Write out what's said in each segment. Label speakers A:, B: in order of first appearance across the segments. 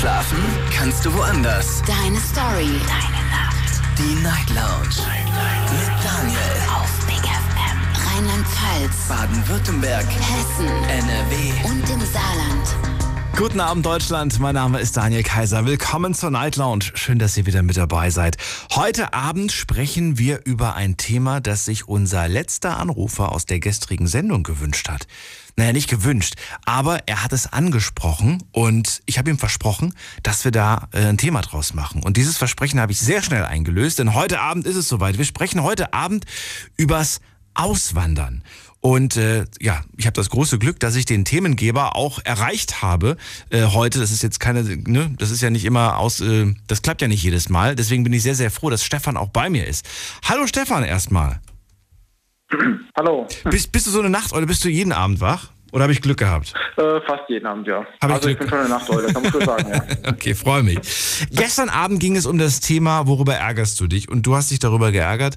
A: Schlafen kannst du woanders.
B: Deine Story. Deine Nacht.
A: Die Night Lounge. Mit Daniel.
B: Auf Big FM. Rheinland-Pfalz.
A: Baden-Württemberg.
B: Hessen.
A: NRW.
B: Und im Saarland.
C: Guten Abend Deutschland, mein Name ist Daniel Kaiser. Willkommen zur Night Lounge. Schön, dass ihr wieder mit dabei seid. Heute Abend sprechen wir über ein Thema, das sich unser letzter Anrufer aus der gestrigen Sendung gewünscht hat. Naja, nicht gewünscht, aber er hat es angesprochen und ich habe ihm versprochen, dass wir da äh, ein Thema draus machen. Und dieses Versprechen habe ich sehr schnell eingelöst, denn heute Abend ist es soweit. Wir sprechen heute Abend übers Auswandern. Und äh, ja, ich habe das große Glück, dass ich den Themengeber auch erreicht habe äh, heute. Das ist jetzt keine, ne, das ist ja nicht immer aus, äh, das klappt ja nicht jedes Mal. Deswegen bin ich sehr, sehr froh, dass Stefan auch bei mir ist. Hallo Stefan erstmal.
D: Hallo.
C: Bist, bist du so eine Nacht oder bist du jeden Abend wach? Oder habe ich Glück gehabt?
D: Äh, fast jeden Abend, ja.
C: Hab ich
D: also ich,
C: Glück-
D: bin schon eine Nachteule, kann man schon sagen, ja.
C: Okay, freue mich. Gestern Abend ging es um das Thema, worüber ärgerst du dich? Und du hast dich darüber geärgert,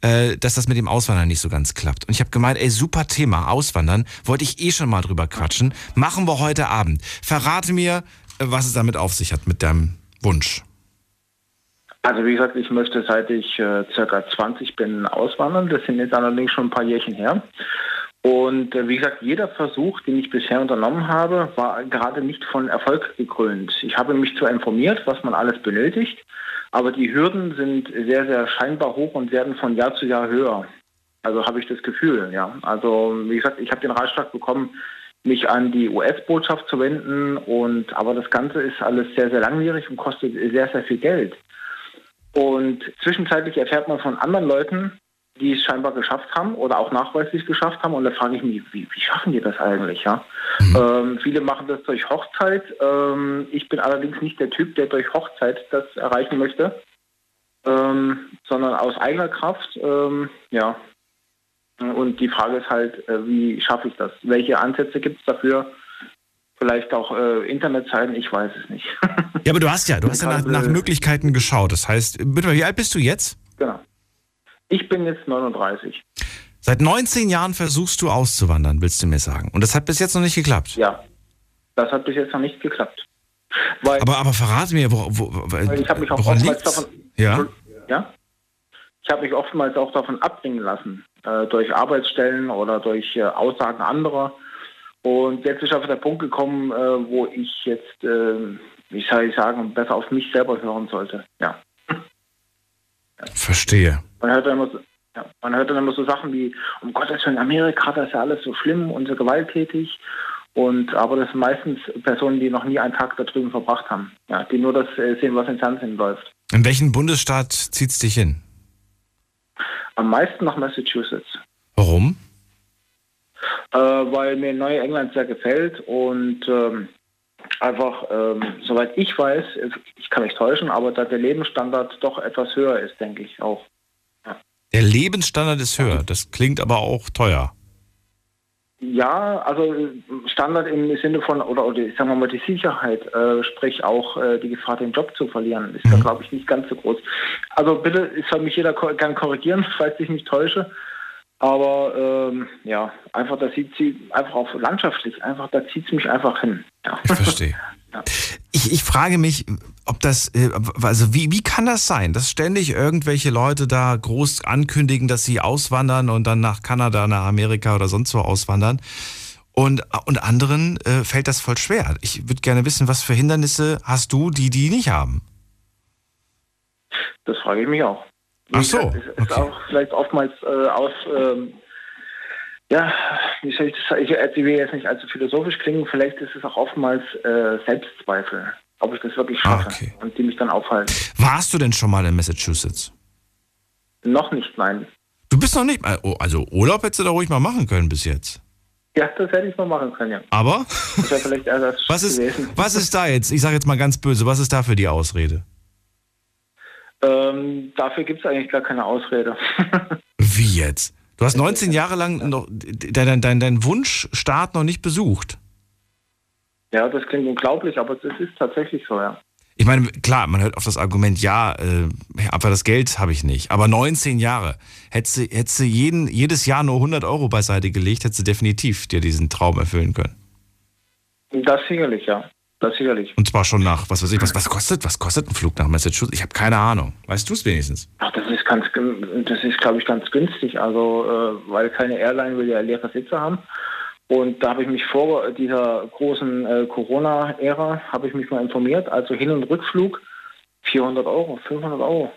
C: äh, dass das mit dem Auswandern nicht so ganz klappt. Und ich habe gemeint, ey, super Thema, Auswandern. Wollte ich eh schon mal drüber quatschen. Machen wir heute Abend. Verrate mir, äh, was es damit auf sich hat mit deinem Wunsch.
D: Also wie gesagt, ich möchte seit ich äh, circa 20 bin auswandern. Das sind jetzt allerdings schon ein paar Jährchen her. Und äh, wie gesagt, jeder Versuch, den ich bisher unternommen habe, war gerade nicht von Erfolg gekrönt. Ich habe mich zwar informiert, was man alles benötigt, aber die Hürden sind sehr, sehr scheinbar hoch und werden von Jahr zu Jahr höher. Also habe ich das Gefühl, ja. Also wie gesagt, ich habe den Ratschlag bekommen, mich an die US-Botschaft zu wenden und aber das Ganze ist alles sehr, sehr langwierig und kostet sehr, sehr viel Geld. Und zwischenzeitlich erfährt man von anderen Leuten, die es scheinbar geschafft haben oder auch nachweislich geschafft haben. Und da frage ich mich, wie, wie schaffen die das eigentlich? Ja? Ähm, viele machen das durch Hochzeit. Ähm, ich bin allerdings nicht der Typ, der durch Hochzeit das erreichen möchte, ähm, sondern aus eigener Kraft. Ähm, ja. Und die Frage ist halt, äh, wie schaffe ich das? Welche Ansätze gibt es dafür? Vielleicht auch äh, Internetseiten, ich weiß es nicht.
C: Ja, aber du hast ja, du hast ja nach, nach Möglichkeiten geschaut. Das heißt, bitte, wie alt bist du jetzt?
D: genau. Ich bin jetzt 39.
C: Seit 19 Jahren versuchst du auszuwandern, willst du mir sagen. Und das hat bis jetzt noch nicht geklappt.
D: Ja, das hat bis jetzt noch nicht geklappt. Weil,
C: Aber, aber verrate mir, wo, wo,
D: weil ich habe mich auch
C: woran
D: oftmals
C: liegt's?
D: davon,
C: Ja?
D: ja, ich habe mich oftmals auch davon abbringen lassen äh, durch Arbeitsstellen oder durch äh, Aussagen anderer. Und jetzt ist einfach der Punkt gekommen, äh, wo ich jetzt, äh, wie soll ich sagen, besser auf mich selber hören sollte. Ja,
C: Verstehe.
D: man hört dann immer so, ja, man hört dann immer so Sachen wie, um Gottes Willen, Amerika, das ist ja alles so schlimm und so gewalttätig. Und aber das sind meistens Personen, die noch nie einen Tag da drüben verbracht haben. Ja, die nur das äh, sehen, was in Fernsehen läuft.
C: In welchen Bundesstaat zieht's dich hin?
D: Am meisten nach Massachusetts.
C: Warum?
D: Äh, weil mir Neuengland sehr gefällt und ähm, einfach, ähm, soweit ich weiß, ich kann mich täuschen, aber da der Lebensstandard doch etwas höher ist, denke ich auch.
C: Der Lebensstandard ist höher. Das klingt aber auch teuer.
D: Ja, also Standard im Sinne von, oder, oder sagen wir mal, die Sicherheit, äh, sprich auch äh, die Gefahr, den Job zu verlieren, ist da, glaube ich, nicht ganz so groß. Also bitte, es soll mich jeder gern korrigieren, falls ich mich täusche. Aber ähm, ja, einfach, da sieht sie einfach auch landschaftlich, einfach, da zieht es mich einfach hin. Ja.
C: Ich verstehe. Ich, ich frage mich, ob das, äh, also wie, wie kann das sein, dass ständig irgendwelche Leute da groß ankündigen, dass sie auswandern und dann nach Kanada, nach Amerika oder sonst wo auswandern und, und anderen äh, fällt das voll schwer. Ich würde gerne wissen, was für Hindernisse hast du, die die nicht haben?
D: Das frage ich mich auch.
C: Ach so,
D: Es ist
C: okay.
D: auch vielleicht oftmals äh, aus, ähm, ja, wie soll ich das sagen? Ich, ich will jetzt nicht allzu philosophisch klingen, vielleicht ist es auch oftmals äh, Selbstzweifel, ob ich das wirklich
C: Ah,
D: schaffe
C: okay.
D: und die mich dann aufhalten.
C: Warst du denn schon mal in Massachusetts?
D: Noch nicht, nein.
C: Du bist noch nicht oh, also Urlaub hättest du da ruhig mal machen können bis jetzt.
D: Ja, das hätte ich mal machen können, ja.
C: Aber
D: Das wäre vielleicht Ersatz
C: was ist,
D: gewesen.
C: was ist da jetzt? Ich sage jetzt mal ganz böse, was ist da für die Ausrede?
D: Ähm, dafür gibt es eigentlich gar keine Ausrede.
C: Wie jetzt? Du hast 19 Jahre lang noch deinen dein, dein Wunschstaat noch nicht besucht.
D: ja, das klingt unglaublich, aber das ist tatsächlich so, ja.
C: Ich meine, klar, man hört auf das Argument, ja, äh, aber das Geld habe ich nicht. Aber 19 Jahre. Hättest du, hättest du jeden, jedes Jahr nur 100 Euro beiseite gelegt, hättest du definitiv dir diesen Traum erfüllen können.
D: Das sicherlich, ja. Das sicherlich.
C: Und zwar schon nach, was weiß ich, was, was kostet, was kostet ein Flug nach Massachusetts? Ich habe keine Ahnung. Weißt du es wenigstens?
D: Ach, das ist ganz, das ist, glaube ich, ganz günstig. Also, äh, weil keine Airline will ja leere Sitze haben. Und da habe ich mich vor dieser großen äh, Corona-Ära, habe ich mich mal informiert. Also Hin- und Rückflug 400 Euro, 500 Euro.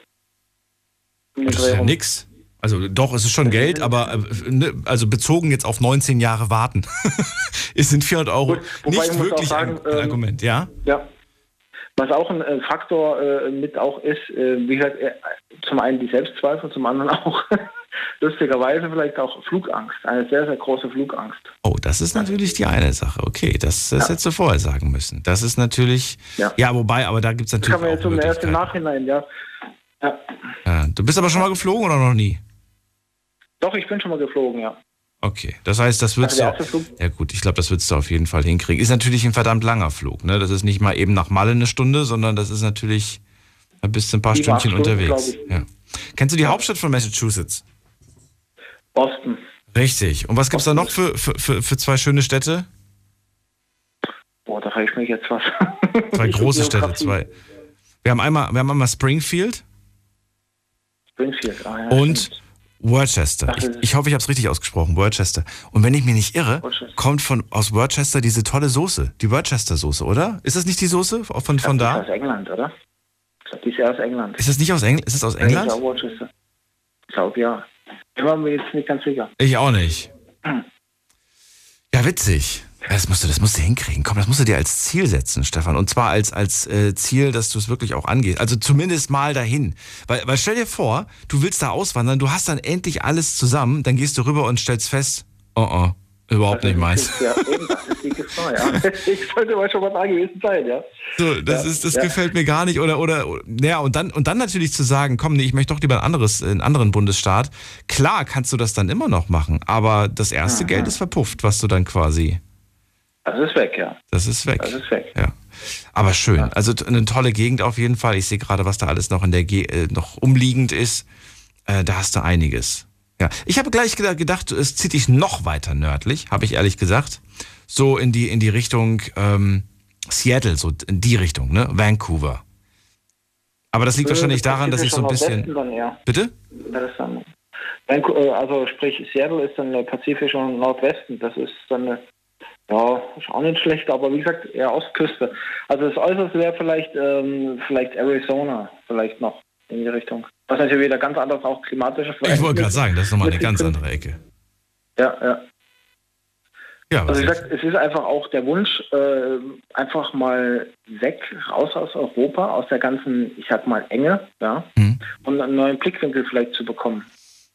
C: Das ist ja nix. Also doch, es ist schon Geld, aber äh, ne, also bezogen jetzt auf 19 Jahre warten, es sind 400 Euro
D: Gut,
C: nicht wirklich
D: sagen,
C: ein, ein
D: ähm,
C: Argument, ja?
D: Ja. Was auch ein äh, Faktor äh, mit auch ist, äh, wie gesagt, äh, zum einen die Selbstzweifel, zum anderen auch lustigerweise vielleicht auch Flugangst, eine sehr, sehr große Flugangst.
C: Oh, das ist natürlich die eine Sache. Okay, das, das hättest du vorher sagen müssen. Das ist natürlich, ja,
D: Ja.
C: wobei, aber da gibt es
D: Das
C: natürlich
D: kann man jetzt im
C: Möglichkeiten.
D: Nachhinein, ja. ja.
C: Ja, du bist aber schon mal geflogen oder noch nie?
D: Doch, ich bin schon mal geflogen, ja.
C: Okay, das heißt, das würdest
D: Also
C: du ja gut, ich glaube, das würdest du auf jeden Fall hinkriegen. Ist natürlich ein verdammt langer Flug, ne? Das ist nicht mal eben nach Malle eine Stunde, sondern das ist natürlich, da bist du ein paar
D: acht
C: Stündchen
D: Stunden,
C: unterwegs. Ja. Kennst du die Hauptstadt von Massachusetts?
D: Boston.
C: Richtig. Und was gibt's da noch für, für, für, für zwei schöne Städte?
D: Boah, da frage ich mich jetzt was.
C: Zwei große Städte, zwei. Wir haben einmal, wir haben einmal Springfield
D: Springfield, ah, ja,
C: und
D: stimmt.
C: Worcester. Ich, ich hoffe, ich habe es richtig ausgesprochen. Worcester. Und wenn ich mich nicht irre, kommt von aus Worcester diese tolle Soße, die Worcester Soße, oder? Ist das nicht die Soße von, von
D: glaub, die
C: da?
D: ist aus England, oder? Ich glaube, die ist ja aus England.
C: Ist das nicht aus England? Ist das aus
D: Ich
C: England?
D: glaube, Worcester. Ich glaube, ja. Ich war mir jetzt nicht ganz sicher.
C: Ich auch nicht. Ja, witzig. Das musst, du, das musst du hinkriegen. Komm, das musst du dir als Ziel setzen, Stefan. Und zwar als, als äh, Ziel, dass du es wirklich auch angehst. Also zumindest mal dahin. Weil, weil stell dir vor, du willst da auswandern, du hast dann endlich alles zusammen, dann gehst du rüber und stellst fest, oh oh, überhaupt nicht
D: Also,
C: meins.
D: das ist Ja, eben, das ist die Gefahr, ja. Ich sollte mal schon mal da gewesen sein, ja.
C: So, das
D: Ja,
C: ist, das
D: ja.
C: gefällt mir gar nicht. Oder, oder, ja, und dann, und dann natürlich zu sagen, komm, nee, ich möchte doch lieber ein anderes, einen anderen Bundesstaat. Klar kannst du das dann immer noch machen, aber das erste
D: Mhm.
C: Geld ist verpufft, was du dann quasi,
D: Das ist weg, ja.
C: das ist weg.
D: Das ist weg.
C: Ja. Aber schön. Also t- eine tolle Gegend auf jeden Fall. Ich sehe gerade, was da alles noch in der Ge äh, noch umliegend ist. Äh, da hast du einiges. Ja. Ich habe gleich geda- gedacht, es zieht dich noch weiter nördlich, habe ich ehrlich gesagt. So in die, in die Richtung ähm, Seattle, so in die Richtung, ne? Vancouver. Aber das liegt wahrscheinlich daran, dass ich so ein bisschen.
D: Dann, ja.
C: Bitte?
D: Das ist dann, äh, also sprich, Seattle ist dann der pazifische Nordwesten. Das ist dann, eine, ja, ist auch nicht schlecht, aber wie gesagt, eher Ostküste. Also das Äußerste wäre vielleicht, ähm, vielleicht Arizona, vielleicht noch in die Richtung. Was natürlich wieder ganz anders auch klimatische
C: Ich wollte gerade sagen, das ist nochmal eine ganz andere Ecke.
D: Ja, ja.
C: Ja,
D: Also wie
C: ist?
D: gesagt, es ist einfach auch der Wunsch, äh, einfach mal weg, raus aus Europa, aus der ganzen, ich sag mal, Enge, ja,
C: Hm.
D: und einen neuen Blickwinkel vielleicht zu bekommen.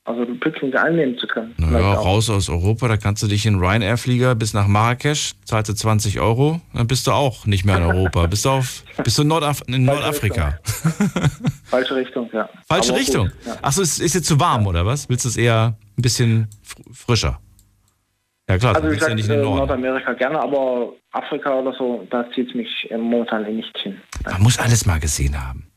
D: Also den Blickwinkel einnehmen zu können.
C: Naja, raus aus Europa, da kannst du dich in Ryanair-Flieger bis nach Marrakesch, zahlst du 20 Euro, dann bist du auch nicht mehr in Europa. Bist du, auf, bist du in, Nordaf in Nordafrika.
D: Falsche Richtung, ja.
C: Falsche
D: Aber
C: Richtung.
D: Gut, ja.
C: Achso, ist, ist jetzt zu warm, oder was? Willst du es eher ein bisschen fr- frischer? Ja klar,
D: Also wie
C: willst ja nicht in
D: äh,
C: den Norden.
D: Nordamerika gerne, aber Afrika oder so, da zieht es mich äh, momentan eh nicht hin.
C: Man muss alles mal gesehen haben.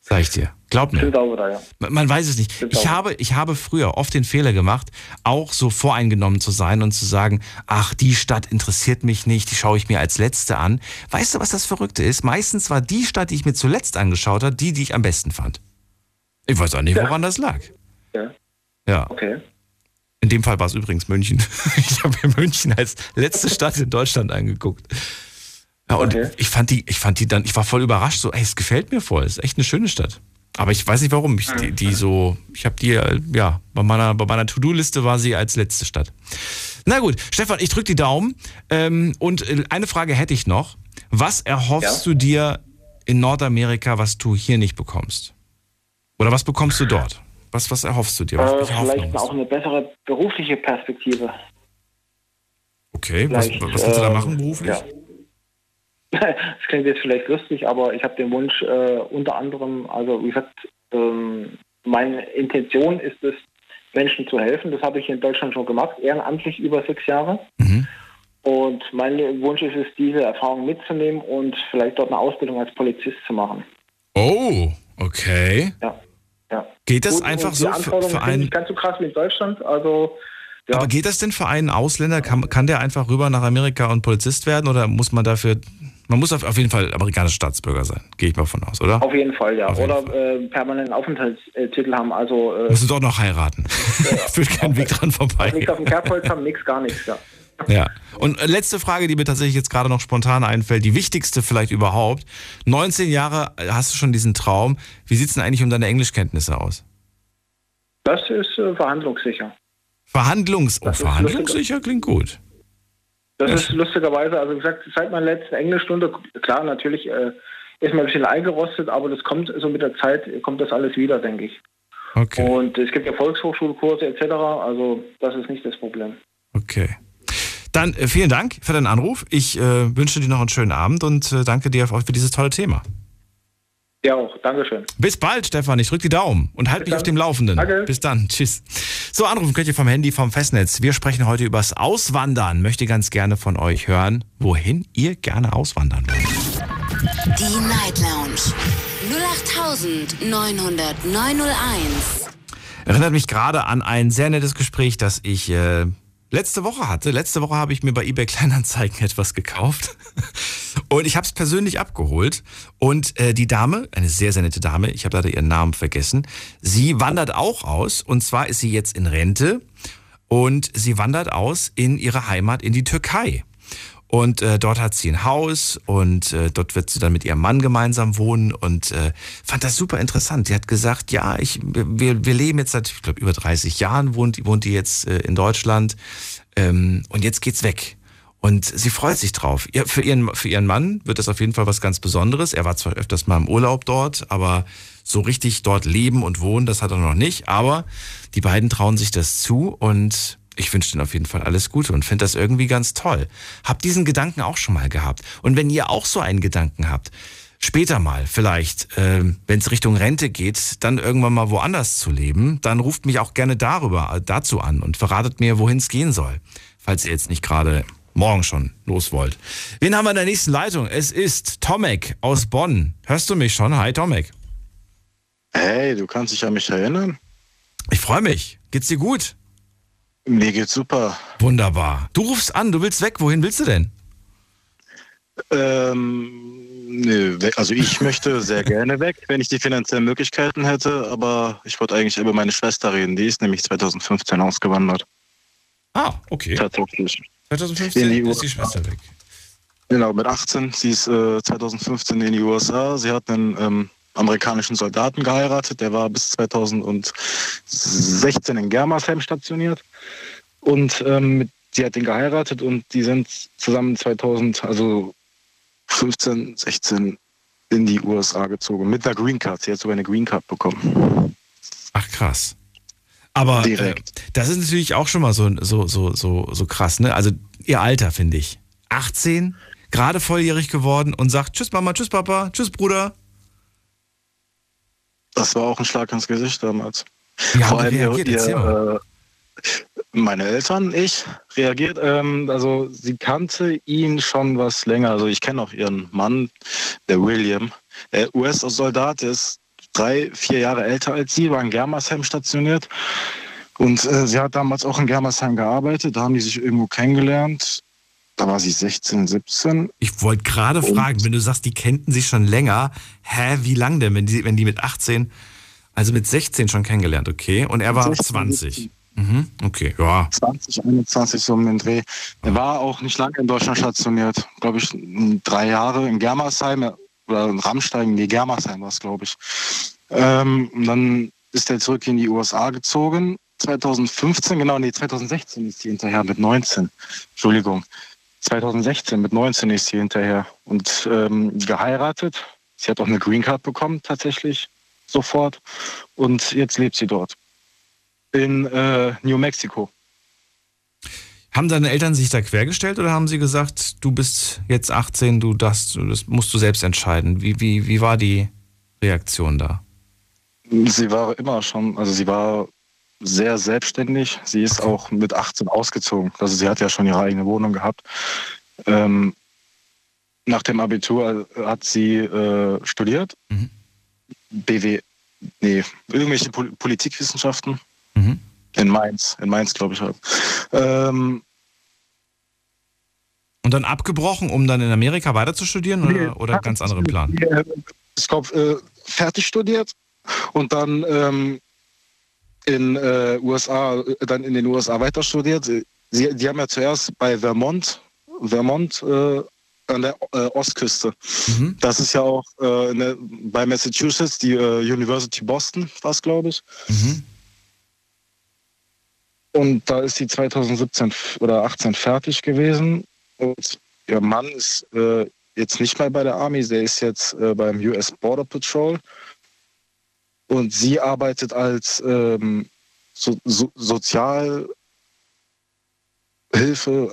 C: Sag ich dir. Glaub mir.
D: Wieder, ja.
C: Man weiß es nicht. Ich habe, ich habe früher oft den Fehler gemacht, auch so voreingenommen zu sein und zu sagen, ach, die Stadt interessiert mich nicht, die schaue ich mir als letzte an. Weißt du, was das Verrückte ist? Meistens war die Stadt, die ich mir zuletzt angeschaut habe, die, die ich am besten fand. Ich weiß auch nicht, woran das lag.
D: ja.
C: Ja,
D: Okay.
C: in dem Fall war es übrigens München. Ich habe mir München als letzte Stadt in Deutschland angeguckt. Ja, und
D: Okay.
C: ich fand die, ich fand die dann, ich war voll überrascht, so, ey, es gefällt mir voll, es ist echt eine schöne Stadt. Aber ich weiß nicht warum. Ich, die, die so, ich habe die, äh, ja, bei meiner, bei meiner To-Do-Liste war sie als letzte Stadt. Na gut, Stefan, ich drücke die Daumen. Ähm, und äh, eine Frage hätte ich noch. Was erhoffst
D: Ja?
C: du dir in Nordamerika, was du hier nicht bekommst? Oder was bekommst du dort? Was, was erhoffst du dir? Was,
D: Äh, vielleicht auch eine bessere berufliche Perspektive.
C: Okay, was,
D: Vielleicht,
C: was willst du da
D: ähm,
C: machen beruflich?
D: Ja. Das klingt jetzt vielleicht lustig, aber ich habe den Wunsch äh, unter anderem, also wie gesagt, ähm, meine Intention ist es, Menschen zu helfen. Das habe ich in Deutschland schon gemacht, ehrenamtlich über sechs Jahre.
C: Mhm.
D: Und mein Wunsch ist es, diese Erfahrung mitzunehmen und vielleicht dort eine Ausbildung als Polizist zu machen.
C: Oh, okay.
D: Ja. ja.
C: Geht das
D: Gut,
C: einfach so für, für einen?
D: nicht ganz so krass wie in Deutschland. Also Ja.
C: Aber geht das denn für einen Ausländer? Kann, kann der einfach rüber nach Amerika und Polizist werden oder muss man dafür, man muss auf, auf jeden Fall amerikanischer Staatsbürger sein, gehe ich mal von aus, oder?
D: Auf jeden Fall, ja.
C: Jeden
D: Oder äh, permanenten Aufenthaltstitel haben. Also äh,
C: Musst du doch noch heiraten. Führt kein Weg dran vorbei.
D: nichts auf dem Kerbholz haben, nichts, gar nichts, ja.
C: Ja. Und äh, letzte Frage, die mir tatsächlich jetzt gerade noch spontan einfällt, die wichtigste vielleicht überhaupt. 19 Jahre äh, hast du schon diesen Traum. Wie sieht's denn eigentlich um deine Englischkenntnisse aus?
D: Das ist äh, verhandlungssicher.
C: Verhandlungs... Oh, verhandlungssicher klingt gut.
D: Das
C: Ja.
D: ist lustigerweise, also wie gesagt, seit meiner letzten Englischstunde, klar, natürlich äh, ist man ein bisschen eingerostet, aber das kommt so mit der Zeit, kommt das alles wieder, denke ich.
C: Okay,
D: Und es gibt ja Volkshochschulkurse etc., also das ist nicht das Problem.
C: okay. Dann äh, vielen Dank für deinen Anruf. Ich äh, wünsche dir noch einen schönen Abend und äh, danke dir auch für dieses tolle Thema.
D: Ja auch, Dankeschön.
C: Bis bald, Stefan. Ich drück die Daumen und halt
D: Bis
C: mich auf
D: dann.
C: dem Laufenden.
D: Danke.
C: Bis dann. Tschüss. So, anrufen könnt ihr vom Handy, vom Festnetz. Wir sprechen heute übers Auswandern. Möchte ganz gerne von euch hören, wohin ihr gerne auswandern wollt.
B: Die Night Lounge 0890901.
C: Erinnert mich gerade an ein sehr nettes Gespräch, das ich äh, letzte Woche hatte. Letzte Woche habe ich mir bei eBay Kleinanzeigen etwas gekauft und ich habe es persönlich abgeholt. Und äh, die Dame, eine sehr, sehr nette Dame, ich habe leider ihren Namen vergessen, sie wandert auch aus und zwar ist sie jetzt in Rente und sie wandert aus in ihre Heimat in die Türkei. Und äh, dort hat sie ein Haus und äh, dort wird sie dann mit ihrem Mann gemeinsam wohnen und äh, fand das super interessant. Sie hat gesagt, ja, ich, wir, wir leben jetzt seit, ich glaube, über 30 Jahren, wohnt, wohnt die jetzt äh, in Deutschland ähm, und jetzt geht's weg. Und sie freut sich drauf. Ihr, für, ihren, für ihren Mann wird das auf jeden Fall was ganz Besonderes. Er war zwar öfters mal im Urlaub dort, aber so richtig dort leben und wohnen, das hat er noch nicht. Aber die beiden trauen sich das zu und ich wünsche denen auf jeden Fall alles Gute und finde das irgendwie ganz toll. Habt diesen Gedanken auch schon mal gehabt. Und wenn ihr auch so einen Gedanken habt, später mal vielleicht, äh, wenn es Richtung Rente geht, dann irgendwann mal woanders zu leben, dann ruft mich auch gerne darüber, äh, dazu an und verratet mir, wohin es gehen soll. Falls ihr jetzt nicht gerade morgen schon los wollt. Wen haben wir in der nächsten Leitung? Es ist Tomek aus Bonn. Hörst du mich schon? Hi Tomek.
E: Hey, du kannst dich an mich erinnern?
C: Ich freue mich. Geht's dir gut?
E: Mir geht's super.
C: Wunderbar. Du rufst an, du willst weg. Wohin willst du denn?
E: Ähm, nö, we- also ich möchte sehr gerne weg, wenn ich die finanziellen Möglichkeiten hätte, aber ich wollte eigentlich über meine Schwester reden. Die ist nämlich 2015 ausgewandert.
C: Ah, okay.
E: Tatsächlich.
C: 2015
E: In die
C: ist die Schwester weg.
E: Genau, mit 18. Sie ist äh, 2015 in die USA. Sie hat einen ähm, amerikanischen Soldaten geheiratet. Der war bis 2016 in Germersheim stationiert. Und ähm, mit, sie hat ihn geheiratet und die sind zusammen 2000, also 15, 16 in die USA gezogen. Mit einer Green Card. Sie hat sogar eine Green Card bekommen.
C: Ach krass. Aber äh,
E: Direkt.
C: das ist natürlich auch schon mal so, so, so, so, so krass, ne? Also ihr Alter, finde ich. 18, gerade volljährig geworden und sagt Tschüss Mama, Tschüss Papa, Tschüss Bruder.
E: Das war auch ein Schlag ins Gesicht damals.
C: Wie
E: Vor allem ihr,
C: reagiert? Mal.
E: ihr, äh, meine Eltern, ich, reagiert. Ähm, also sie kannte ihn schon was länger. Also ich kenne auch ihren Mann, der William. Der US-Soldat, ist drei, vier Jahre älter als sie, war in Germersheim stationiert. Und äh, sie hat damals auch in Germersheim gearbeitet. Da haben die sich irgendwo kennengelernt. Da war sie 16, 17.
C: Ich wollte gerade fragen, wenn du sagst, die kennten sich schon länger, hä, wie lang denn, wenn die, wenn die mit 18, also mit 16 schon kennengelernt, okay? Und er war
E: 16,
C: 20. Mhm, okay, ja.
E: 20, 21 so um den Dreh. Er war auch nicht lange in Deutschland stationiert. Glaube ich, drei Jahre in Germersheim oder in Rammstein. Nee, Germersheim war es, glaube ich. Ähm, und dann ist er zurück in die USA gezogen. 2015, genau, nee, 2016 ist sie hinterher mit 19. Entschuldigung. 2016 mit 19 ist sie hinterher und ähm, geheiratet. Sie hat auch eine Green Card bekommen, tatsächlich sofort. Und jetzt lebt sie dort. In äh, New Mexico.
C: Haben deine Eltern sich da quergestellt oder haben sie gesagt, du bist jetzt 18, du das, das musst du selbst entscheiden? Wie, wie, wie war die Reaktion da?
E: Sie war immer schon, also sie war sehr selbstständig. Sie ist auch mit 18 ausgezogen. Also sie hat ja schon ihre eigene Wohnung gehabt. Ähm, nach dem Abitur hat sie äh, studiert.
C: Mhm.
E: BW, nee, irgendwelche Pol Politikwissenschaften.
C: Mhm.
E: In Mainz, in Mainz, glaube ich. Ähm,
C: und dann abgebrochen, um dann in Amerika weiter zu studieren oder, nee, oder ganz anderen Plan?
E: Ich glaube, äh, fertig studiert und dann ähm, in äh, USA, dann in den USA weiter studiert. Sie, die haben ja zuerst bei Vermont, Vermont äh, an der äh, Ostküste. Mhm. Das ist ja auch äh, ne, bei Massachusetts, die äh, University Boston, was glaube ich. Mhm. Und da ist sie 2017 oder 18 fertig gewesen. Und ihr Mann ist äh, jetzt nicht mehr bei der Army, der ist jetzt äh, beim US Border Patrol. Und sie arbeitet als ähm, so, so, Sozialhilfe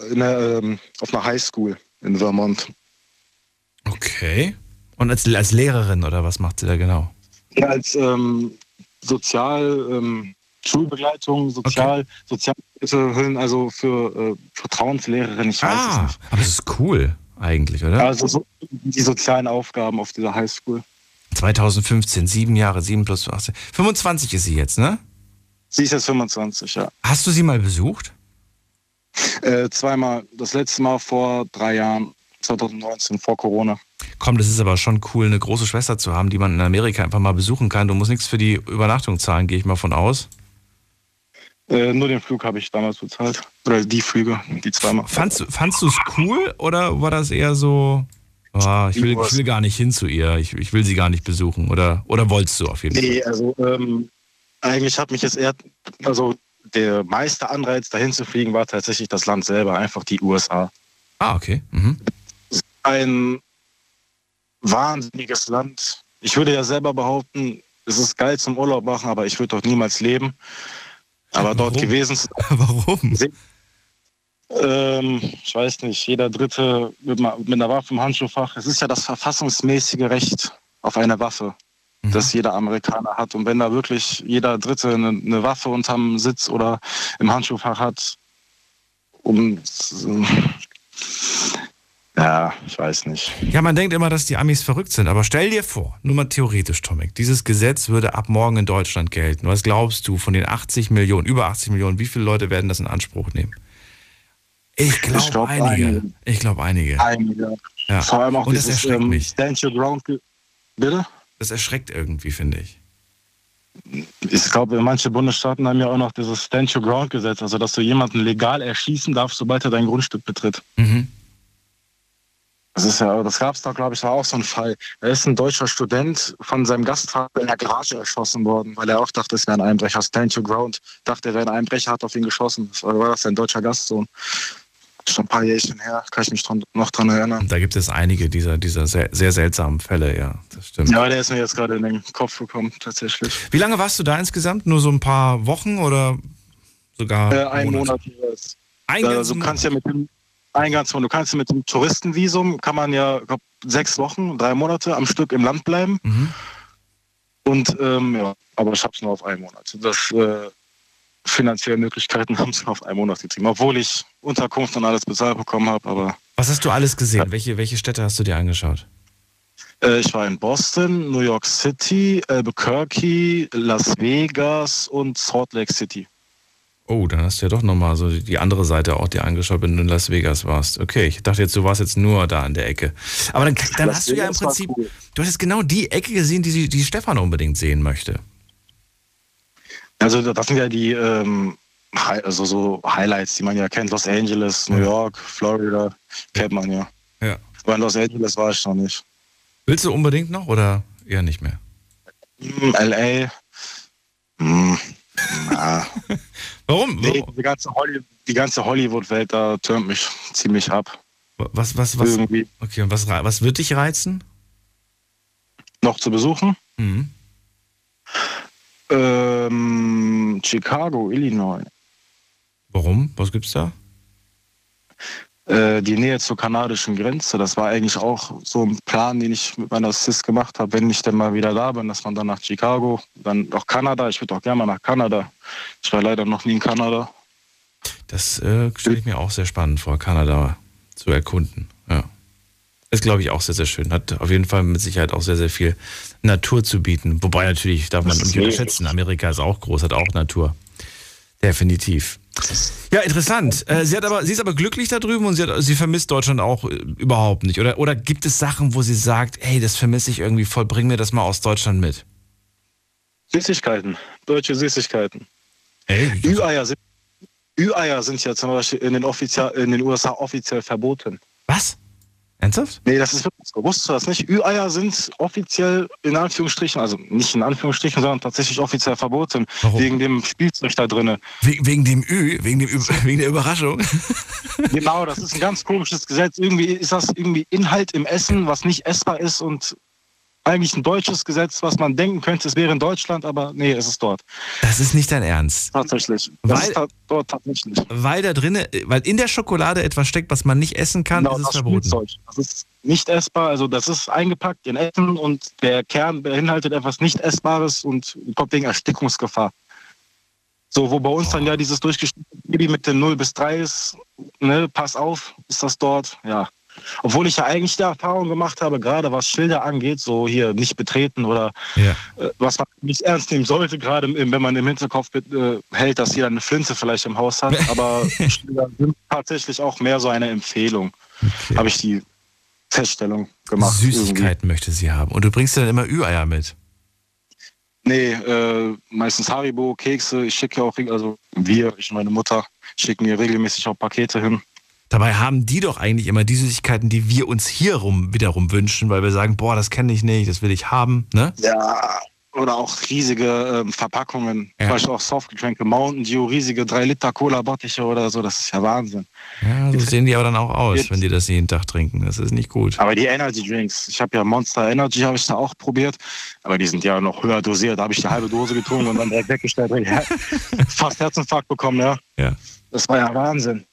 E: in der, ähm, auf einer Highschool in Vermont.
C: Okay. Und als, als Lehrerin oder was macht sie da genau?
E: Ja, als ähm, Sozial, ähm, Schulbegleitung, Sozial, okay. Sozialhilfe, also für äh, Vertrauenslehrerin, ich weiß ah, es nicht.
C: Aber das ist cool eigentlich, oder?
E: Also so, die sozialen Aufgaben auf dieser Highschool.
C: 2015, sieben Jahre, sieben plus 18. 25 ist sie jetzt, ne?
E: Sie ist jetzt 25, ja.
C: Hast du sie mal besucht?
E: Äh, zweimal. Das letzte Mal vor drei Jahren, 2019, vor Corona.
C: Komm, das ist aber schon cool, eine große Schwester zu haben, die man in Amerika einfach mal besuchen kann. Du musst nichts für die Übernachtung zahlen, gehe ich mal von aus.
E: Äh, nur den Flug habe ich damals bezahlt. Oder die Flüge, die zweimal.
C: Fandst, fandst du es cool oder war das eher so, oh, ich, will, ich will gar nicht hin zu ihr, ich, ich will sie gar nicht besuchen? Oder, oder wolltest du auf jeden
E: nee, Fall? Nee, also ähm, eigentlich hat mich jetzt eher, also der meiste Anreiz, dahin zu fliegen, war tatsächlich das Land selber, einfach die USA.
C: Ah, okay. Mhm.
E: Ein wahnsinniges Land. Ich würde ja selber behaupten, es ist geil zum Urlaub machen, aber ich würde dort niemals leben. Aber Warum? dort gewesen zu
C: Warum?
E: Ähm, ich weiß nicht, jeder Dritte mit, mit einer Waffe im Handschuhfach. Es ist ja das verfassungsmäßige Recht auf eine Waffe, mhm. das jeder Amerikaner hat. Und wenn da wirklich jeder Dritte eine, eine Waffe unterm Sitz oder im Handschuhfach hat, um ja, ich weiß nicht.
C: Ja, man denkt immer, dass die Amis verrückt sind, aber stell dir vor, nur mal theoretisch, Tomek, dieses Gesetz würde ab morgen in Deutschland gelten. Was glaubst du von den 80 Millionen, über 80 Millionen, wie viele Leute werden das in Anspruch nehmen? Ich glaube glaub, einige. einige. Ich glaube einige.
E: Einige. Ja. Vor allem auch
C: Und dieses, das erschreckt ähm, mich.
E: Stand your ground. Bitte?
C: Das erschreckt irgendwie, finde ich.
E: Ich glaube, manche Bundesstaaten haben ja auch noch dieses Stand your ground Gesetz, also dass du jemanden legal erschießen darfst, sobald er dein Grundstück betritt. Mhm. Das ist ja, das gab es da, glaube ich, war auch so ein Fall. Da ist ein deutscher Student von seinem Gastvater in der Garage erschossen worden, weil er auch dachte, es wäre ein Einbrecher. Stand your ground. Dachte, er wäre ein Einbrecher, hat auf ihn geschossen. Das war, war das ein deutscher Gastsohn. Schon ein paar Jährchen her, kann ich mich dran, noch dran erinnern.
C: Da gibt es einige dieser, dieser sehr, sehr seltsamen Fälle, ja, das stimmt.
E: Ja, der ist mir jetzt gerade in den Kopf gekommen, tatsächlich.
C: Wie lange warst du da insgesamt? Nur so ein paar Wochen oder sogar?
E: Äh, ein Monat. Ein also, du kannst ja mit dem, Eingangswohnung. Du kannst mit dem Touristenvisum, kann man ja glaub, sechs Wochen, drei Monate am Stück im Land bleiben. Mhm. Und ähm, ja, aber ich habe es nur auf einen Monat. Das äh, finanzielle Möglichkeiten haben es auf einen Monat getrieben, obwohl ich Unterkunft und alles bezahlt bekommen habe. Aber
C: was hast du alles gesehen? Welche, welche Städte hast du dir angeschaut?
E: Äh, ich war in Boston, New York City, Albuquerque, Las Vegas und Salt Lake City.
C: Oh, dann hast du ja doch nochmal so die andere Seite auch dir angeschaut, wenn du in Las Vegas warst. Okay, ich dachte jetzt, du warst jetzt nur da an der Ecke. Aber dann, dann hast du ja im Prinzip, cool. du hast jetzt genau die Ecke gesehen, die, die Stefan unbedingt sehen möchte.
E: Also das sind ja die ähm, also so Highlights, die man ja kennt. Los Angeles, New York, Florida, kennt man ja.
C: Ja.
E: Aber in Los Angeles war ich noch nicht.
C: Willst du unbedingt noch oder eher nicht mehr?
E: Hm, LA. Hm. Na.
C: Warum?
E: Nee, die ganze, ganze Hollywood-Welt, da türmt mich ziemlich ab.
C: Was, was, was? Irgendwie. Okay, und was, was wird dich reizen?
E: Noch zu besuchen? Mhm. Ähm, Chicago, Illinois.
C: Warum? Was gibt's da?
E: Äh, die Nähe zur kanadischen Grenze. Das war eigentlich auch so ein Plan, den ich mit meiner Sis gemacht habe, wenn ich dann mal wieder da bin, dass man dann nach Chicago, dann auch Kanada. Ich würde auch gerne mal nach Kanada. Ich war leider noch nie in Kanada.
C: Das äh, stelle ich mir auch sehr spannend vor, Kanada zu erkunden. Ja. Ist, glaube ich, auch sehr, sehr schön. Hat auf jeden Fall mit Sicherheit auch sehr, sehr viel Natur zu bieten. Wobei natürlich darf man nicht unterschätzen, Amerika ist auch groß, hat auch Natur. Definitiv. Ja, interessant. Äh, sie, hat aber, sie ist aber glücklich da drüben und sie, hat, sie vermisst Deutschland auch äh, überhaupt nicht. Oder, oder gibt es Sachen, wo sie sagt, hey, das vermisse ich irgendwie voll, bring mir das mal aus Deutschland mit?
E: Süßigkeiten, deutsche Süßigkeiten. Ü-Eier sind, Ü-Eier sind ja zum Beispiel in den, in den USA offiziell verboten.
C: was? Ernsthaft?
E: Nee, das ist wirklich so. Wusstest du das nicht? Ü-Eier sind offiziell in Anführungsstrichen, also nicht in Anführungsstrichen, sondern tatsächlich offiziell verboten.
C: Warum?
E: Wegen dem Spielzeug da drinne.
C: We wegen dem Ü, wegen, dem, Ü- wegen der Überraschung.
E: Genau, das ist ein ganz komisches Gesetz. Irgendwie ist das irgendwie Inhalt im Essen, was nicht essbar ist und eigentlich ein deutsches Gesetz, was man denken könnte, es wäre in Deutschland, aber nee, es ist dort.
C: Das ist nicht dein Ernst.
E: Tatsächlich. Das
C: Weil-
E: ist ta dort tatsächlich.
C: Weil da drinne, weil in der Schokolade etwas steckt, was man nicht essen kann,
E: Genau,
C: ist es
E: das
C: verboten.
E: Spielzeug. Das ist nicht essbar, also das ist eingepackt in Essen und der Kern beinhaltet etwas nicht Essbares und kommt wegen Erstickungsgefahr. So, wo bei uns dann ja dieses durchgeschnittene Baby mit den 0 bis 3 ist, ne, pass auf, ist das dort, ja. Obwohl ich ja eigentlich die Erfahrung gemacht habe, gerade was Schilder angeht, so hier nicht betreten oder
C: Ja.
E: äh, was man nicht ernst nehmen sollte, gerade wenn man im Hinterkopf äh, hält, dass jeder eine Flinte vielleicht im Haus hat. Aber Schilder sind tatsächlich auch mehr so eine Empfehlung. Habe ich die Feststellung gemacht. irgendwie.
C: Süßigkeiten möchte sie haben. Und du bringst dir dann immer Ü-Eier mit.
E: Nee, äh, meistens Haribo, Kekse. Ich schicke ja auch, also wir, ich und meine Mutter, schicken mir regelmäßig auch Pakete hin.
C: Dabei haben die doch eigentlich immer die Süßigkeiten, die wir uns hier rum wiederum wünschen, weil wir sagen, boah, das kenne ich nicht, das will ich haben, ne?
E: Ja. Oder auch riesige ähm, Verpackungen.
C: Ja.
E: Zum Beispiel auch Softgetränke, Mountain Dew, riesige 3 Liter Cola-Bottiche oder so. Das ist ja Wahnsinn.
C: Ja, so sehen die aber dann auch aus,
E: Jetzt-
C: wenn die das jeden Tag trinken. Das ist nicht gut.
E: Aber die Energy Drinks, ich habe ja Monster Energy, habe ich da auch probiert, aber die sind ja noch höher dosiert. Da habe ich die halbe Dose getrunken und dann direkt weggestellt. Ja, Fast Herzinfarkt bekommen, ja.
C: Ja.
E: Das war ja Wahnsinn.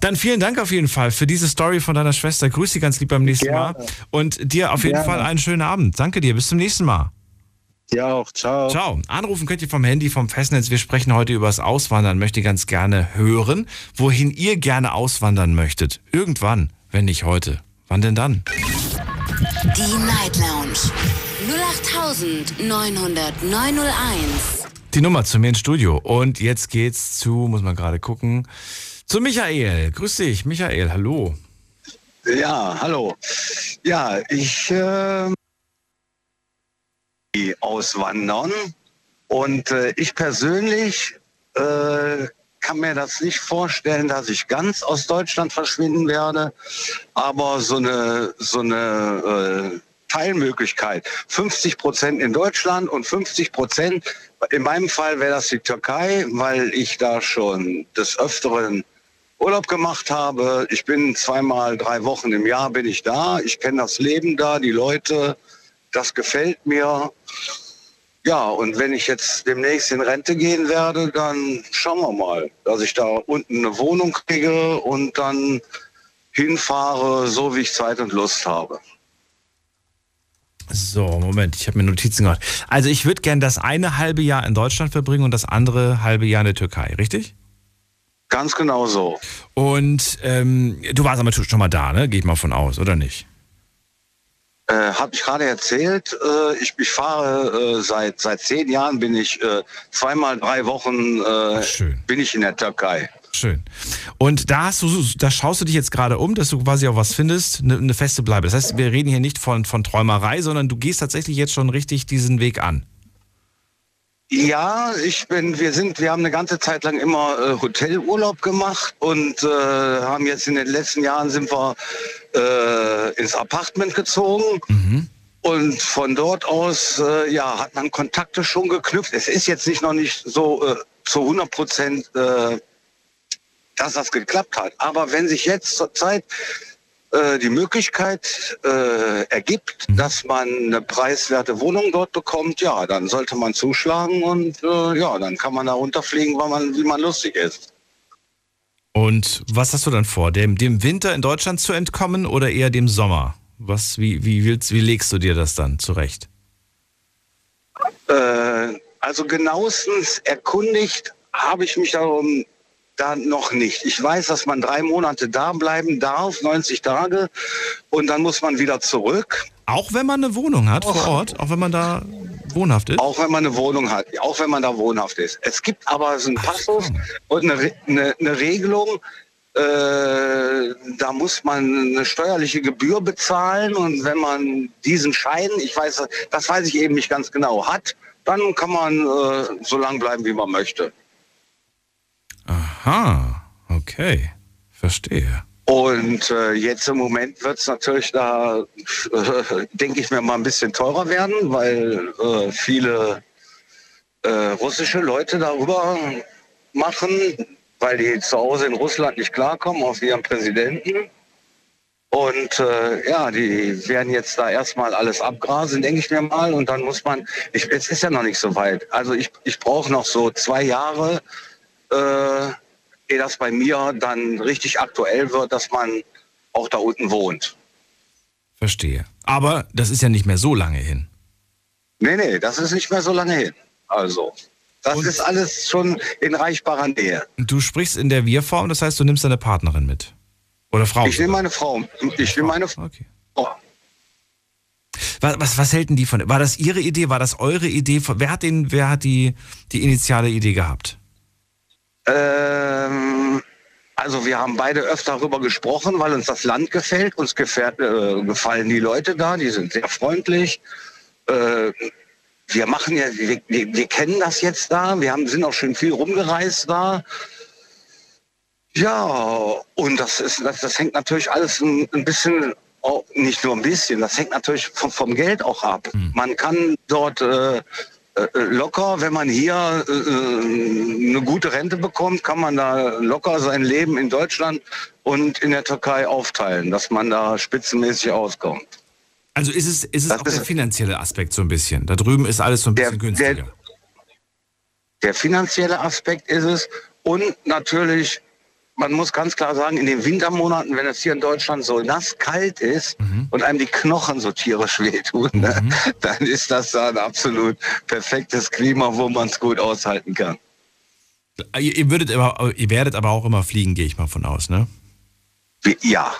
C: Dann vielen Dank auf jeden Fall für diese Story von deiner Schwester. Grüß sie ganz lieb beim nächsten
E: Gerne.
C: Mal. Und dir auf jeden
E: Gerne.
C: Fall einen schönen Abend. Danke dir. Bis zum nächsten Mal.
E: Ja auch, ciao.
C: Ciao. Anrufen könnt ihr vom Handy, vom Festnetz. Wir sprechen heute über das Auswandern. Möchte ganz gerne hören, wohin ihr gerne auswandern möchtet. Irgendwann, wenn nicht heute. Wann denn dann?
B: Die Night Lounge 08901.
C: Die Nummer zu mir ins Studio. Und jetzt geht's zu, muss man gerade gucken, zu Michael. Grüß dich, Michael. Hallo.
F: Ja, hallo. Ja, ich äh, auswandern und äh, ich persönlich äh, kann mir das nicht vorstellen, dass ich ganz aus Deutschland verschwinden werde, aber so eine so eine äh, Teilmöglichkeit, 50 Prozent in Deutschland und 50 Prozent, in meinem Fall wäre das die Türkei, weil ich da schon des Öfteren Urlaub gemacht habe. Ich bin zweimal drei Wochen im Jahr bin ich da. Ich kenne das Leben da, die Leute. Das gefällt mir. Ja, und wenn ich jetzt demnächst in Rente gehen werde, dann schauen wir mal, dass ich da unten eine Wohnung kriege und dann hinfahre, so wie ich Zeit und Lust habe.
C: So, Moment, ich habe mir Notizen gemacht. Also ich würde gern das eine halbe Jahr in Deutschland verbringen und das andere halbe Jahr in der Türkei, richtig?
F: Ganz genau so.
C: Und ähm, du warst aber schon mal da, ne? Geht mal von aus, oder nicht?
F: Äh, Habe ich gerade erzählt. Äh, ich, ich fahre äh, seit seit zehn Jahren bin ich äh, zweimal drei Wochen äh,
C: Ach, schön.
F: bin ich in der Türkei.
C: Schön. Und da hast du, da schaust du dich jetzt gerade um, dass du quasi auch was findest, eine, eine feste Bleibe. Das heißt, wir reden hier nicht von, von Träumerei, sondern du gehst tatsächlich jetzt schon richtig diesen Weg an.
F: Ja, ich bin, wir sind, wir haben eine ganze Zeit lang immer äh, Hotelurlaub gemacht und äh, haben jetzt in den letzten Jahren sind wir äh, ins Apartment gezogen. Und von dort aus, äh, ja, hat man Kontakte schon geknüpft. Es ist jetzt nicht noch nicht so äh, zu 100 Prozent, äh, dass das geklappt hat. Aber wenn sich jetzt zur Zeit äh, die Möglichkeit äh, ergibt, dass man eine preiswerte Wohnung dort bekommt, ja, dann sollte man zuschlagen und äh, ja, dann kann man da runterfliegen, weil man, wie man lustig ist.
C: Und was hast du dann vor? Dem, dem Winter in Deutschland zu entkommen oder eher dem Sommer? Was, wie, wie, willst, wie legst du dir das dann zurecht?
F: Äh, also genauestens erkundigt habe ich mich darum da noch nicht. Ich weiß, dass man drei Monate da bleiben darf, 90 Tage, und dann muss man wieder zurück.
C: Auch wenn man eine Wohnung hat vor Ort, auch wenn man da wohnhaft ist?
F: Auch wenn man eine Wohnung hat, auch wenn man da wohnhaft ist. Es gibt aber so einen Passus und eine, eine, eine Regelung, äh, da muss man eine steuerliche Gebühr bezahlen und wenn man diesen Schein, ich weiß, das weiß ich eben nicht ganz genau, hat, dann kann man äh, so lang bleiben, wie man möchte.
C: Aha, okay. Verstehe.
F: Und äh, jetzt im Moment wird es natürlich da, äh, denke ich mir, mal ein bisschen teurer werden, weil äh, viele äh, russische Leute darüber machen, weil die zu Hause in Russland nicht klarkommen auf ihren Präsidenten. Und äh, ja, die werden jetzt da erstmal alles abgrasen, denke ich mir mal. Und dann muss man, ich, es ist ja noch nicht so weit. Also ich, ich brauche noch so zwei Jahre, äh, ehe das bei mir dann richtig aktuell wird, dass man auch da unten wohnt.
C: Verstehe. Aber das ist ja nicht mehr so lange hin.
F: Nee, nee, das ist nicht mehr so lange hin. Also, das
C: Und-
F: ist alles schon in reichbarer Nähe.
C: Du sprichst in der Wir-Form, das heißt, du nimmst deine Partnerin mit. Oder Frau.
F: Ich nehme meine Frau. Ich nehme meine Frau.
C: Okay. Was, was, was hält denn die von? War das Ihre Idee? War das eure Idee? Wer hat, den, wer hat die, die initiale Idee gehabt?
F: Ähm, also wir haben beide öfter darüber gesprochen, weil uns das Land gefällt. Uns gefällt, äh, gefallen die Leute da, die sind sehr freundlich. Äh, wir machen ja, wir, wir, wir kennen das jetzt da. Wir haben, sind auch schon viel rumgereist da. Ja, und das ist, das, das hängt natürlich alles ein, ein bisschen, auch nicht nur ein bisschen, das hängt natürlich vom, vom Geld auch ab. Man kann dort äh, locker, wenn man hier äh, eine gute Rente bekommt, kann man da locker sein Leben in Deutschland und in der Türkei aufteilen, dass man da spitzenmäßig auskommt.
C: Also ist es, ist es
F: Das
C: auch
F: ist-
C: der finanzielle Aspekt so ein bisschen. Da drüben ist alles so ein
F: Der-
C: bisschen
F: der-
C: günstiger.
F: Der finanzielle Aspekt ist es und natürlich, man muss ganz klar sagen, in den Wintermonaten, wenn es hier in Deutschland so nass kalt ist und einem die Knochen so tierisch wehtun, ne, dann ist das da ein absolut perfektes Klima, wo man es gut aushalten kann.
C: Ihr, ihr, würdet aber, ihr werdet aber auch immer fliegen, gehe ich mal von aus, ne?
F: Ja,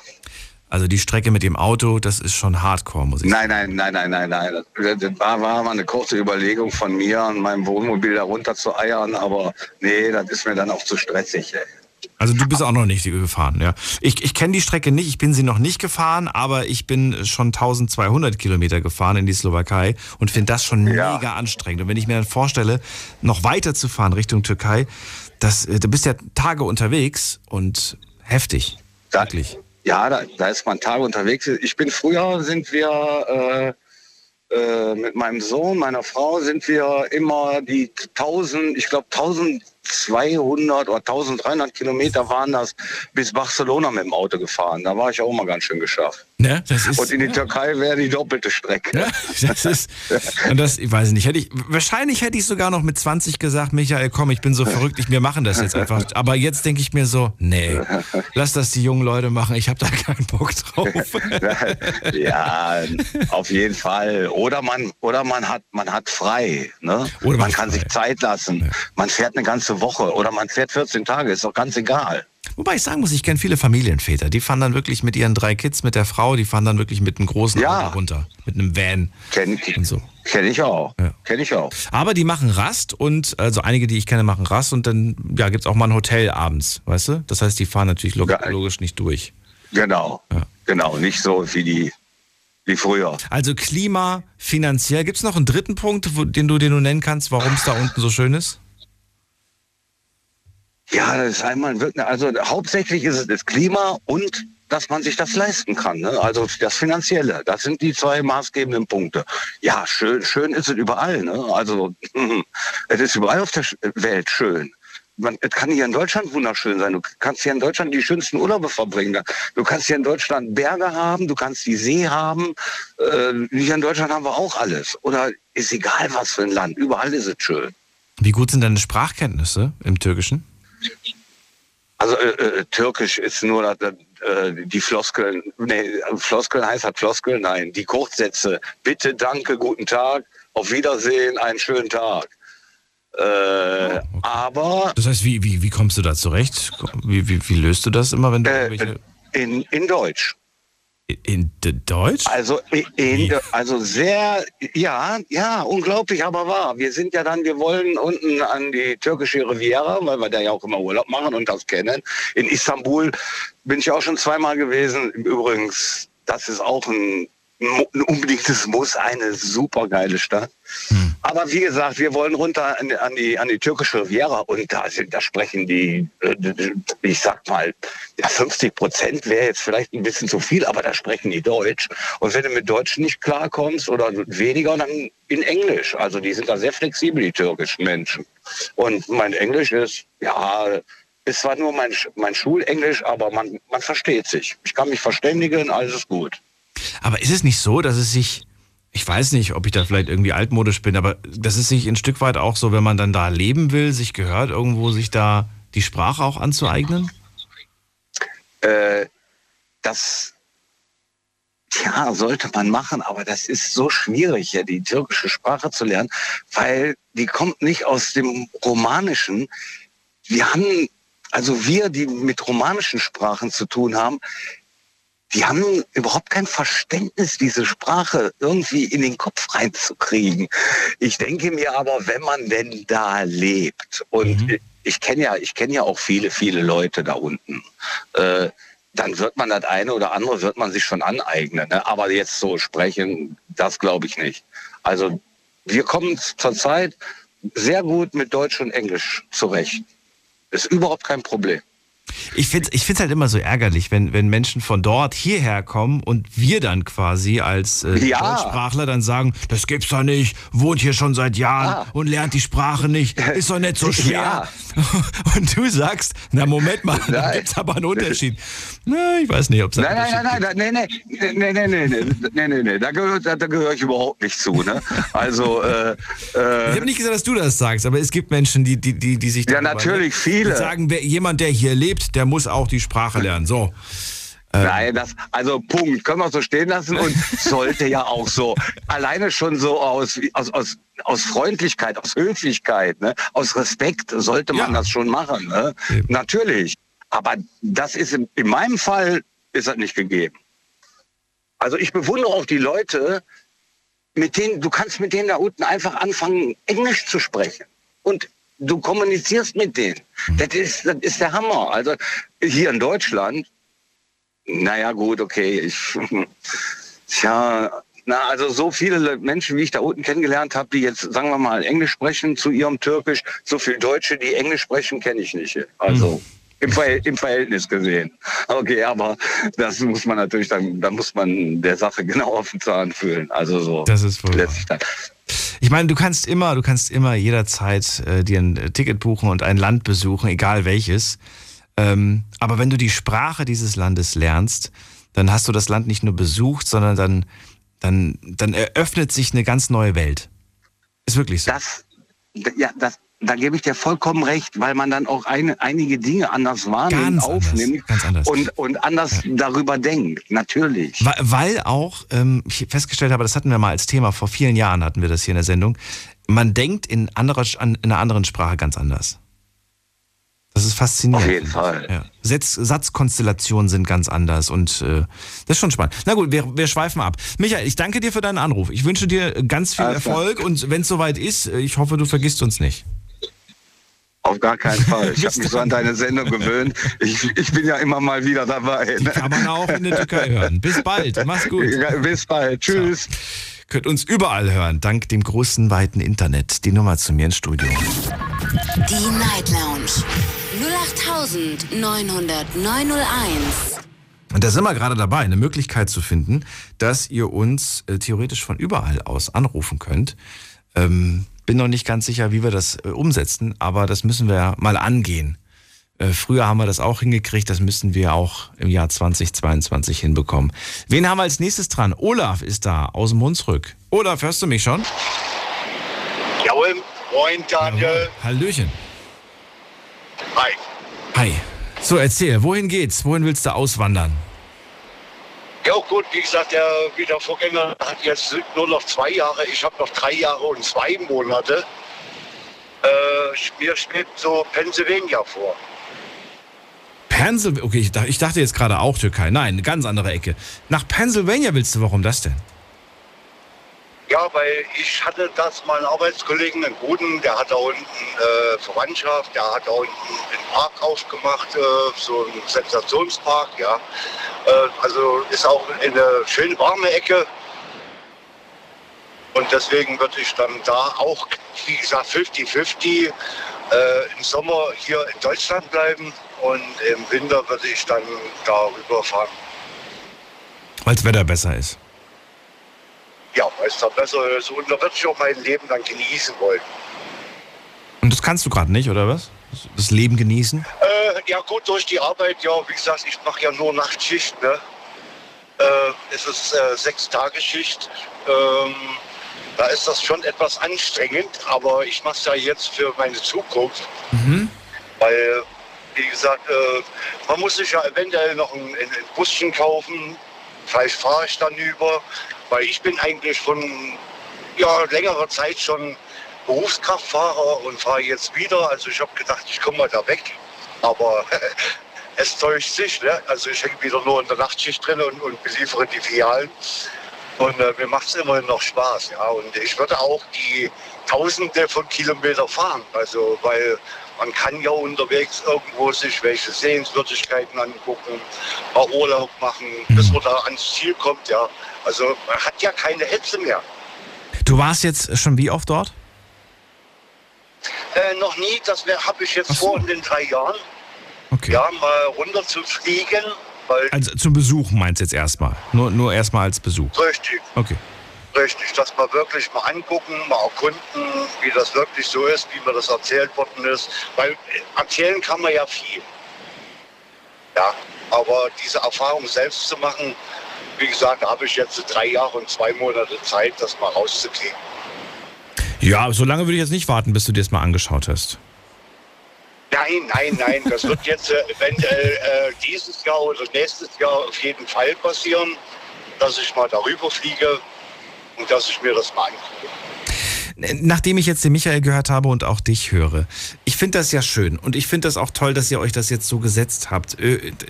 C: Also die Strecke mit dem Auto, das ist schon hardcore, muss ich sagen.
F: nein, nein, nein, nein, nein, nein. Das das war, war mal eine kurze Überlegung von mir, an meinem Wohnmobil da runter zu eiern, aber nee, das ist mir dann auch zu stressig. Ey.
C: Also du bist auch noch nicht gefahren, ja. Ich, ich kenne die Strecke nicht, ich bin sie noch nicht gefahren, aber ich bin schon 1200 Kilometer gefahren in die Slowakei und finde das schon
F: Ja.
C: mega anstrengend. Und wenn ich mir dann vorstelle, noch weiter zu fahren Richtung Türkei, das, äh, du bist ja Tage unterwegs und heftig.
F: Da-
C: Wirklich.
F: Ja, da, da ist man Tage unterwegs. Ich bin früher, sind wir äh, äh, mit meinem Sohn, meiner Frau, sind wir immer die 1000, ich glaube 1200 oder 1300 Kilometer waren das bis Barcelona mit dem Auto gefahren. Da war ich auch mal ganz schön geschafft.
C: Ne? Ist,
F: Und in die
C: ja.
F: Türkei wäre die doppelte Strecke.
C: Ja, das ist, und das, ich weiß nicht, hätte ich, wahrscheinlich hätte ich sogar noch mit 20 gesagt, Michael, komm, ich bin so verrückt, ich, wir machen das jetzt einfach. Aber jetzt denke ich mir so, nee, lass das die jungen Leute machen, ich habe da keinen Bock drauf.
F: ja, auf jeden Fall. Oder man, oder man hat, man hat frei. Ne?
C: Oder man
F: man kann
C: frei.
F: sich Zeit lassen. Man fährt eine ganze Woche oder man fährt 14 Tage. Ist doch ganz egal.
C: Wobei ich sagen muss, ich kenne viele Familienväter, die fahren dann wirklich mit ihren drei Kids, mit der Frau, die fahren dann wirklich mit einem großen
F: Ja.
C: Auto runter, mit einem Van
F: Kenn ich,
C: und so.
F: kenn ich auch.
C: Ja.
F: Kenn ich auch.
C: Aber die machen Rast und, also einige, die ich kenne, machen Rast und dann ja, gibt's auch mal ein Hotel abends, weißt du? Das heißt, die fahren natürlich log
F: Ja.
C: logisch nicht durch.
F: Genau.
C: Ja.
F: Genau. Nicht so wie die, wie früher.
C: Also Klima, finanziell. Gibt's noch einen dritten Punkt, wo, den, du, den du nennen kannst, warum es da unten so schön ist?
F: Ja, das ist einmal wirklich, also hauptsächlich ist es das Klima und dass man sich das leisten kann. Ne? Also das Finanzielle, das sind die zwei maßgebenden Punkte. Ja, schön, schön ist es überall. Ne? Also es ist überall auf der Welt schön. Man, es kann hier in Deutschland wunderschön sein. Du kannst hier in Deutschland die schönsten Urlaube verbringen. Du kannst hier in Deutschland Berge haben, du kannst die See haben. Äh, hier in Deutschland haben wir auch alles. Oder ist egal was für ein Land. Überall ist es schön.
C: Wie gut sind deine Sprachkenntnisse im Türkischen?
F: Also äh, äh, Türkisch ist nur das, äh, die Floskeln. Nee, Floskeln heißt hat Floskeln? Nein, die Kurzsätze. Bitte, danke, guten Tag, auf Wiedersehen, einen schönen Tag. Äh, Aber
C: Das heißt, wie, wie, wie kommst du da zurecht? Wie, wie, wie löst du das immer, wenn du
F: äh, in, in Deutsch.
C: In Deutsch?
F: Also, in, also sehr, ja, ja, unglaublich, aber wahr. Wir sind ja dann, wir wollen unten an die türkische Riviera, weil wir da ja auch immer Urlaub machen und das kennen. In Istanbul bin ich auch schon zweimal gewesen. Übrigens, das ist auch ein ein unbedingtes Muss, eine super geile Stadt. Hm. Aber wie gesagt, wir wollen runter an, an, die, an die türkische Riviera und da, sind, da sprechen die, äh, ich sag mal, ja, 50 Prozent wäre jetzt vielleicht ein bisschen zu viel, aber da sprechen die Deutsch. Und wenn du mit Deutsch nicht klarkommst oder weniger, dann in Englisch. Also die sind da sehr flexibel, die türkischen Menschen. Und mein Englisch ist, ja, ist zwar nur mein, mein Schulenglisch, aber man, man versteht sich. Ich kann mich verständigen, alles ist gut.
C: Aber ist es nicht so, dass es sich, ich weiß nicht, ob ich da vielleicht irgendwie altmodisch bin, aber dass es sich ein Stück weit auch so, wenn man dann da leben will, sich gehört, irgendwo sich da die Sprache auch anzueignen?
F: Äh, das ja, sollte man machen, aber das ist so schwierig, ja, die türkische Sprache zu lernen, weil die kommt nicht aus dem Romanischen. Wir haben, also wir, die mit romanischen Sprachen zu tun haben, die haben überhaupt kein Verständnis, diese Sprache irgendwie in den Kopf reinzukriegen. Ich denke mir aber, wenn man denn da lebt und mhm. ich kenne ja, ich kenne ja auch viele, viele Leute da unten. Äh, dann wird man das eine oder andere wird man sich schon aneignen. Ne? Aber jetzt so sprechen, das glaube ich nicht. Also wir kommen zurzeit sehr gut mit Deutsch und Englisch zurecht. Ist überhaupt kein Problem.
C: Ich finde es ich find's halt immer so ärgerlich, wenn, wenn Menschen von dort hierher kommen und wir dann quasi als äh, ja. Deutschsprachler dann sagen, das gibt's doch nicht, wohnt hier schon seit Jahren ah. und lernt die Sprache nicht, ist doch nicht so schwer. Ja. Und du sagst, na Moment mal, nein. da gibt's aber einen Unterschied. Na, ich weiß nicht, ob es
F: Nein, nein, nein, nein, nein, nein, nein, nein, nein, nein, nein, nein, da gehöre da, da gehör ich überhaupt nicht zu. Ne? Also, äh, äh,
C: ich habe nicht gesagt, dass du das sagst, aber es gibt Menschen, die, die, die, die sich
F: Ja, natürlich viele.
C: sagen, wer, jemand, der hier lebt, der muss auch die Sprache lernen. So.
F: Ähm. Nein, das, also Punkt, können wir so stehen lassen und sollte ja auch so. Alleine schon so aus, aus, aus, aus Freundlichkeit, aus Höflichkeit, ne? aus Respekt sollte man ja. das schon machen. Ne? Natürlich. Aber das ist in, in meinem Fall ist das nicht gegeben. Also ich bewundere auch die Leute, mit denen, du kannst mit denen da unten einfach anfangen, Englisch zu sprechen. Und du kommunizierst mit denen. Mhm. Das ist, das ist der Hammer. Also hier in Deutschland, naja gut, okay, ich, tja, na, also so viele Menschen, wie ich da unten kennengelernt habe, die jetzt, sagen wir mal, Englisch sprechen zu ihrem Türkisch, so viele Deutsche, die Englisch sprechen, kenne ich nicht. Also. Mhm. Im, Ver Im Verhältnis gesehen. Okay, aber das muss man natürlich dann, da muss man der Sache genau auf den Zahn fühlen. Also so.
C: Das ist wohl. Letztlich dann. Ich meine, du kannst immer, du kannst immer jederzeit äh, dir ein äh, Ticket buchen und ein Land besuchen, egal welches. Ähm, aber wenn du die Sprache dieses Landes lernst, dann hast du das Land nicht nur besucht, sondern dann, dann, dann eröffnet sich eine ganz neue Welt. Ist wirklich so.
F: Das, ja, das, da gebe ich dir vollkommen recht, weil man dann auch eine, einige Dinge anders wahrnimmt, aufnimmt anders, anders. Und, und anders ja. darüber denkt, natürlich.
C: Weil, weil auch, ähm, ich festgestellt habe, das hatten wir mal als Thema, vor vielen Jahren hatten wir das hier in der Sendung, man denkt in, anderer, in einer anderen Sprache ganz anders. Das ist faszinierend.
F: Auf jeden Fall.
C: Ja. Satz, Satzkonstellationen sind ganz anders und äh, das ist schon spannend. Na gut, wir, wir schweifen ab. Michael, ich danke dir für deinen Anruf. Ich wünsche dir ganz viel Alles Erfolg klar. und wenn es soweit ist, ich hoffe, du vergisst uns nicht.
F: Auf gar keinen Fall. Ich habe mich so an deine Sendung gewöhnt. Ich, ich bin ja immer mal wieder dabei.
C: Ne? Die kann man auch in der Türkei hören. Bis bald. Mach's gut.
F: Ja, bis bald. Tschüss. So.
C: Könnt uns überall hören, dank dem großen, weiten Internet. Die Nummer zu mir ins Studio.
B: Die Night Lounge. 0890901.
C: Und da sind wir gerade dabei, eine Möglichkeit zu finden, dass ihr uns äh, theoretisch von überall aus anrufen könnt. Ähm, bin noch nicht ganz sicher, wie wir das äh, umsetzen, aber das müssen wir mal angehen. Äh, früher haben wir das auch hingekriegt, das müssen wir auch im Jahr 2022 hinbekommen. Wen haben wir als nächstes dran? Olaf ist da, aus dem Hunsrück. Olaf, hörst du mich schon?
G: Jawohl, moin Daniel. Jawohl.
C: Hallöchen.
G: Hi.
C: Hi. So, erzähl, wohin geht's? Wohin willst du auswandern?
G: Ja gut, wie gesagt, der, wie der Vorgänger hat jetzt nur noch zwei Jahre. Ich habe noch drei Jahre und zwei Monate. Äh, mir schwebt so Pennsylvania vor.
C: Pennsylvania, okay, ich dachte jetzt gerade auch Türkei. Nein, eine ganz andere Ecke. Nach Pennsylvania willst du, warum das denn?
G: Ja, weil ich hatte das mal einen Arbeitskollegen, einen guten, der hat da unten äh, Verwandtschaft, der hat da unten einen Park aufgemacht, äh, so einen Sensationspark, ja. Äh, also ist auch eine schöne warme Ecke. Und deswegen würde ich dann da auch, wie gesagt, 50-50 äh, im Sommer hier in Deutschland bleiben und im Winter würde ich dann darüber fahren.
C: Weil das Wetter besser ist.
G: Ja, weil es da besser ist. Und da würde ich auch mein Leben dann genießen wollen.
C: Und das kannst du gerade nicht, oder was? Das Leben genießen?
G: Äh, ja gut, durch die Arbeit, ja, wie gesagt, ich mache ja nur Nachtschicht, ne? Äh, es ist äh, sechs Tage Schicht. Ähm, da ist das schon etwas anstrengend, aber ich mache es ja jetzt für meine Zukunft.
C: Mhm.
G: Weil, wie gesagt, äh, man muss sich ja eventuell noch ein, ein Buschen kaufen. Vielleicht fahre ich dann über, weil ich bin eigentlich von ja, längerer Zeit schon Berufskraftfahrer und fahre jetzt wieder. Also ich habe gedacht, ich komme mal da weg. Aber es täuscht sich. Ne? Also ich hänge wieder nur in der Nachtschicht drin und, und beliefere die Filialen. Und äh, mir macht es immerhin noch Spaß. Ja? Und ich würde auch die Tausende von Kilometern fahren. Also weil man kann ja unterwegs irgendwo sich welche Sehenswürdigkeiten angucken, mal Urlaub machen, bis man da ans Ziel kommt. Ja. Also man hat ja keine Hetze mehr.
C: Du warst jetzt schon wie oft dort?
G: Äh, noch nie, das habe ich jetzt
C: so.
G: vor in den drei Jahren.
C: Okay.
G: Ja, mal runter zu fliegen, weil
C: Also zum Besuch meinst du jetzt erstmal? Nur, nur erstmal als Besuch?
G: richtig,
C: Okay.
G: richtig, das mal wirklich mal angucken, mal erkunden, wie das wirklich so ist, wie mir das erzählt worden ist. Weil äh, erzählen kann man ja viel. Ja, aber diese Erfahrung selbst zu machen, wie gesagt, da habe ich jetzt drei Jahre und zwei Monate Zeit, das mal rauszukriegen.
C: Ja, so lange würde ich jetzt nicht warten, bis du dir das mal angeschaut hast.
G: Nein, nein, nein, das wird jetzt äh, eventuell äh, dieses Jahr oder nächstes Jahr auf jeden Fall passieren, dass ich mal darüber fliege und dass ich mir das mal angucke.
C: Nachdem ich jetzt den Michael gehört habe und auch dich höre, ich finde das ja schön und ich finde das auch toll, dass ihr euch das jetzt so gesetzt habt.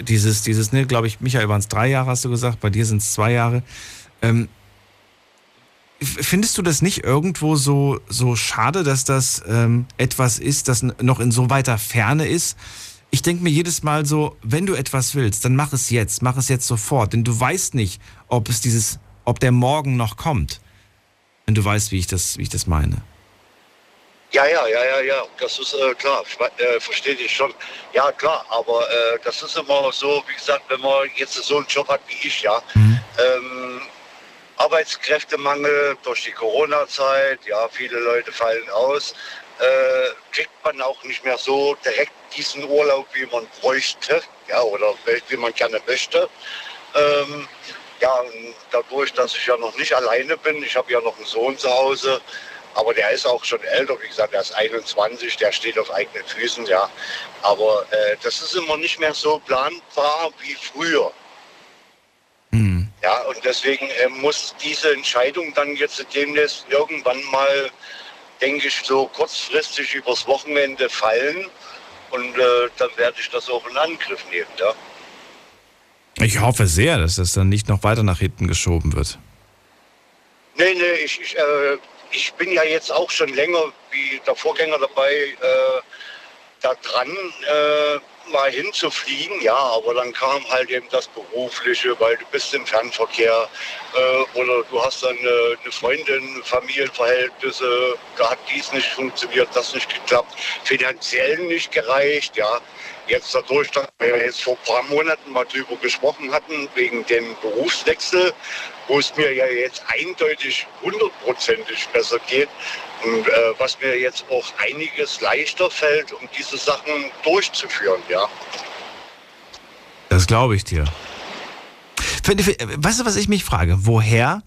C: Dieses, dieses, ne, glaube ich, Michael waren es drei Jahre, hast du gesagt, bei dir sind es zwei Jahre. Ähm, findest du das nicht irgendwo so, so schade, dass das ähm, etwas ist, das noch in so weiter Ferne ist? Ich denke mir jedes Mal so, wenn du etwas willst, dann mach es jetzt, mach es jetzt sofort, denn du weißt nicht, ob es dieses, ob der Morgen noch kommt. Wenn du weißt, wie ich das, wie ich das meine.
G: Ja, ja, ja, ja, ja, das ist äh, klar, äh, verstehe ich schon. Ja, klar, aber äh, das ist immer so, wie gesagt, wenn man jetzt so einen Job hat wie ich, ja, ähm, Arbeitskräftemangel durch die Corona-Zeit, ja, viele Leute fallen aus, äh, kriegt man auch nicht mehr so direkt diesen Urlaub, wie man bräuchte, ja, oder wie man gerne möchte. Ähm, ja, und dadurch, dass ich ja noch nicht alleine bin, ich habe ja noch einen Sohn zu Hause, aber der ist auch schon älter, wie gesagt, der ist 21, der steht auf eigenen Füßen, ja. Aber äh, das ist immer nicht mehr so planbar wie früher.
C: Hm.
G: Ja, und deswegen äh, muss diese Entscheidung dann jetzt demnächst irgendwann mal, denke ich, so kurzfristig übers Wochenende fallen. Und äh, dann werde ich das auch in Angriff nehmen, ja.
C: Ich hoffe sehr, dass das dann nicht noch weiter nach hinten geschoben wird.
G: Nee, nee, ich, ich, äh, ich bin ja jetzt auch schon länger wie der Vorgänger dabei, äh, da dran äh, mal hinzufliegen, ja, aber dann kam halt eben das Berufliche, weil du bist im Fernverkehr äh, oder du hast dann äh, eine Freundin, Familienverhältnisse, da hat dies nicht funktioniert, das nicht geklappt, finanziell nicht gereicht, ja. Jetzt dadurch, dass wir jetzt vor ein paar Monaten mal drüber gesprochen hatten, wegen dem Berufswechsel, wo es mir ja jetzt eindeutig hundertprozentig besser geht und äh, was mir jetzt auch einiges leichter fällt, um diese Sachen durchzuführen, ja.
C: Das glaube ich dir. Weißt du, was ich mich frage? Woher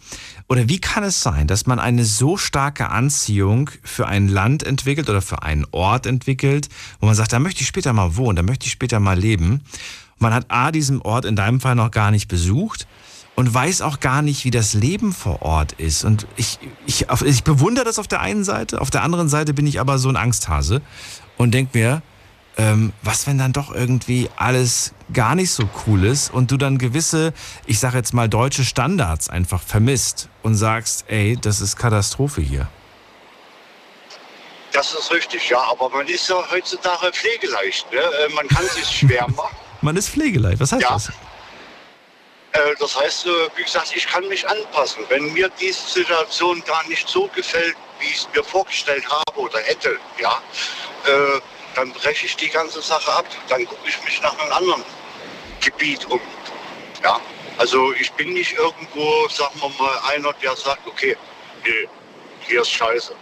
C: oder wie kann es sein, dass man eine so starke Anziehung für ein Land entwickelt oder für einen Ort entwickelt, wo man sagt, da möchte ich später mal wohnen, da möchte ich später mal leben. Man hat A, diesen Ort in deinem Fall noch gar nicht besucht und weiß auch gar nicht, wie das Leben vor Ort ist. Und ich, ich, ich bewundere das auf der einen Seite, auf der anderen Seite bin ich aber so ein Angsthase und denke mir, ähm, was wenn dann doch irgendwie alles gar nicht so cool ist und du dann gewisse, ich sag jetzt mal deutsche Standards einfach vermisst und sagst, ey, das ist Katastrophe hier.
G: Das ist richtig, ja, aber man ist ja heutzutage pflegeleicht. Ne? Äh, Man kann sich schwer machen.
C: Man ist pflegeleicht, was heißt
G: Ja.
C: das?
G: Äh, Das heißt, äh, wie gesagt, ich kann mich anpassen. Wenn mir diese Situation gar nicht so gefällt, wie ich es mir vorgestellt habe oder hätte, ja, dann breche ich die ganze Sache ab. Dann gucke ich mich nach einem anderen Gebiet um. Ja, also ich bin nicht irgendwo, sagen wir mal, einer, der sagt, okay, nee, hier ist Scheiße.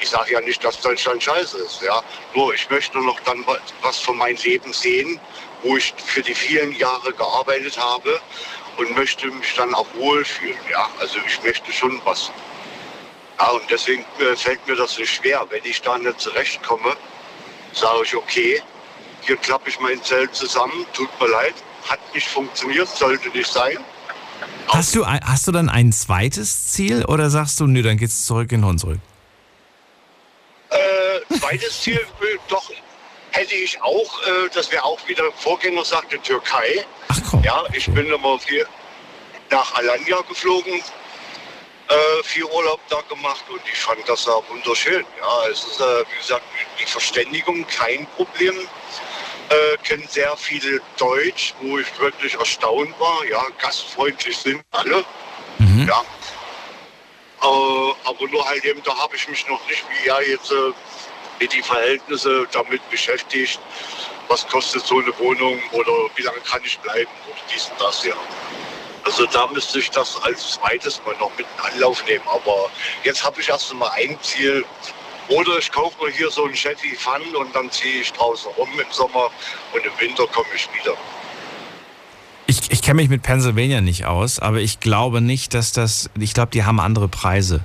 G: Ich sage ja nicht, dass Deutschland scheiße ist, ja. Nur ich möchte noch dann wa- was von meinem Leben sehen, wo ich für die vielen Jahre gearbeitet habe und möchte mich dann auch wohlfühlen, ja. Also ich möchte schon was. Ja, und deswegen äh, fällt mir das so schwer. Wenn ich da nicht zurechtkomme, sage ich, okay, hier klappe ich mein Zelt zusammen, tut mir leid, hat nicht funktioniert, sollte nicht sein.
C: Hast du, hast du dann ein zweites Ziel oder sagst du, nö, dann geht's zurück in Hunsrück?
G: Äh, zweites Ziel, äh, doch, hätte ich auch, äh, das wäre auch wieder Vorgänger sagte Türkei.
C: Ach komm.
G: Ja, ich bin immer viel nach Alanya geflogen, äh, viel Urlaub da gemacht und ich fand das da wunderschön. Ja, es ist, äh, wie gesagt, die Verständigung kein Problem. Äh, kennen sehr viele Deutsch, wo ich wirklich erstaunt war. Ja, gastfreundlich sind alle. Ja. Äh, aber nur halt eben, da habe ich mich noch nicht, wie ja jetzt äh, mit die Verhältnisse damit beschäftigt. Was kostet so eine Wohnung oder wie lange kann ich bleiben oder dies und das ja. Also da müsste ich das als zweites mal noch mit in Anlauf nehmen. Aber jetzt habe ich erst mal ein Ziel. Oder ich kaufe mir hier so einen Chevy Fun und dann ziehe ich draußen rum im Sommer und im Winter komme ich wieder.
C: Ich, ich kenne mich mit Pennsylvania nicht aus, aber ich glaube nicht, dass das. Ich glaube, die haben andere Preise.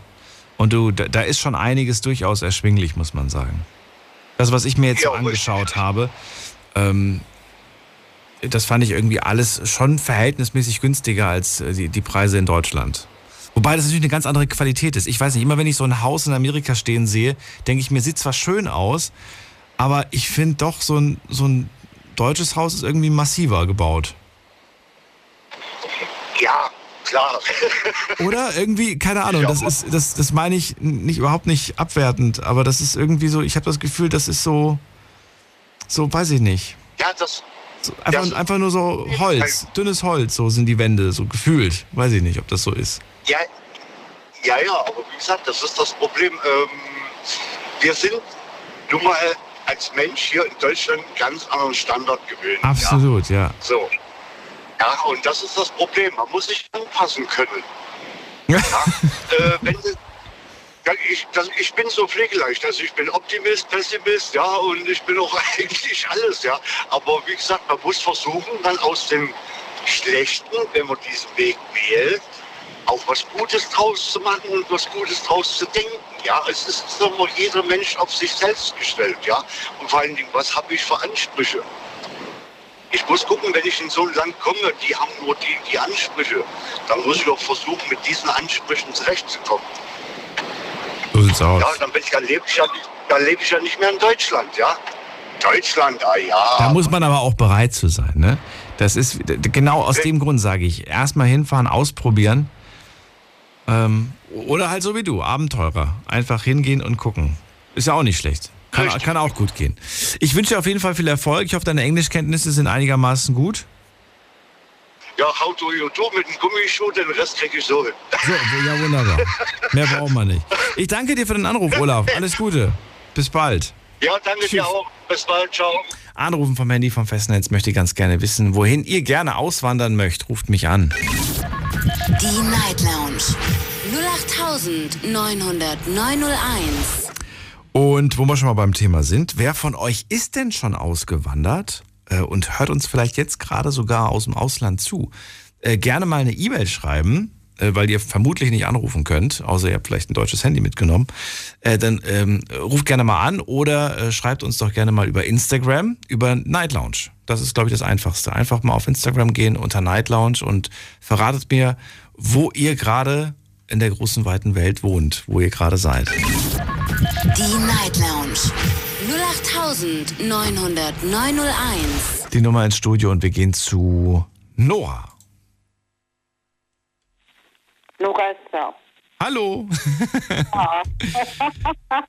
C: Und du, da, da ist schon einiges durchaus erschwinglich, muss man sagen. Das, was ich mir jetzt so
G: Ja,
C: angeschaut
G: richtig.
C: habe, ähm, das fand ich irgendwie alles schon verhältnismäßig günstiger als äh, die, die Preise in Deutschland. Wobei das natürlich eine ganz andere Qualität ist. Ich weiß nicht, immer wenn ich so ein Haus in Amerika stehen sehe, denke ich mir, sieht zwar schön aus, aber ich finde doch, so ein, so ein deutsches Haus ist irgendwie massiver gebaut.
G: Ja, klar.
C: Oder irgendwie, keine Ahnung, das ist, das, das meine ich nicht überhaupt nicht abwertend, aber das ist irgendwie so, ich habe das Gefühl, das ist so, so, weiß ich nicht.
G: ja, das,
C: So, einfach,
G: so-
C: einfach nur so Holz, dünnes Holz, so sind die Wände, so gefühlt. Weiß ich nicht, ob das so ist.
G: Ja, ja, ja, aber wie gesagt, das ist das Problem. Ähm, wir sind nun mal als Mensch hier in Deutschland einen ganz anderen Standard gewöhnt.
C: Absolut, ja.
G: Ja, so. ja, und das ist das Problem. Man muss sich anpassen können. äh, wenn, ja, ich, das, ich bin so pflegeleicht. Also ich bin Optimist, Pessimist, ja, und ich bin auch eigentlich alles, ja. Aber wie gesagt, man muss versuchen, dann aus dem Schlechten, wenn man diesen Weg wählt, auch was Gutes draus zu machen und was Gutes draus zu denken. Ja, es ist immer jeder Mensch auf sich selbst gestellt, ja. Und vor allen Dingen, was habe ich für Ansprüche? Ich muss gucken, wenn ich in so ein Land komme, die haben nur die, die Ansprüche. Dann muss ich doch versuchen, mit diesen Ansprüchen zurechtzukommen.
C: So sieht's aus.
G: Ja, dann, bin ich, dann lebe ich, ja nicht- dann lebe ich ja nicht mehr in Deutschland, ja. Deutschland, ah ja.
C: Da muss man aber auch bereit zu sein, ne? Das ist genau aus dem Grund sage ich, erstmal hinfahren, ausprobieren. Ähm, oder halt so wie du, Abenteurer. Einfach hingehen und gucken. Ist ja auch nicht schlecht. Kann, kann auch gut gehen. Ich wünsche dir auf jeden Fall viel Erfolg. Ich hoffe, deine Englischkenntnisse sind einigermaßen gut.
G: Ja, how do you do mit dem Gummischuh, den Rest kriege ich so hin.
C: So, ja, wunderbar. Mehr braucht man nicht. Ich danke dir für den Anruf, Olaf. Alles Gute. Bis bald.
G: Ja, danke
C: Tschüss.
G: dir auch. Bis bald, ciao.
C: Anrufen vom Handy vom Festnetz möchte ganz gerne wissen, wohin ihr gerne auswandern möchtet. Ruft mich an.
B: Die Night Lounge 0890901.
C: Und wo wir schon mal beim Thema sind, wer von euch ist denn schon ausgewandert äh, und hört uns vielleicht jetzt gerade sogar aus dem Ausland zu? Äh, gerne mal eine E-Mail schreiben, äh, weil ihr vermutlich nicht anrufen könnt, außer ihr habt vielleicht ein deutsches Handy mitgenommen. Dann ähm, ruft gerne mal an oder schreibt uns doch gerne mal über Instagram, über Night Lounge. Das ist, glaube ich, das Einfachste. Einfach mal auf Instagram gehen unter Night Lounge und verratet mir, wo ihr gerade in der großen, weiten Welt wohnt, wo ihr gerade seid.
B: Die Night Lounge 08901.
C: Die Nummer ins Studio und wir gehen zu Noah.
H: Nora ist da.
C: Hallo.
H: Ja.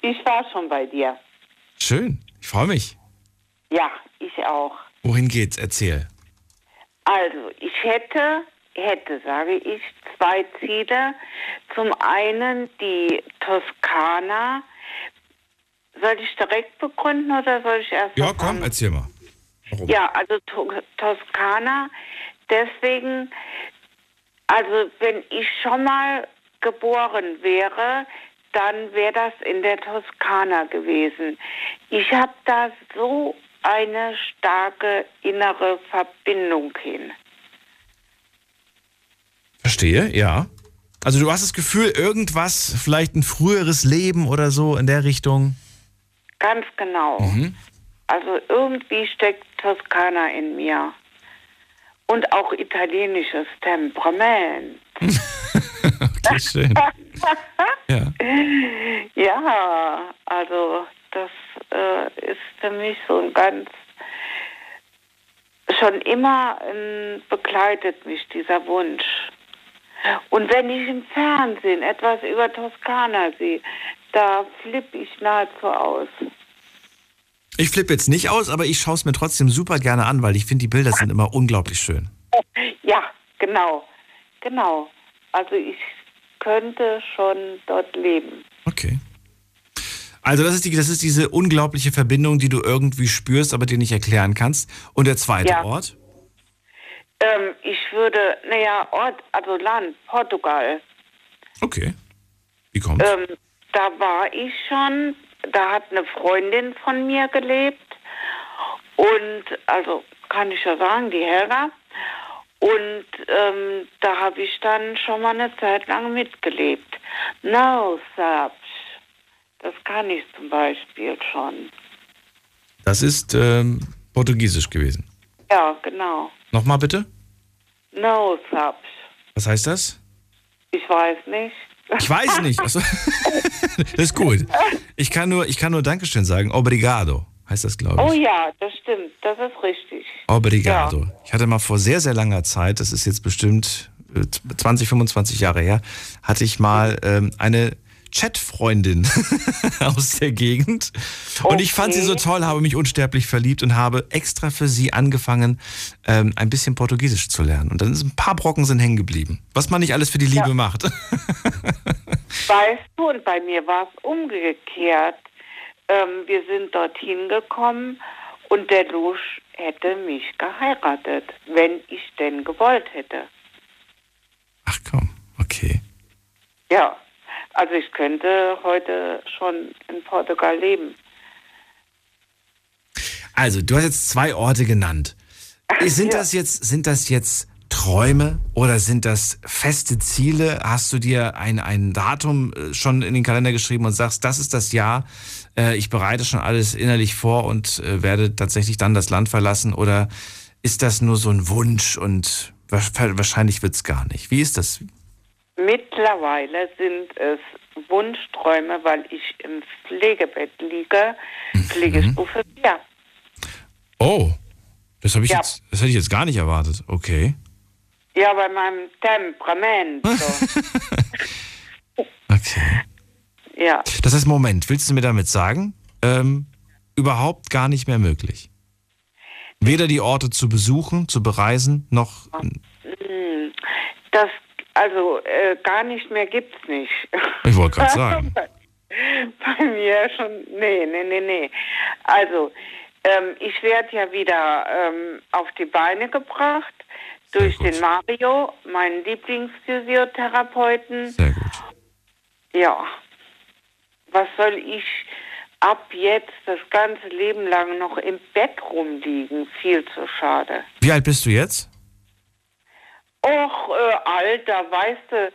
H: ich war schon bei dir.
C: Schön. Ich freue mich.
H: Ja, ich auch.
C: Wohin geht's? Erzähl.
H: Also, ich hätte, hätte, sage ich, zwei Ziele. Zum einen die Toskana. Soll ich direkt begründen oder soll ich erst
C: Ja, komm, erzähl mal. Warum?
H: Ja, also to Toskana. Deswegen, also wenn ich schon mal geboren wäre, dann wäre das in der Toskana gewesen. Ich habe da so eine starke innere Verbindung hin.
C: Verstehe, ja. Also du hast das Gefühl, irgendwas, vielleicht ein früheres Leben oder so in der Richtung.
H: Ganz genau. Also irgendwie steckt Toskana in mir. Und auch italienisches Temperament.
C: Okay, schön. Ja.
H: Ja, also das äh, ist für mich so ein ganz schon immer ähm, begleitet mich dieser Wunsch. Und wenn ich im Fernsehen etwas über Toskana sehe, da flippe ich nahezu aus.
C: Ich flippe jetzt nicht aus, aber ich schaue es mir trotzdem super gerne an, weil ich finde, die Bilder sind immer unglaublich schön.
H: Ja, genau, genau. Also ich könnte schon dort leben.
C: Okay. Also das ist, die, das ist diese unglaubliche Verbindung, die du irgendwie spürst, aber dir nicht erklären kannst. Und der zweite
H: Ja.
C: Ort?
H: Ähm, ich würde, naja, Ort, also Land, Portugal.
C: Okay. Wie kommt's?
H: Ähm, da war ich schon, da hat eine Freundin von mir gelebt. Und, also kann ich ja sagen, die Helga. Und ähm, da habe ich dann schon mal eine Zeit lang mitgelebt. No, Serbs. Das kann ich zum Beispiel schon.
C: Das ist ähm, Portugiesisch gewesen.
H: Ja, genau.
C: Nochmal bitte?
H: No, Serbs.
C: Was heißt das?
H: Ich weiß nicht.
C: Ich weiß nicht. Achso. das ist gut. Ich kann nur, ich kann nur Dankeschön sagen. Obrigado heißt das, glaube ich.
H: Oh ja, das stimmt. Das ist richtig.
C: Obrigado. Ich hatte mal vor sehr, sehr langer Zeit, das ist jetzt bestimmt äh, 20, 25 Jahre her, hatte ich mal ähm, eine Chatfreundin aus der Gegend. Und ich fand sie so
H: Okay.
C: toll, habe mich unsterblich verliebt und habe extra für sie angefangen, ähm, ein bisschen Portugiesisch zu lernen. Und dann sind ein paar Brocken sind hängen geblieben. Was man nicht alles für die Liebe macht.
H: Weißt du, und bei mir war es umgekehrt. Ähm, wir sind dorthin gekommen und der Lusch hätte mich geheiratet, wenn ich denn gewollt hätte.
C: Ach komm, okay.
H: Ja, also ich könnte heute schon in Portugal leben.
C: Also, du hast jetzt zwei Orte genannt. Sind
H: Ja.
C: das jetzt, sind das jetzt Träume oder sind das feste Ziele? Hast du dir ein, ein Datum äh, schon in den Kalender geschrieben und sagst, das ist das Jahr, äh, ich bereite schon alles innerlich vor und äh, werde tatsächlich dann das Land verlassen? Oder ist das nur so ein Wunsch und wa- wahrscheinlich wird's gar nicht? Wie ist das?
H: Mittlerweile sind es Wunschträume, weil ich im Pflegebett liege, Pflegestufe 4.
C: Oh, das habe ich
H: Ja.
C: jetzt, das hätte ich jetzt gar nicht erwartet. Okay.
H: Ja, bei meinem Temperament. So.
C: Okay.
H: ja.
C: Das heißt, Moment, willst du mir damit sagen, ähm, überhaupt gar nicht mehr möglich? Weder die Orte zu besuchen, zu bereisen, noch.
H: Hm, Das, also, äh, gar nicht mehr gibt's nicht.
C: Ich wollte gerade sagen.
H: Bei mir schon, nee, nee, nee, nee. Also, ähm, ich werde ja wieder ähm, auf die Beine gebracht durch den Mario, meinen Lieblingsphysiotherapeuten.
C: Sehr gut.
H: Ja. Was soll ich ab jetzt das ganze Leben lang noch im Bett rumliegen? Viel zu schade.
C: Wie alt bist du jetzt?
H: Och, äh, Alter, weißt du,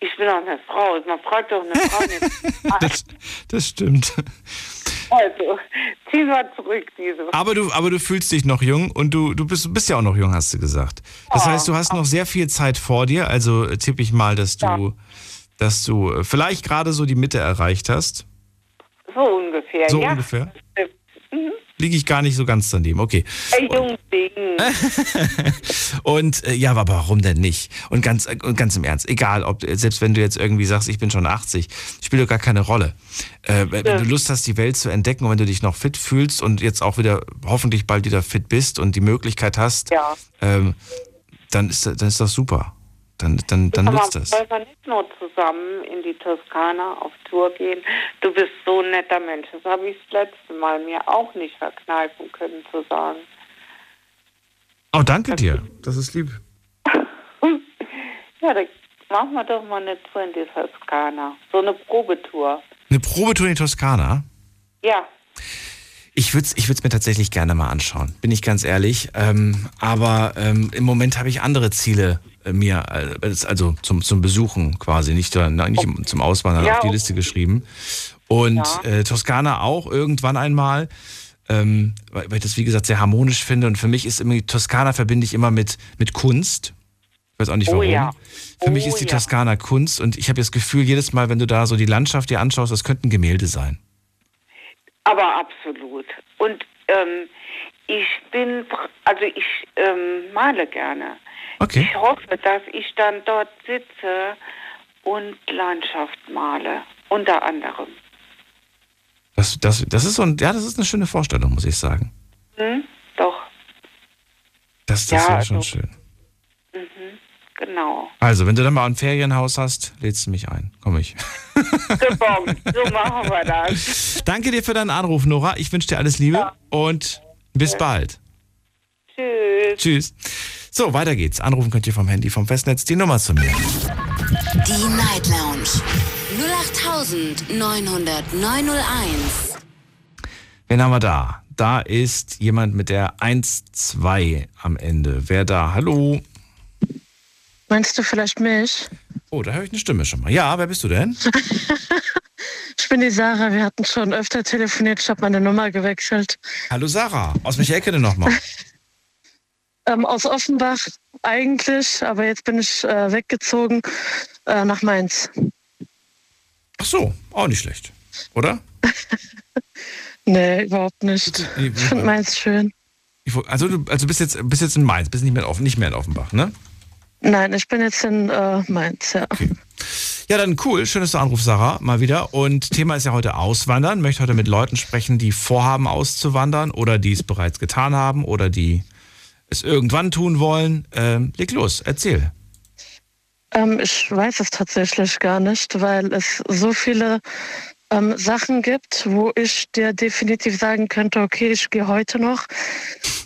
H: ich bin doch eine Frau. Man fragt doch eine Frau nicht.
C: Das, das stimmt.
H: Also, zieh mal zurück, diese.
C: Aber du, aber du fühlst dich noch jung und du, du bist, bist ja auch noch jung, hast du gesagt. Das heißt, du hast noch sehr viel Zeit vor dir. Also äh, tippe ich mal, dass du dass du äh, vielleicht gerade so die Mitte erreicht hast.
H: So ungefähr,
C: So
H: ja.
C: ungefähr.
H: Mhm.
C: Liege ich gar nicht so ganz daneben. Okay.
H: Ey, Jungding.
C: Und äh, ja, aber warum denn nicht? Und ganz, äh, und ganz im Ernst, egal, ob selbst wenn du jetzt irgendwie sagst, ich bin schon 80, spielt doch gar keine Rolle. Äh, wenn
H: Ja.
C: du Lust hast, die Welt zu entdecken und wenn du dich noch fit fühlst und jetzt auch wieder hoffentlich bald wieder fit bist und die Möglichkeit hast,
H: Ja.
C: ähm, dann ist dann ist das super. Dann, dann, dann nutzt das.
H: wollen wir nicht nur zusammen in die Toskana auf Tour gehen? Du bist so ein netter Mensch. Das habe ich das letzte Mal mir auch nicht verkneifen können zu sagen.
C: Oh, danke dir. Das ist lieb.
H: Ja, dann machen wir doch mal eine Tour in die Toskana. So eine Probetour.
C: Eine Probetour in die Toskana.
H: Ja,
C: Ich würde es ich würd's mir tatsächlich gerne mal anschauen, bin ich ganz ehrlich. Ähm, aber ähm, im Moment habe ich andere Ziele mir, äh, also zum, zum Besuchen quasi, nicht, na, nicht zum Auswandern
H: Ja,
C: auf die. Liste geschrieben. Und
H: Ja.
C: äh, Toskana auch irgendwann einmal, ähm, weil, ich das wie gesagt sehr harmonisch finde. Und für mich ist irgendwie, Toskana verbinde ich immer mit, mit Kunst. Ich weiß auch nicht
H: Oh
C: warum.
H: ja.
C: Für mich
H: Oh
C: ist die. Toskana Kunst und ich habe das Gefühl, jedes Mal, wenn du da so die Landschaft dir anschaust, das könnte ein Gemälde sein.
H: aber absolut. Und ähm, ich bin, also ich ähm, male gerne.
C: Okay.
H: Ich hoffe, dass ich dann dort sitze und Landschaft male, unter anderem.
C: Das, das, das ist so ein, ja, das ist eine schöne Vorstellung, muss ich sagen.
H: Hm? Doch,
C: Das, das
H: Ja,
C: wäre schon
H: also-
C: schön.
H: genau.
C: Also, wenn du dann mal ein Ferienhaus hast, lädst du mich ein. Komm ich.
H: Gebongt, so machen wir das.
C: Danke dir für deinen Anruf, Nora. Ich wünsche dir alles Liebe und bis bald.
H: Tschüss.
C: Tschüss. So, weiter geht's. Anrufen könnt ihr vom Handy, vom Festnetz die Nummer zu mir.
B: Die Night Lounge 0890901.
C: Wen haben wir da? Da ist jemand mit der 1-2 am Ende. Wer da? Hallo?
I: Meinst du vielleicht mich?
C: Oh, da höre ich eine Stimme schon mal. Ja, wer bist du denn?
I: Ich bin die Sarah, wir hatten schon öfter telefoniert, ich habe meine Nummer gewechselt.
C: Hallo Sarah. Aus welcher Ecke denn nochmal?
I: Ähm, aus Offenbach eigentlich, aber jetzt bin ich äh, weggezogen äh, nach Mainz.
C: Ach so, auch nicht schlecht. Oder?
I: Nee, überhaupt nicht. Ich finde Mainz schön.
C: Also du also bist jetzt bist jetzt in Mainz, bist nicht mehr in, Offen, nicht mehr in Offenbach, ne?
I: Nein, ich bin jetzt in äh, Mainz, ja.
C: Ja, dann cool. Schön, dass du anrufst, Sarah, mal wieder. Und Thema ist ja heute Auswandern. Möchte heute mit Leuten sprechen, die vorhaben auszuwandern oder die es bereits getan haben oder die es irgendwann tun wollen. Ähm, leg los, erzähl.
I: Ähm, ich weiß es tatsächlich gar nicht, weil es so viele ähm, Sachen gibt, wo ich dir definitiv sagen könnte, okay, ich gehe heute noch.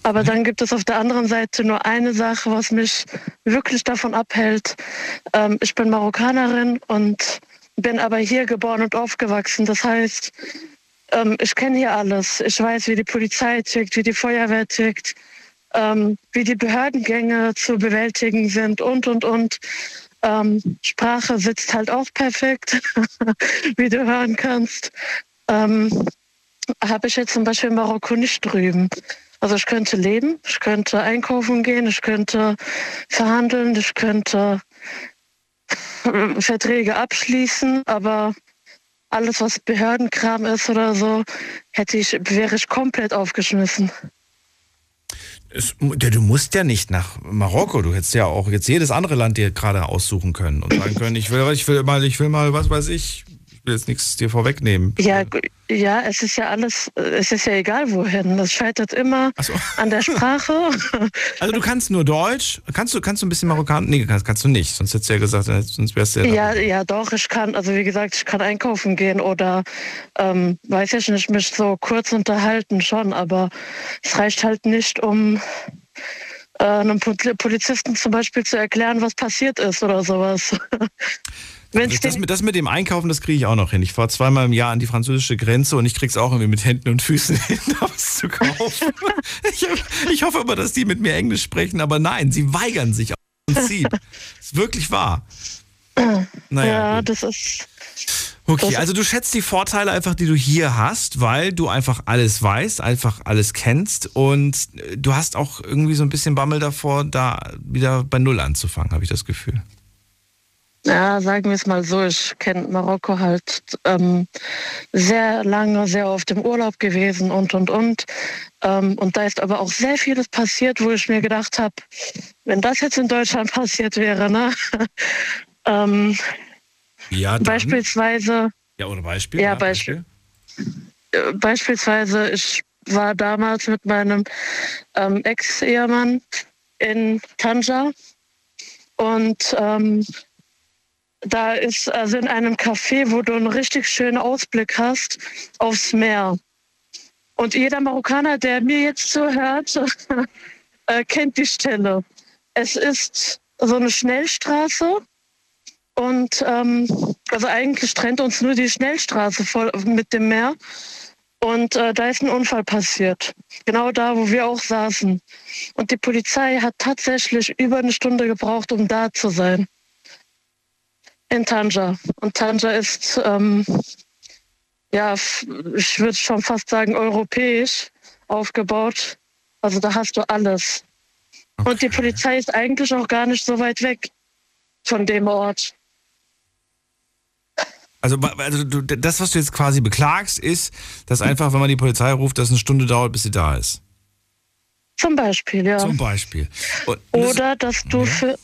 I: Aber dann gibt es auf der anderen Seite nur eine Sache, was mich wirklich davon abhält. Ähm, ich bin Marokkanerin und bin aber hier geboren und aufgewachsen. Das heißt, ähm, ich kenne hier alles. Ich weiß, wie die Polizei tickt, wie die Feuerwehr tickt, ähm, wie die Behördengänge zu bewältigen sind und, und, und. Ähm, Sprache sitzt halt auch perfekt, wie du hören kannst. Ähm, Habe ich jetzt zum Beispiel in Marokko nicht drüben. Also ich könnte leben, ich könnte einkaufen gehen, ich könnte verhandeln, ich könnte äh, Verträge abschließen, aber alles, was Behördenkram ist oder so, hätte ich, wäre ich komplett aufgeschmissen.
C: Es, du musst ja nicht nach Marokko. Du hättest ja auch jetzt jedes andere Land dir gerade aussuchen können und sagen können, ich will, ich will mal, ich will mal, was weiß ich will jetzt nichts dir vorwegnehmen.
I: Ja, ja, es ist ja alles, es ist ja egal wohin. Das scheitert immer an der Sprache.
C: Also du kannst nur Deutsch. Kannst du, kannst du ein bisschen Marokkanisch? Nee, kannst, kannst du nicht. Sonst hättest du ja gesagt, äh, sonst wärst du ja.
I: Ja, ja, doch, ich kann, also wie gesagt, ich kann einkaufen gehen oder, ähm, weiß ich nicht, mich so kurz unterhalten schon, aber es reicht halt nicht, um äh, einem Pol- Polizisten zum Beispiel zu erklären, was passiert ist oder sowas.
C: Das, das, mit, das mit dem Einkaufen, das kriege ich auch noch hin. Ich fahre zweimal im Jahr an die französische Grenze und ich krieg's auch irgendwie mit Händen und Füßen hin, da was zu kaufen. Ich, ich hoffe immer, dass die mit mir Englisch sprechen, aber nein, sie weigern sich auf Prinzip. ist wirklich wahr. Naja,
I: ja, das ist.
C: Okay, also du schätzt die Vorteile einfach, die du hier hast, weil du einfach alles weißt, einfach alles kennst und äh, du hast auch irgendwie so ein bisschen Bammel davor, da wieder bei Null anzufangen, habe ich das Gefühl.
I: Ja, sagen wir es mal so, ich kenne Marokko halt ähm, sehr lange, sehr oft im Urlaub gewesen und, und, und. Ähm, und da ist aber auch sehr vieles passiert, wo ich mir gedacht habe, wenn das jetzt in Deutschland passiert wäre, ne? ähm,
C: Ja, dann.
I: beispielsweise,
C: Ja, oder Beispiel?
I: Ja, Beispiel. äh, beispielsweise, ich war damals mit meinem ähm, Ex-Ehemann in Tanja und ähm, da ist also in einem Café, wo du einen richtig schönen Ausblick hast aufs Meer. Und jeder Marokkaner, der mir jetzt zuhört, äh, kennt die Stelle. Es ist so eine Schnellstraße und ähm, also eigentlich trennt uns nur die Schnellstraße voll mit dem Meer. Und äh, da ist ein Unfall passiert. Genau da, wo wir auch saßen. Und die Polizei hat tatsächlich über eine Stunde gebraucht, um da zu sein. In Tanja. Und Tanja ist, ähm, ja, ich würde schon fast sagen, europäisch aufgebaut. Also da hast du alles. Und die Polizei ist eigentlich auch gar nicht so weit weg von dem Ort.
C: Also, also du, das, was du jetzt quasi beklagst, ist, dass einfach, wenn man die Polizei ruft, dass eine Stunde dauert, bis sie da ist.
I: Zum Beispiel, ja.
C: Zum Beispiel. Und das-
I: Oder dass du für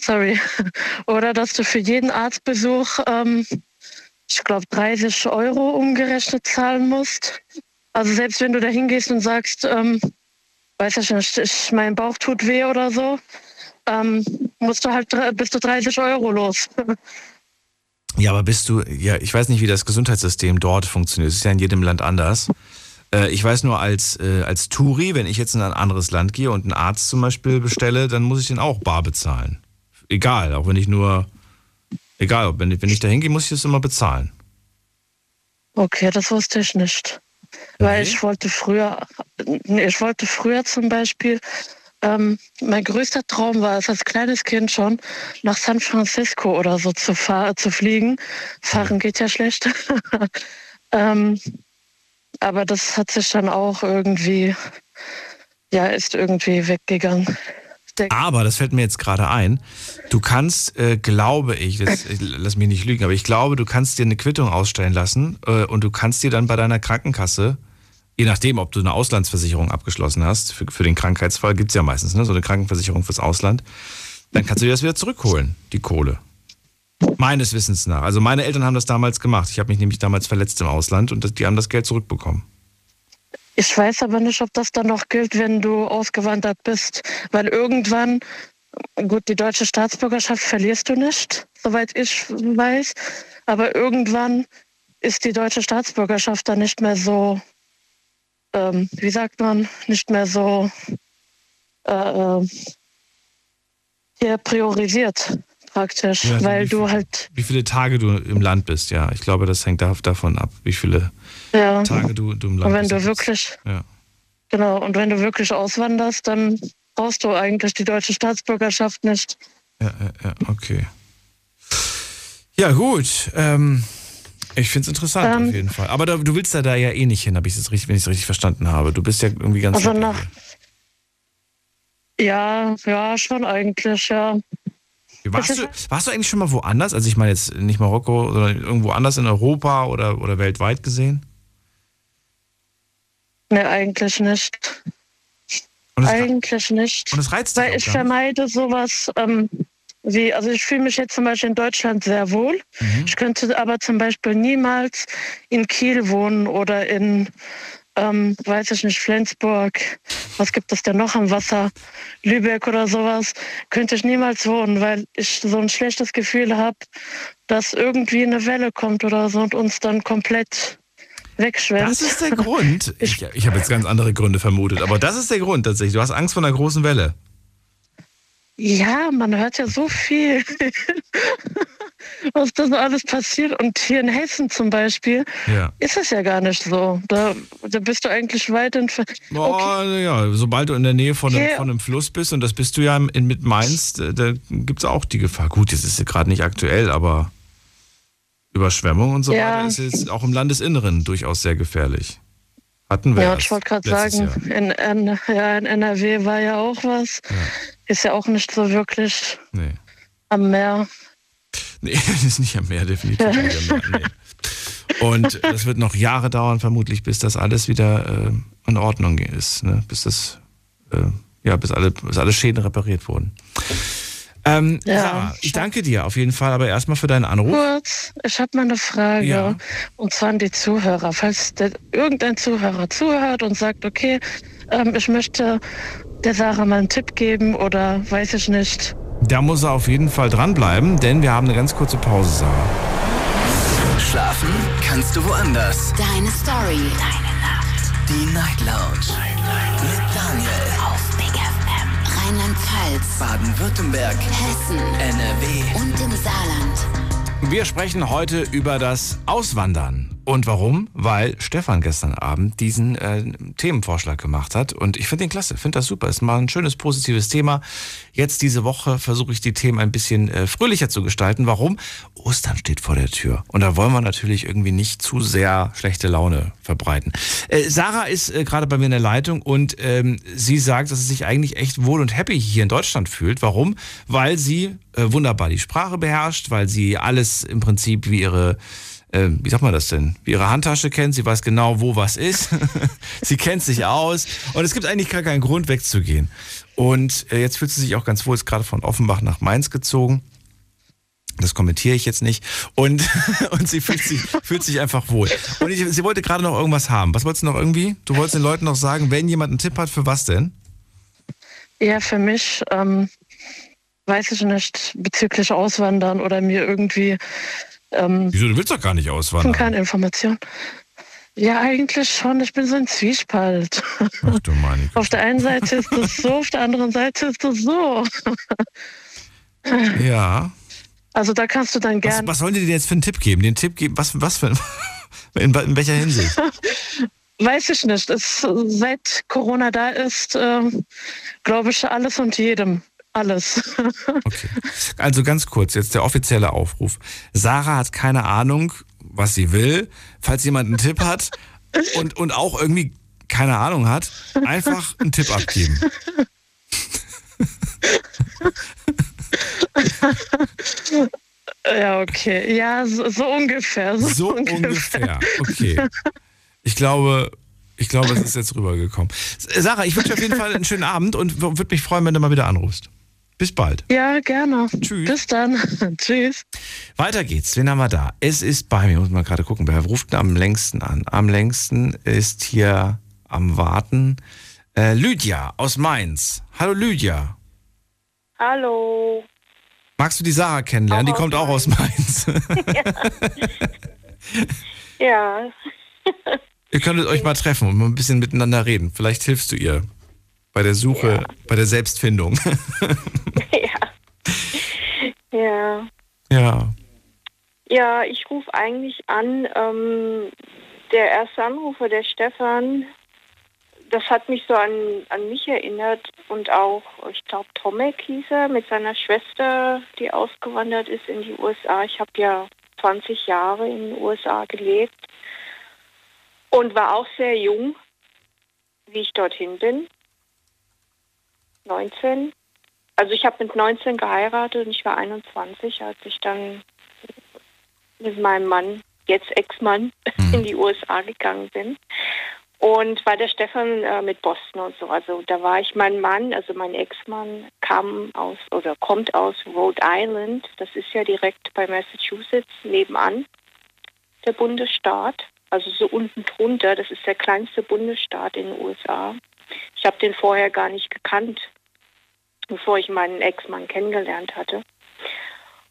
I: sorry, oder dass du für jeden Arztbesuch, ähm, ich glaube, 30 Euro umgerechnet zahlen musst. Also selbst wenn du da hingehst und sagst, ähm, weiß nicht, ich, mein Bauch tut weh oder so, ähm, musst du halt bist du 30 Euro los.
C: Ja, aber bist du, ja, ich weiß nicht, wie das Gesundheitssystem dort funktioniert. Es ist ja in jedem Land anders. Äh, ich weiß nur, als, äh, als Touri, wenn ich jetzt in ein anderes Land gehe und einen Arzt zum Beispiel bestelle, dann muss ich den auch bar bezahlen. Egal, auch wenn ich nur, egal, wenn ich, wenn ich da hingehe, muss ich das immer bezahlen.
I: Okay, das wusste ich nicht. Weil ich wollte früher, ich wollte früher zum Beispiel, ähm, mein größter Traum war es als kleines Kind schon, nach San Francisco oder so zu, fahr zu fliegen. Fahren geht ja schlecht. ähm, aber das hat sich dann auch irgendwie, ja, ist irgendwie weggegangen.
C: Aber, das fällt mir jetzt gerade ein, du kannst, äh, glaube ich, das, ich, lass mich nicht lügen, aber ich glaube, du kannst dir eine Quittung ausstellen lassen äh, und du kannst dir dann bei deiner Krankenkasse, je nachdem, ob du eine Auslandsversicherung abgeschlossen hast, für, für den Krankheitsfall gibt es ja meistens ne, so eine Krankenversicherung fürs Ausland, dann kannst du dir das wieder zurückholen, die Kohle. Meines Wissens nach. Also meine Eltern haben das damals gemacht. Ich habe mich nämlich damals verletzt im Ausland und die haben das Geld zurückbekommen.
I: Ich weiß aber nicht, ob das dann noch gilt, wenn du ausgewandert bist. Weil irgendwann, gut, die deutsche Staatsbürgerschaft verlierst du nicht, soweit ich weiß. Aber irgendwann ist die deutsche Staatsbürgerschaft dann nicht mehr so, ähm, wie sagt man, nicht mehr so äh, äh, hier priorisiert praktisch,
C: Ja, also
I: weil du halt,
C: Wie viele Tage du im Land bist, ja. Ich glaube, das hängt da- davon ab, wie viele
I: ja.
C: Tage du, du im Land
I: Und wenn du wirklich,
C: Ja.
I: genau, und wenn du wirklich auswanderst, dann brauchst du eigentlich die deutsche Staatsbürgerschaft nicht.
C: Ja, ja, ja, okay. Ja, gut. Ähm, ich finde es interessant
I: Ähm.
C: auf jeden Fall. Aber da, du willst da, da ja eh nicht hin, hab ich das richtig, wenn ich es richtig verstanden habe. Du bist ja irgendwie ganz.
I: Also nach, ja, ja, schon eigentlich, ja.
C: warst, du, warst du eigentlich schon mal woanders? Also ich meine jetzt nicht Marokko, sondern irgendwo anders in Europa oder, oder weltweit gesehen?
I: Ne, eigentlich nicht. Eigentlich nicht.
C: und das reizt dich
I: Weil ich vermeide sowas ähm, wie, also ich fühle mich jetzt zum Beispiel in Deutschland sehr wohl.
C: Mhm.
I: Ich könnte aber zum Beispiel niemals in Kiel wohnen oder in, ähm, weiß ich nicht, Flensburg. Was gibt es denn noch am Wasser? Lübeck oder sowas. Könnte ich niemals wohnen, weil ich so ein schlechtes Gefühl habe, dass irgendwie eine Welle kommt oder so und uns dann komplett wegschwemmt.
C: Das ist der Grund. Ich, ich habe jetzt ganz andere Gründe vermutet, aber das ist der Grund tatsächlich. Du hast Angst vor einer großen Welle.
I: Ja, man hört ja so viel, was da so alles passiert. Und hier in Hessen zum Beispiel
C: Ja.
I: ist es ja gar nicht so. Da, da bist du eigentlich weit entfernt.
C: Boah, ja, sobald du in der Nähe von einem,
I: Okay.
C: von einem Fluss bist, und das bist du ja in, mit Mainz, da, da gibt es auch die Gefahr. Gut, jetzt ist sie gerade nicht aktuell, aber Überschwemmung und so
I: Ja.
C: weiter ist jetzt auch im Landesinneren durchaus sehr gefährlich. Hatten wir
I: Ja, ich wollte gerade sagen, in, in, ja, in NRW war ja auch was. Ist ja auch nicht so wirklich
C: Nee.
I: am Meer.
C: Nee, ist nicht am Meer, definitiv nicht am Meer. Nee. Und das wird noch Jahre dauern, vermutlich, bis das alles wieder äh, in Ordnung ist. Ne? Bis das, äh, ja, bis alle, bis alle Schäden repariert wurden. Ähm,
I: Ja,
C: Sarah, ich danke dir auf jeden Fall, aber erstmal für deinen Anruf.
I: Kurz, ich habe mal eine Frage.
C: Ja.
I: Und zwar an die Zuhörer. Falls der, irgendein Zuhörer zuhört und sagt, okay, ähm, ich möchte der Sarah mal einen Tipp geben oder weiß ich nicht.
C: Da muss er auf jeden Fall dranbleiben, denn wir haben eine ganz kurze Pause, Sarah.
A: Schlafen kannst du woanders.
B: Deine Story. Deine Nacht.
A: Die Night Lounge. Mit Daniel.
B: Rheinland-Pfalz.
A: Baden-Württemberg.
B: Hessen.
A: NRW.
B: Und im Saarland.
C: Wir sprechen heute über das Auswandern. Und warum? Weil Stefan gestern Abend diesen äh, Themenvorschlag gemacht hat. Und ich finde den klasse, finde das super. Ist mal ein schönes, positives Thema. Jetzt diese Woche versuche ich die Themen ein bisschen äh, fröhlicher zu gestalten. Warum? Ostern steht vor der Tür. Und da wollen wir natürlich irgendwie nicht zu sehr schlechte Laune verbreiten. Äh, Sarah ist äh, gerade bei mir in der Leitung und ähm, sie sagt, dass sie sich eigentlich echt wohl und happy hier in Deutschland fühlt. Warum? Weil sie äh, wunderbar die Sprache beherrscht, weil sie alles im Prinzip wie ihre äh, wie sagt man das denn, wie ihre Handtasche kennt, sie weiß genau, wo was ist, sie kennt sich aus und es gibt eigentlich gar keinen Grund wegzugehen. Und äh, jetzt fühlt sie sich auch ganz wohl, ist gerade von Offenbach nach Mainz gezogen. Das kommentiere ich jetzt nicht. Und, und sie fühlt sich, fühlt sich einfach wohl. Und ich, sie wollte gerade noch irgendwas haben. Was wolltest du noch irgendwie? Du wolltest den Leuten noch sagen, wenn jemand einen Tipp hat, für was denn?
I: Ja, für mich ähm, weiß ich nicht bezüglich Auswandern oder mir irgendwie ähm,
C: Wieso, du willst doch gar nicht
I: schon
C: auswandern.
I: keine Information. Ja, eigentlich schon. Ich bin so ein Zwiespalt.
C: Ach du meine
I: Auf der einen Seite ist es so, auf der anderen Seite ist es so.
C: Ja.
I: Also da kannst du dann
C: Was,
I: gern.
C: was sollen die dir jetzt für einen Tipp geben? Den Tipp geben, was, was für, in, in welcher Hinsicht?
I: Weiß ich nicht. Es, seit Corona da ist, äh, glaube ich, alles und jedem. Alles.
C: Also ganz kurz, jetzt der offizielle Aufruf. Sarah hat keine Ahnung, was sie will. Falls jemand einen Tipp hat und, und auch irgendwie keine Ahnung hat, einfach einen Tipp abgeben.
I: ja, okay. Ja, so, so ungefähr. So,
C: So ungefähr. Okay. Ich glaube, ich glaube, es ist jetzt rübergekommen. Sarah, ich wünsche dir auf jeden Fall einen schönen Abend und würde mich freuen, wenn du mal wieder anrufst. Bis bald.
I: Ja, gerne.
C: Tschüss.
I: Bis dann. Tschüss.
C: Weiter geht's. Wen haben wir da? Es ist bei mir, muss man gerade gucken, wer ruft denn am längsten an? Am längsten ist hier am Warten äh, Lydia aus Mainz. Hallo Lydia.
J: Hallo.
C: Magst du die Sarah kennenlernen? die
J: Auch
C: kommt
J: aus
C: auch aus Mainz.
J: Ja.
C: Ihr könntet euch mal treffen und mal ein bisschen miteinander reden. Vielleicht hilfst du ihr bei der Suche, bei der Selbstfindung.
J: Ja.
C: ja.
J: Ja, ich rufe eigentlich an. Ähm, der erste Anrufer, der Stefan, das hat mich so an, an mich erinnert und auch, ich glaube, Tomek hieß er, mit seiner Schwester, die ausgewandert ist in die USA. Ich habe ja 20 Jahre in den USA gelebt und war auch sehr jung, wie ich dorthin bin. 19. Also ich habe mit 19 geheiratet und ich war 21, als ich dann mit meinem Mann, jetzt Ex-Mann, in die USA gegangen bin. Und war der Stefan äh, mit Boston und so. Also da war ich, mein Mann, also mein Ex-Mann, kam aus oder kommt aus Rhode Island. Das ist ja direkt bei Massachusetts nebenan, der Bundesstaat. Also so unten drunter. Das ist der kleinste Bundesstaat in den USA. Ich habe den vorher gar nicht gekannt, bevor ich meinen Ex-Mann kennengelernt hatte.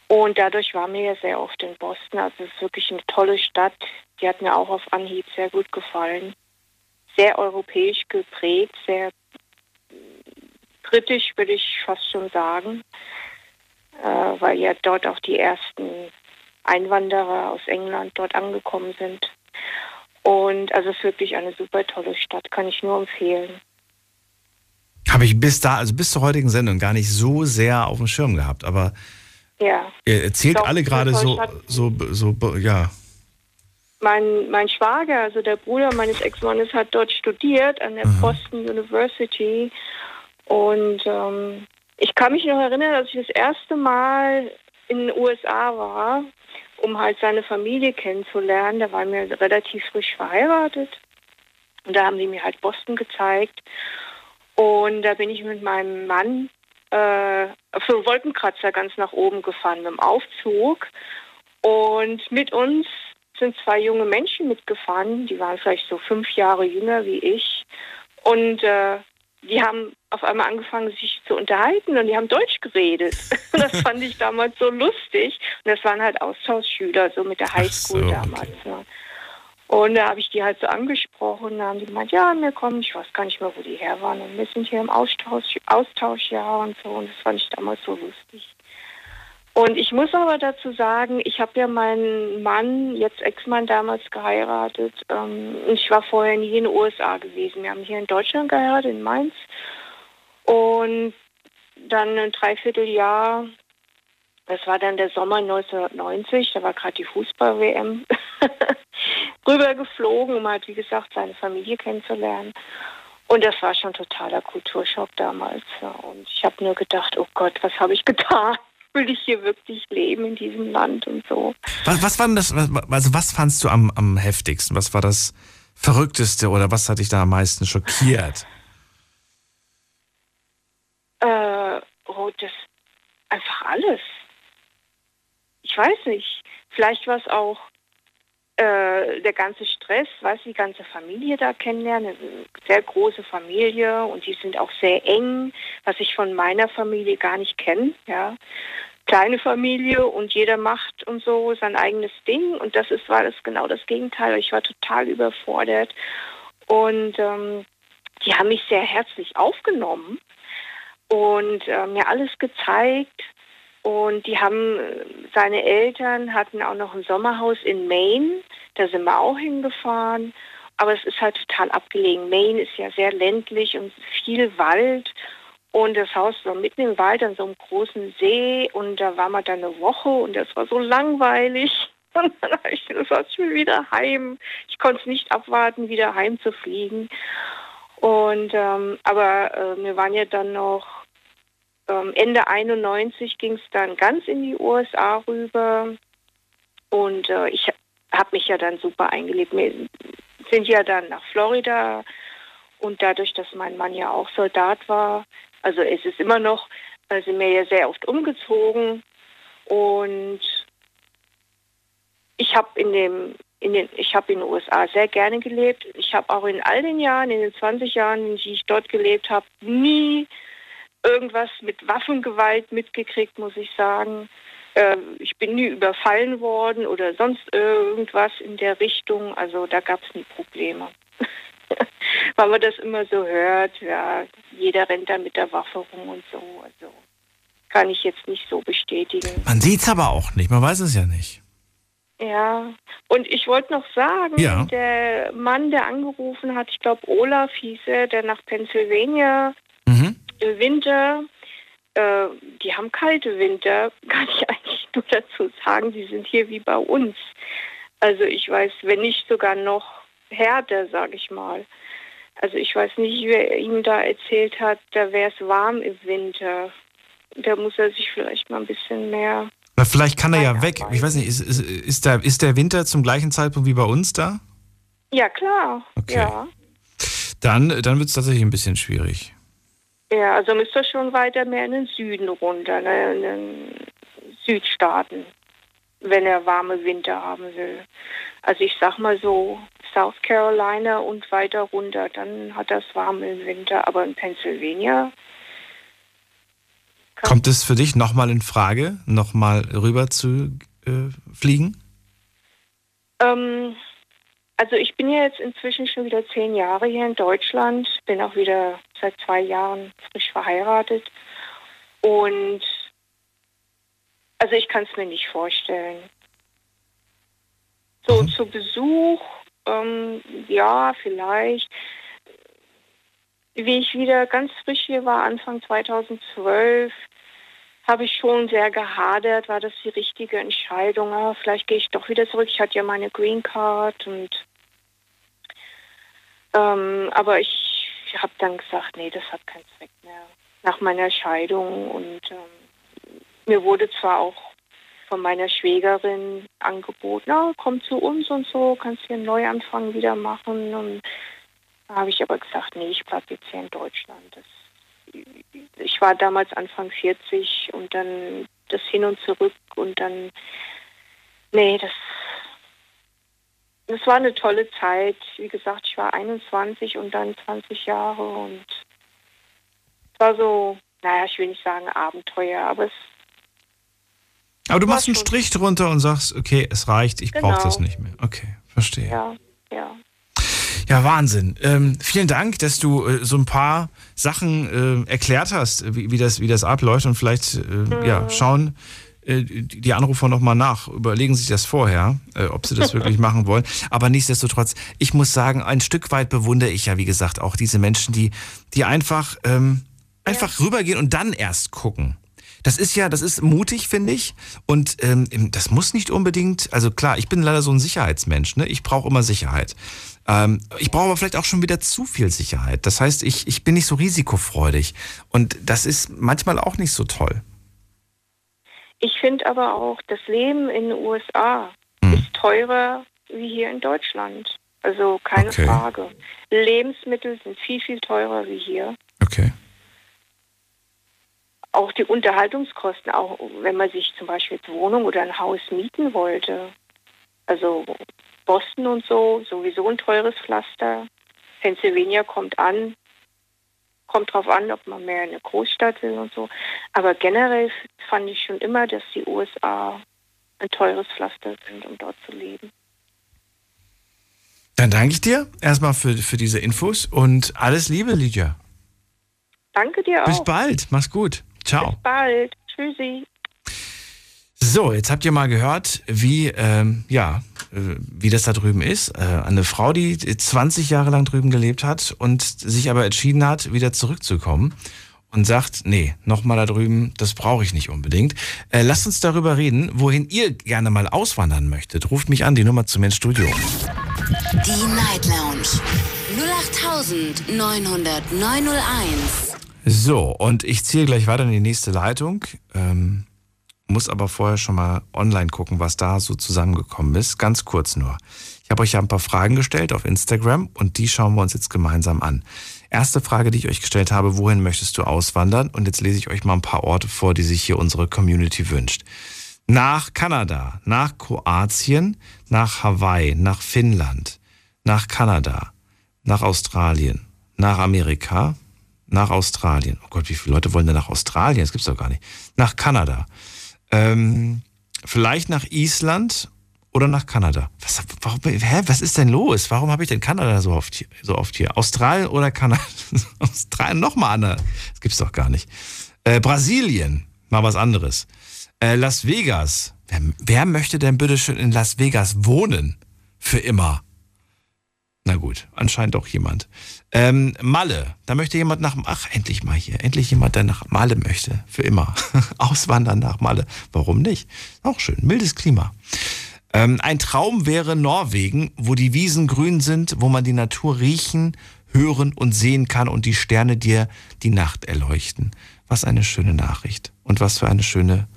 J: Und dadurch war mir ja sehr oft in Boston. Also es ist wirklich eine tolle Stadt. Die hat mir auch auf Anhieb sehr gut gefallen. Sehr europäisch geprägt, sehr britisch, würde ich fast schon sagen, äh, weil ja dort auch die ersten Einwanderer aus England dort angekommen sind. Und also es ist wirklich eine super tolle Stadt, kann ich nur empfehlen.
C: Habe ich bis da, also bis zur heutigen Sendung gar nicht so sehr auf dem Schirm gehabt, aber
J: Ja.
C: ihr erzählt
J: Doch,
C: alle gerade so, so, so, ja.
J: Mein, mein Schwager, also der Bruder meines Ex-Mannes, hat dort studiert an der Boston University. Und ähm, ich kann mich noch erinnern, als ich das erste Mal in den USA war, um halt seine Familie kennenzulernen. Da waren wir relativ frisch verheiratet. Und da haben die mir halt Boston gezeigt. Und da bin ich mit meinem Mann äh, auf so Wolkenkratzer ganz nach oben gefahren mit dem Aufzug. Und mit uns sind zwei junge Menschen mitgefahren, die waren vielleicht so fünf Jahre jünger wie ich. Und äh, die haben auf einmal angefangen, sich zu unterhalten und die haben Deutsch geredet. das fand ich damals so lustig. Und das waren halt Austauschschüler, so mit der Highschool so, damals. Okay. Ne? Und da habe ich die halt so angesprochen. Da haben die gemeint, ja, wir kommen, ich weiß gar nicht mehr, wo die her waren. Und wir sind hier im Austausch, Austauschjahr und so. Und das fand ich damals so lustig. Und ich muss aber dazu sagen, ich habe ja meinen Mann, jetzt Ex-Mann, damals geheiratet. Ähm, ich war vorher nie in den USA gewesen. Wir haben hier in Deutschland geheiratet, in Mainz. Und dann ein Dreivierteljahr, das war dann der Sommer 1990, da war gerade die Fußball-WM, rübergeflogen, um halt, wie gesagt, seine Familie kennenzulernen. Und das war schon totaler Kulturschock damals. Und ich habe nur gedacht, oh Gott, was habe ich getan? will ich hier wirklich leben in diesem Land und so.
C: Was, was war denn das, also was fandst du am, am heftigsten? Was war das Verrückteste oder was hat dich da am meisten schockiert?
J: Äh, oh, das einfach alles. Weiß nicht. Vielleicht war es auch äh, der ganze Stress, weiß die ganze Familie da kennenlernen, eine sehr große Familie und die sind auch sehr eng, was ich von meiner Familie gar nicht kenne, ja. Kleine Familie und jeder macht und so sein eigenes Ding und das ist war das genau das Gegenteil. Ich war total überfordert und ähm, die haben mich sehr herzlich aufgenommen und äh, mir alles gezeigt und die haben, seine Eltern hatten auch noch ein Sommerhaus in Maine. Da sind wir auch hingefahren. Aber es ist halt total abgelegen. Maine ist ja sehr ländlich und viel Wald. Und das Haus war mitten im Wald an so einem großen See. Und da waren wir dann eine Woche und das war so langweilig. Und dann habe ich gesagt, ich will wieder heim. Ich konnte es nicht abwarten, wieder heimzufliegen. Und ähm, aber äh, wir waren ja dann noch ähm, Ende 91 ging es dann ganz in die USA rüber und äh, ich habe mich ja dann super eingelebt. Wir sind ja dann nach Florida und dadurch, dass mein Mann ja auch Soldat war, also es ist immer noch, äh, sind wir ja sehr oft umgezogen und ich habe in dem in den, ich habe in den USA sehr gerne gelebt. Ich habe auch in all den Jahren, in den 20 Jahren, die ich dort gelebt habe, nie irgendwas mit Waffengewalt mitgekriegt, muss ich sagen. Äh, ich bin nie überfallen worden oder sonst irgendwas in der Richtung. Also da gab es nie Probleme. Weil man das immer so hört, ja, jeder rennt da mit der Waffe rum und so. Also kann ich jetzt nicht so bestätigen.
C: Man sieht es aber auch nicht, man weiß es ja nicht.
J: Ja, und ich wollte noch sagen, ja. der Mann, der angerufen hat, ich glaube Olaf hieß er, der nach Pennsylvania. Winter, äh, die haben kalte Winter, kann ich eigentlich nur dazu sagen, die sind hier wie bei uns. Also ich weiß, wenn nicht sogar noch härter, sage ich mal. Also ich weiß nicht, wer ihm da erzählt hat, da wäre es warm im Winter. Da muss er sich vielleicht mal ein bisschen mehr.
C: Na, vielleicht kann er ja weg. Ich weiß nicht, ist, ist, ist, der, ist der Winter zum gleichen Zeitpunkt wie bei uns da?
J: Ja, klar. Okay. Ja.
C: Dann, dann wird es tatsächlich ein bisschen schwierig.
J: Ja, also müsste schon weiter mehr in den Süden runter, ne, in den Südstaaten, wenn er warme Winter haben will. Also ich sag mal so South Carolina und weiter runter, dann hat das warme Winter, aber in Pennsylvania.
C: Kommt es für dich nochmal in Frage, nochmal rüber zu äh, fliegen?
J: Ähm, also ich bin ja jetzt inzwischen schon wieder zehn Jahre hier in Deutschland, bin auch wieder seit zwei Jahren frisch verheiratet und also ich kann es mir nicht vorstellen. So mhm. zu Besuch, ähm, ja, vielleicht. Wie ich wieder ganz frisch hier war, Anfang 2012, habe ich schon sehr gehadert, war das die richtige Entscheidung. Aber vielleicht gehe ich doch wieder zurück. Ich hatte ja meine Green Card und ähm, aber ich habe dann gesagt, nee, das hat keinen Zweck mehr. Nach meiner Scheidung und ähm, mir wurde zwar auch von meiner Schwägerin angeboten, na, komm zu uns und so, kannst hier einen Neuanfang wieder machen. Und da habe ich aber gesagt, nee, ich bleibe jetzt hier in Deutschland. Das, ich war damals Anfang 40 und dann das hin und zurück und dann, nee, das, das war eine tolle Zeit. Wie gesagt, ich war 21 und dann 20 Jahre und es war so, naja, ich will nicht sagen Abenteuer, aber es
C: aber du machst einen Strich drunter und sagst, okay, es reicht, ich genau. brauche das nicht mehr. Okay, verstehe.
J: Ja, ja.
C: Ja, Wahnsinn. Ähm, vielen Dank, dass du äh, so ein paar Sachen äh, erklärt hast, wie, wie, das, wie das abläuft und vielleicht äh, mhm. ja, schauen die Anrufer nochmal nach, überlegen sich das vorher, äh, ob sie das wirklich machen wollen. Aber nichtsdestotrotz, ich muss sagen, ein Stück weit bewundere ich ja, wie gesagt, auch diese Menschen, die, die einfach, ähm, einfach ja. rübergehen und dann erst gucken. Das ist ja, das ist mutig, finde ich. Und ähm, das muss nicht unbedingt, also klar, ich bin leider so ein Sicherheitsmensch, ne? Ich brauche immer Sicherheit. Ähm, ich brauche aber vielleicht auch schon wieder zu viel Sicherheit. Das heißt, ich, ich bin nicht so risikofreudig. Und das ist manchmal auch nicht so toll.
J: Ich finde aber auch, das Leben in den USA hm. ist teurer wie hier in Deutschland. Also keine okay. Frage. Lebensmittel sind viel, viel teurer wie hier.
C: Okay
J: auch die Unterhaltungskosten, auch wenn man sich zum Beispiel jetzt Wohnung oder ein Haus mieten wollte. Also Boston und so, sowieso ein teures Pflaster. Pennsylvania kommt an, kommt drauf an, ob man mehr in eine Großstadt will und so. Aber generell fand ich schon immer, dass die USA ein teures Pflaster sind, um dort zu leben.
C: Dann danke ich dir erstmal für, für diese Infos und alles Liebe, Lydia.
J: Danke dir auch.
C: Bis bald, mach's gut. Ciao.
J: Bis bald. Tschüssi.
C: So, jetzt habt ihr mal gehört, wie, ähm, ja, äh, wie das da drüben ist. Äh, eine Frau, die 20 Jahre lang drüben gelebt hat und sich aber entschieden hat, wieder zurückzukommen und sagt, nee, nochmal da drüben, das brauche ich nicht unbedingt. Äh, lasst uns darüber reden, wohin ihr gerne mal auswandern möchtet. Ruft mich an, die Nummer zu mir ins Studio.
B: Die Night Lounge 0890901.
C: So, und ich ziehe gleich weiter in die nächste Leitung. Ähm, muss aber vorher schon mal online gucken, was da so zusammengekommen ist. Ganz kurz nur. Ich habe euch ja ein paar Fragen gestellt auf Instagram und die schauen wir uns jetzt gemeinsam an. Erste Frage, die ich euch gestellt habe, wohin möchtest du auswandern? Und jetzt lese ich euch mal ein paar Orte vor, die sich hier unsere Community wünscht. Nach Kanada, nach Kroatien, nach Hawaii, nach Finnland, nach Kanada, nach Australien, nach Amerika, nach Australien. Oh Gott, wie viele Leute wollen denn nach Australien? Das gibt's doch gar nicht. Nach Kanada. Ähm, vielleicht nach Island oder nach Kanada. Was, warum, hä, was ist denn los? Warum habe ich denn Kanada so oft hier? So oft hier? Australien oder Kanada? Australien nochmal anders. Das gibt's doch gar nicht. Äh, Brasilien, mal was anderes. Äh, Las Vegas. Wer, wer möchte denn bitte schön in Las Vegas wohnen? Für immer. Na gut, anscheinend doch jemand. Ähm, Malle, da möchte jemand nach, ach, endlich mal hier, endlich jemand, der nach Malle möchte, für immer. Auswandern nach Malle. Warum nicht? Auch schön, mildes Klima. Ähm, ein Traum wäre Norwegen, wo die Wiesen grün sind, wo man die Natur riechen, hören und sehen kann und die Sterne dir die Nacht erleuchten. Was eine schöne Nachricht und was für eine schöne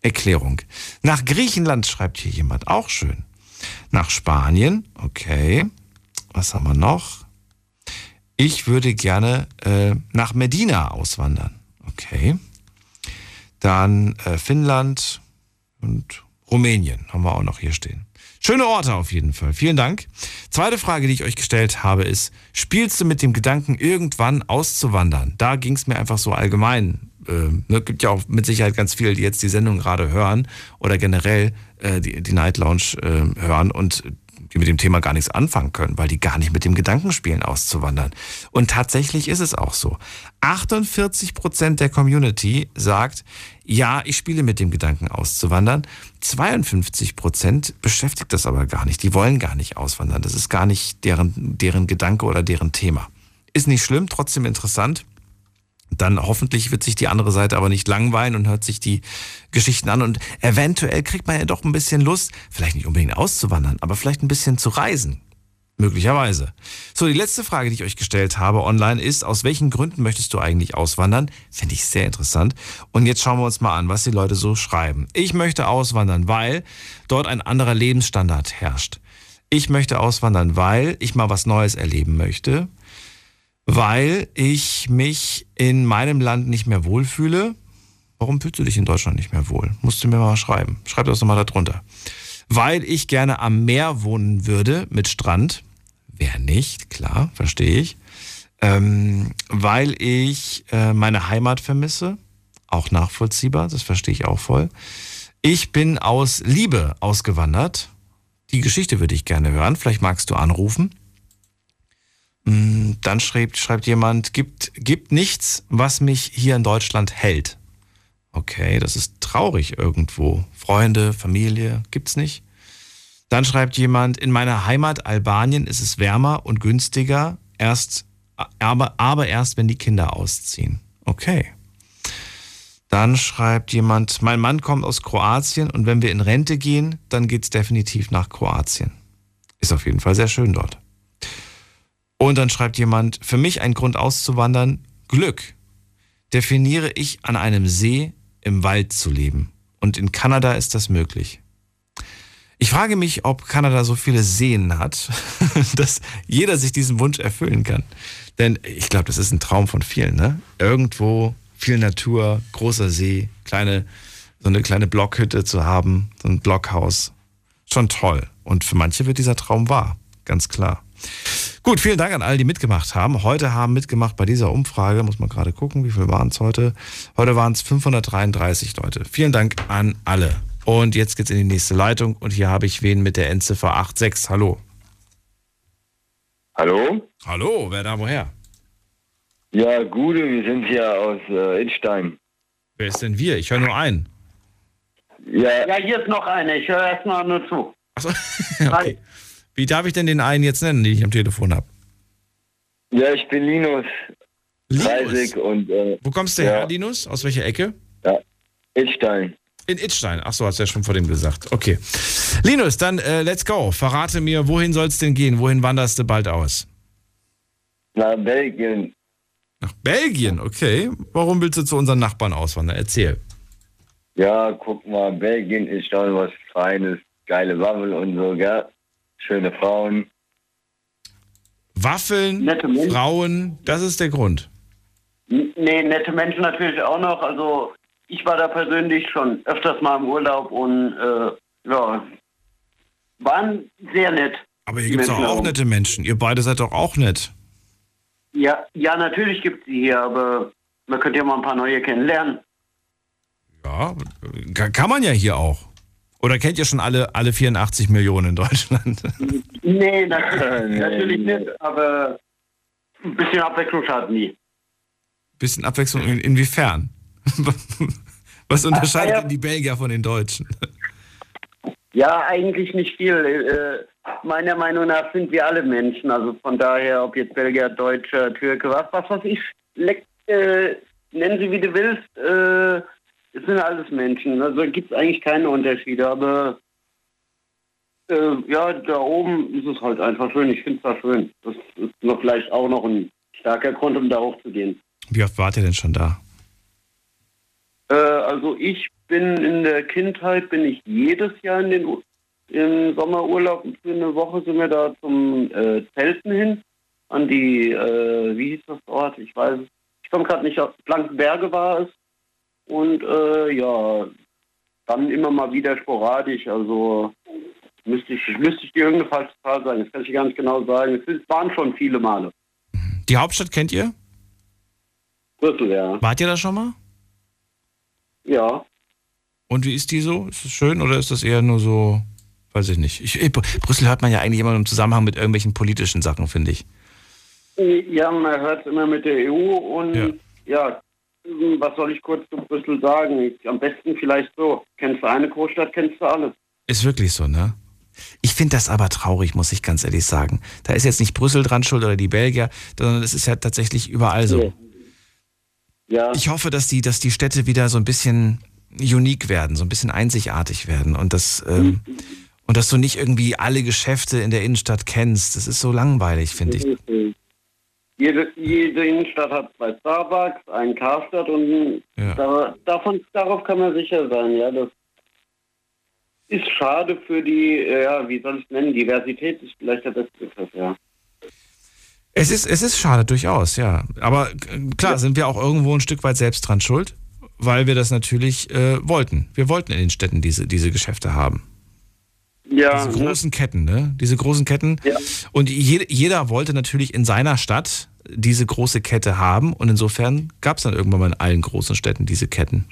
C: Erklärung. Nach Griechenland schreibt hier jemand, auch schön. Nach Spanien, okay. Was haben wir noch? Ich würde gerne äh, nach Medina auswandern. Okay. Dann äh, Finnland und Rumänien haben wir auch noch hier stehen. Schöne Orte auf jeden Fall. Vielen Dank. Zweite Frage, die ich euch gestellt habe, ist, spielst du mit dem Gedanken, irgendwann auszuwandern? Da ging es mir einfach so allgemein. Äh, ne, gibt ja auch mit Sicherheit ganz viele, die jetzt die Sendung gerade hören oder generell äh, die, die Night Lounge äh, hören und die mit dem Thema gar nichts anfangen können, weil die gar nicht mit dem Gedanken spielen, auszuwandern. Und tatsächlich ist es auch so. 48 Prozent der Community sagt, ja, ich spiele mit dem Gedanken auszuwandern. 52 Prozent beschäftigt das aber gar nicht. Die wollen gar nicht auswandern. Das ist gar nicht deren, deren Gedanke oder deren Thema. Ist nicht schlimm, trotzdem interessant dann hoffentlich wird sich die andere Seite aber nicht langweilen und hört sich die Geschichten an und eventuell kriegt man ja doch ein bisschen Lust, vielleicht nicht unbedingt auszuwandern, aber vielleicht ein bisschen zu reisen. Möglicherweise. So, die letzte Frage, die ich euch gestellt habe online ist, aus welchen Gründen möchtest du eigentlich auswandern? Finde ich sehr interessant. Und jetzt schauen wir uns mal an, was die Leute so schreiben. Ich möchte auswandern, weil dort ein anderer Lebensstandard herrscht. Ich möchte auswandern, weil ich mal was Neues erleben möchte. Weil ich mich in meinem Land nicht mehr wohlfühle. Warum fühlst du dich in Deutschland nicht mehr wohl? Musst du mir mal schreiben. Schreib das doch mal da drunter. Weil ich gerne am Meer wohnen würde mit Strand Wer nicht, klar, verstehe ich. Ähm, weil ich äh, meine Heimat vermisse, auch nachvollziehbar, das verstehe ich auch voll. Ich bin aus Liebe ausgewandert. Die Geschichte würde ich gerne hören. Vielleicht magst du anrufen. Mm, dann schreibt, schreibt jemand, gibt, gibt nichts, was mich hier in Deutschland hält. Okay, das ist traurig irgendwo. Freunde, Familie, gibt's nicht. Dann schreibt jemand, in meiner Heimat Albanien ist es wärmer und günstiger, erst, aber, aber erst, wenn die Kinder ausziehen. Okay. Dann schreibt jemand, mein Mann kommt aus Kroatien und wenn wir in Rente gehen, dann geht es definitiv nach Kroatien. Ist auf jeden Fall sehr schön dort. Und dann schreibt jemand, für mich ein Grund auszuwandern, Glück. Definiere ich an einem See im Wald zu leben. Und in Kanada ist das möglich. Ich frage mich, ob Kanada so viele Seen hat, dass jeder sich diesen Wunsch erfüllen kann. Denn ich glaube, das ist ein Traum von vielen, ne? Irgendwo viel Natur, großer See, kleine, so eine kleine Blockhütte zu haben, so ein Blockhaus. Schon toll. Und für manche wird dieser Traum wahr. Ganz klar. Gut, vielen Dank an alle, die mitgemacht haben. Heute haben mitgemacht bei dieser Umfrage, muss man gerade gucken, wie viel waren es heute? Heute waren es 533 Leute. Vielen Dank an alle. Und jetzt geht's in die nächste Leitung und hier habe ich wen mit der Endziffer 86. Hallo.
K: Hallo?
C: Hallo, wer da woher?
K: Ja, Gude, wir sind hier aus äh, Idstein.
C: Wer ist denn wir? Ich höre nur einen.
K: Ja.
L: ja, hier ist noch einer. Ich höre erstmal nur zu.
C: Achso, okay. Wie darf ich denn den einen jetzt nennen, den ich am Telefon habe?
K: Ja, ich bin Linus.
C: Linus?
K: und. Äh,
C: Wo kommst du
K: ja.
C: her, Linus? Aus welcher Ecke?
K: Ja, Idstein.
C: In Itstein. Ach so, hast du ja schon vor dem gesagt. Okay. Linus, dann äh, let's go. Verrate mir, wohin soll es denn gehen? Wohin wanderst du bald aus?
K: Nach Belgien.
C: Nach Belgien, okay. Warum willst du zu unseren Nachbarn auswandern? Erzähl.
K: Ja, guck mal, Belgien ist schon was Feines. Geile Waffel und so, gell? Schöne Frauen.
C: Waffeln, Frauen, das ist der Grund.
L: Nee, nette Menschen natürlich auch noch. Also ich war da persönlich schon öfters mal im Urlaub und äh, ja, waren sehr nett.
C: Aber hier gibt es auch, auch nette Menschen. Ihr beide seid doch auch nett.
L: Ja, ja, natürlich gibt es sie hier, aber man könnte ja mal ein paar neue kennenlernen.
C: Ja, kann man ja hier auch. Oder kennt ihr schon alle, alle 84 Millionen in Deutschland?
L: Nee, natürlich, natürlich nicht, aber ein bisschen Abwechslung schadet nie.
C: Bisschen Abwechslung in, inwiefern? Was unterscheidet
L: ja.
C: denn die Belgier von den Deutschen?
L: Ja, eigentlich nicht viel. Äh, meiner Meinung nach sind wir alle Menschen. Also von daher, ob jetzt Belgier, Deutscher, Türke, was, was weiß ich, leck, äh, nennen sie wie du willst, äh, es sind alles Menschen. Also gibt es eigentlich keine Unterschiede. Aber äh, ja, da oben ist es halt einfach schön. Ich finde es da schön. Das ist noch vielleicht auch noch ein starker Grund, um da hochzugehen.
C: Wie oft wart ihr denn schon da?
L: Äh, also ich bin in der Kindheit, bin ich jedes Jahr in den im Sommerurlaub für eine Woche sind wir da zum äh, Zelten hin, an die, äh, wie hieß das Ort? Ich weiß es. Ich komme gerade nicht auf, Blankenberge war es. Und äh, ja, dann immer mal wieder sporadisch. Also müsste ich, müsste ich dir irgendeine falsche Zahl sagen. Das kann ich gar nicht genau sagen. Es waren schon viele Male.
C: Die Hauptstadt kennt ihr?
L: Brüssel, ja.
C: Wart ihr da schon mal?
L: Ja.
C: Und wie ist die so? Ist es schön oder ist das eher nur so, weiß ich nicht. Ich, Brüssel hört man ja eigentlich immer im Zusammenhang mit irgendwelchen politischen Sachen, finde ich.
L: Ja, man hört es immer mit der EU und ja. ja. Was soll ich kurz zu Brüssel sagen? Am besten vielleicht so. Kennst du eine Großstadt, kennst du alle.
C: Ist wirklich so, ne? Ich finde das aber traurig, muss ich ganz ehrlich sagen. Da ist jetzt nicht Brüssel dran schuld oder die Belgier, sondern es ist ja tatsächlich überall so.
L: Ja.
C: Ich hoffe, dass die, dass die Städte wieder so ein bisschen unique werden, so ein bisschen einzigartig werden und das ähm, Und dass du nicht irgendwie alle Geschäfte in der Innenstadt kennst. Das ist so langweilig, finde ich.
L: Jede, jede Innenstadt hat zwei Starbucks, einen Karstadt und
C: Ja.
L: da, davon, darauf kann man sicher sein, ja. Das ist schade für die, äh, ja, wie soll ich es nennen, Diversität ist vielleicht der beste Begriff, ja.
C: Es ist, es ist schade, durchaus, ja. Aber äh, klar, sind wir auch irgendwo ein Stück weit selbst dran schuld, weil wir das natürlich äh, wollten. Wir wollten in den Städten diese, diese Geschäfte haben.
L: Ja,
C: Diese großen Ketten, ne? Diese großen Ketten.
L: Ja.
C: Und je, jeder wollte natürlich in seiner Stadt diese große Kette haben. Und insofern gab es dann irgendwann mal in allen großen Städten diese Ketten.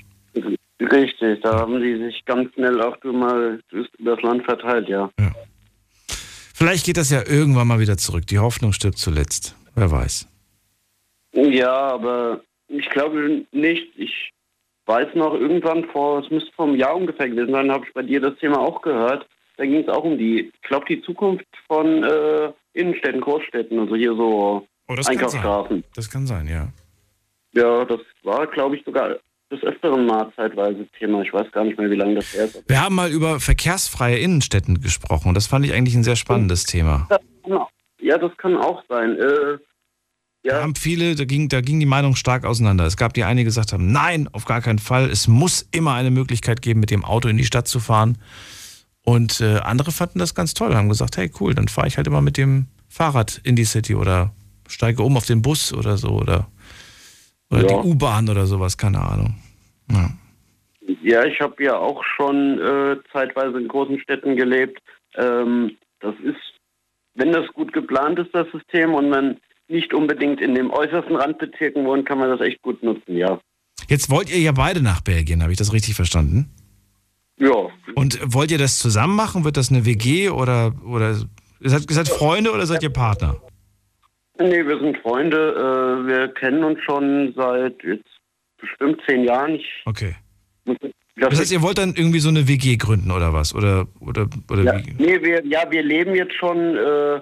L: Richtig, da haben die sich ganz schnell auch mal das Land verteilt, ja.
C: Vielleicht geht das ja irgendwann mal wieder zurück. Die Hoffnung stirbt zuletzt. Wer weiß.
L: Ja, aber ich glaube nicht. Ich weiß noch, irgendwann vor, es müsste vor einem Jahr ungefähr gewesen sein, habe ich bei dir das Thema auch gehört. Da ging es auch um die, ich glaube, die Zukunft von äh, Innenstädten, Großstädten, also hier so
C: Oh, das kann
L: Einkaufsstraßen.
C: sein. Das kann sein, ja.
L: Ja, das war, glaube ich, sogar des Öfteren mal zeitweise Thema. Ich weiß gar nicht mehr, wie lange das her ist.
C: Wir haben mal über verkehrsfreie Innenstädten gesprochen. Das fand ich eigentlich ein sehr spannendes Thema.
L: Kann Ja, das kann auch sein. Äh,
C: Da haben viele, da ging, da ging die Meinung stark auseinander. Es gab die einige, die gesagt haben, nein, auf gar keinen Fall. Es muss immer eine Möglichkeit geben, mit dem Auto in die Stadt zu fahren. Und äh, andere fanden das ganz toll, haben gesagt, hey cool, dann fahre ich halt immer mit dem Fahrrad in die City oder steige um auf den Bus oder so oder, oder
L: Ja.
C: die U-Bahn oder sowas, keine Ahnung. Ja.
L: Ja, ich habe ja auch schon äh, zeitweise in großen Städten gelebt. Ähm, das ist, wenn das gut geplant ist, das System, und man nicht unbedingt in den äußersten Randbezirken wohnt, kann man das echt gut nutzen, ja.
C: Jetzt wollt ihr ja beide nach Belgien, habe ich das richtig verstanden?
L: Ja.
C: Und wollt ihr das zusammen machen? Wird das eine WG oder, oder ihr seid, ihr seid Freunde oder seid ihr Partner?
L: Nee, wir sind Freunde. Äh, wir kennen uns schon seit jetzt bestimmt zehn Jahren. Ich
C: Okay.
L: muss
C: Das heißt, ihr wollt dann irgendwie so eine WG gründen oder was? Oder, oder, oder
L: ja,
C: wie?
L: nee, wir, ja, wir leben jetzt schon äh,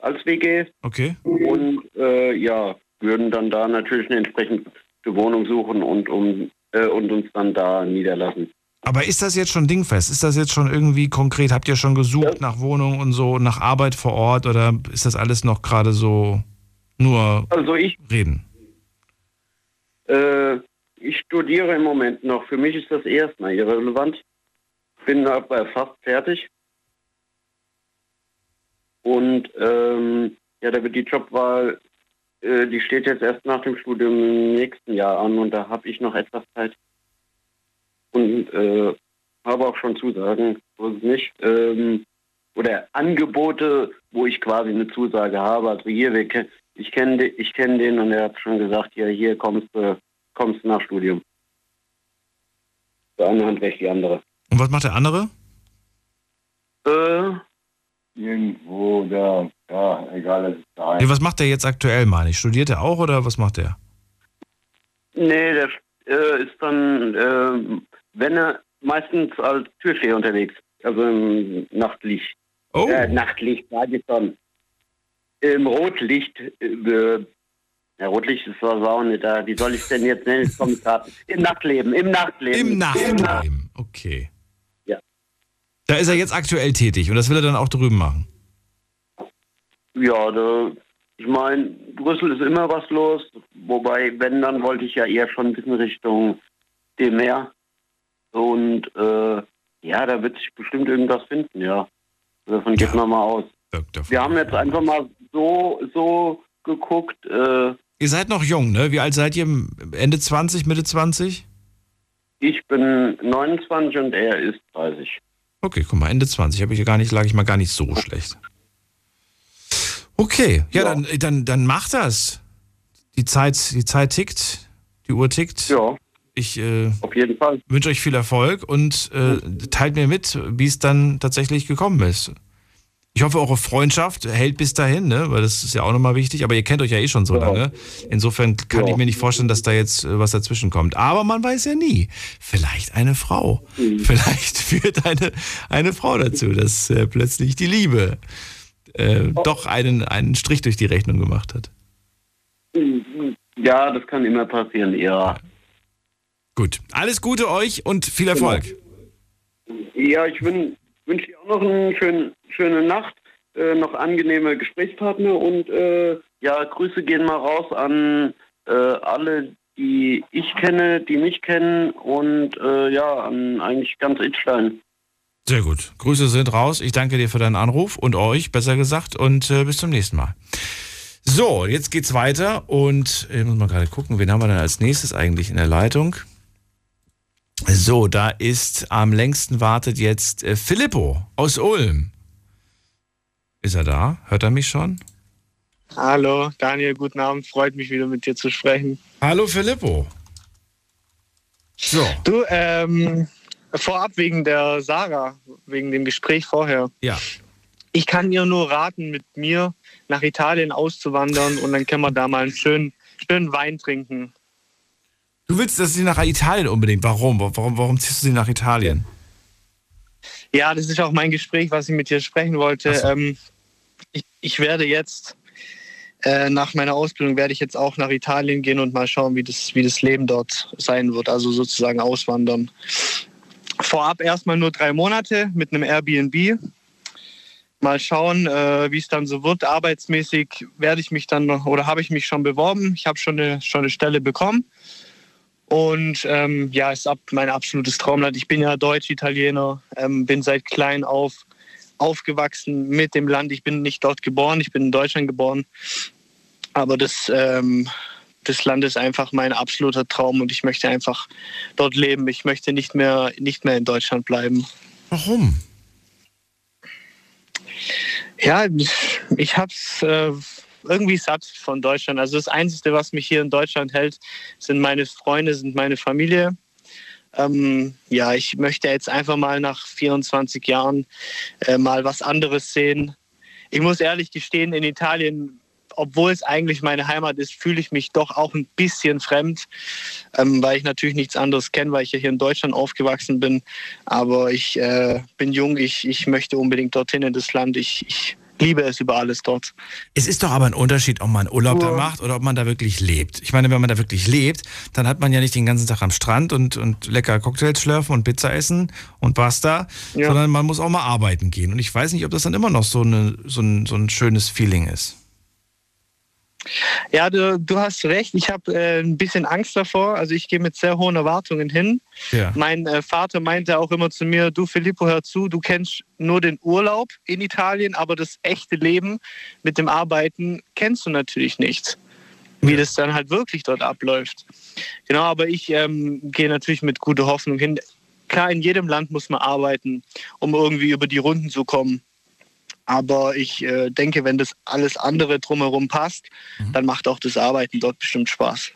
L: als WG
C: Okay.
L: und äh, ja, würden dann da natürlich eine entsprechende Wohnung suchen und, um, äh, und uns dann da niederlassen.
C: Aber ist das jetzt schon dingfest? Ist das jetzt schon irgendwie konkret? Habt ihr schon gesucht nach Wohnung und so, nach Arbeit vor Ort oder ist das alles noch gerade so nur
L: Also ich,
C: reden?
L: äh, ich studiere im Moment noch. Für mich ist das erstmal irrelevant. Bin aber fast fertig. Und ähm, ja, da wird die Jobwahl, äh, die steht jetzt erst nach dem Studium im nächsten Jahr an und da habe ich noch etwas Zeit. Und äh, habe auch schon Zusagen, so ist es nicht. Ähm, oder Angebote, wo ich quasi eine Zusage habe. Also hier, wir, ich kenne ich kenn den und er hat schon gesagt, ja, hier kommst du kommst nach Studium. Der eine Hand wäscht die andere.
C: Und was macht der andere?
L: Äh,
K: Irgendwo da, ja, egal, das ist da.
C: Nee, was macht der jetzt aktuell, meine ich? Studiert er auch oder was macht er?
L: nee, der äh, ist dann, äh, wenn er meistens als Türsteher unterwegs, also im Nachtlicht.
C: Oh.
L: Äh, Nachtlicht, schon. Im Rotlicht, äh, ja, Rotlicht ist was auch nicht da. Wie soll ich denn jetzt nennen? Ich komme gerade. Im Nachtleben, im Nachtleben.
C: Im Nachtleben, okay.
L: Ja.
C: Da ist er jetzt aktuell tätig und das will er dann auch drüben machen.
L: Ja, da, ich meine, Brüssel ist immer was los. Wobei, wenn, dann wollte ich ja eher schon ein bisschen Richtung dem Meer. Und äh, ja, da wird sich bestimmt irgendwas finden, ja. Davon geht man mal aus. Wir haben jetzt einfach mal so, so geguckt. Äh,
C: Ihr seid noch jung, ne? Wie alt seid ihr? Ende 20, Mitte 20?
L: ich bin 29 und er ist 30.
C: Okay, guck mal, Ende 20 habe ich ja gar nicht, lag ich mal gar nicht so schlecht. Okay, ja, Dann, dann, dann macht das. Die Zeit, die Zeit tickt, die Uhr tickt.
L: Ja.
C: Ich äh, wünsche euch viel Erfolg und äh, teilt mir mit, wie es dann tatsächlich gekommen ist. Ich hoffe, eure Freundschaft hält bis dahin, ne? weil das ist ja auch nochmal wichtig. Aber ihr kennt euch ja eh schon so lange. Insofern kann ich mir nicht vorstellen, dass da jetzt äh, was dazwischen kommt. Aber man weiß ja nie. Vielleicht eine Frau. Vielleicht führt eine, eine Frau dazu, dass äh, plötzlich die Liebe äh, doch einen, einen Strich durch die Rechnung gemacht hat.
L: Ja, das kann immer passieren, ja.
C: Gut. Alles Gute euch und viel Erfolg.
L: Ja, ich wün wünsche dir auch noch eine schöne, schöne Nacht, äh, noch angenehme Gesprächspartner und äh, ja, Grüße gehen mal raus an äh, alle, die ich kenne, die mich kennen und äh, ja, an eigentlich ganz Itstein.
C: Sehr gut. Grüße sind raus. Ich danke dir für deinen Anruf und euch, besser gesagt, und äh, bis zum nächsten Mal. So, jetzt geht's weiter und ich muss mal gerade gucken, wen haben wir denn als nächstes eigentlich in der Leitung? So, da ist am längsten wartet jetzt äh, Filippo aus Ulm. Ist er da? Hört er mich schon?
M: Hallo, Daniel, guten Abend. Freut mich wieder mit dir zu sprechen.
C: Hallo, Filippo.
M: So. Du, ähm, vorab wegen der Sarah, wegen dem Gespräch vorher.
C: Ja.
M: Ich kann ihr nur raten, mit mir nach Italien auszuwandern und dann können wir da mal einen schönen, schönen Wein trinken.
C: Du willst, dass sie nach Italien unbedingt. Warum? Warum, warum ziehst du sie nach Italien?
M: Ja, das ist auch mein Gespräch, was ich mit dir sprechen wollte. So. Ähm, ich, ich, werde jetzt äh, nach meiner Ausbildung werde ich jetzt auch nach Italien gehen und mal schauen, wie das, wie das Leben dort sein wird. Also sozusagen auswandern. Vorab erstmal nur drei Monate mit einem Airbnb. Mal schauen, äh, wie es dann so wird. Arbeitsmäßig werde ich mich dann noch oder habe ich mich schon beworben. Ich habe schon eine, schon eine Stelle bekommen. Und ähm, ja, ist ab mein absolutes Traumland. Ich bin ja Deutsch-Italiener, ähm, bin seit klein auf aufgewachsen mit dem Land. Ich bin nicht dort geboren, ich bin in Deutschland geboren. Aber das, ähm, das Land ist einfach mein absoluter Traum und ich möchte einfach dort leben. Ich möchte nicht mehr, nicht mehr in Deutschland bleiben.
C: Warum?
M: Ja, ich habe es äh, irgendwie satt von Deutschland. Also das Einzige, was mich hier in Deutschland hält, sind meine Freunde, sind meine Familie. Ähm, ja, ich möchte jetzt einfach mal nach 24 Jahren äh, mal was anderes sehen. Ich muss ehrlich gestehen, in Italien, obwohl es eigentlich meine Heimat ist, fühle ich mich doch auch ein bisschen fremd, ähm, weil ich natürlich nichts anderes kenne, weil ich ja hier in Deutschland aufgewachsen bin. Aber ich äh, bin jung, ich, ich möchte unbedingt dorthin in das Land. Ich, ich liebe es über alles dort.
C: Es ist doch aber ein Unterschied, ob man Urlaub ja. da macht oder ob man da wirklich lebt. Ich meine, wenn man da wirklich lebt, dann hat man ja nicht den ganzen Tag am Strand und, und lecker Cocktails schlürfen und Pizza essen und basta, ja. sondern man muss auch mal arbeiten gehen. Und ich weiß nicht, ob das dann immer noch so, eine, so, ein, so ein schönes Feeling ist.
M: Ja, du, du hast recht. Ich habe äh, ein bisschen Angst davor. Also ich gehe mit sehr hohen Erwartungen hin. Ja. Mein äh, Vater meinte auch immer zu mir, du Filippo, hör zu, du kennst nur den Urlaub in Italien, aber das echte Leben mit dem Arbeiten kennst du natürlich nicht. Wie das dann halt wirklich dort abläuft. Genau, aber ich ähm, gehe natürlich mit guter Hoffnung hin. Klar, in jedem Land muss man arbeiten, um irgendwie über die Runden zu kommen. Aber ich äh, denke, wenn das alles andere drumherum passt, mhm. dann macht auch das Arbeiten dort bestimmt Spaß.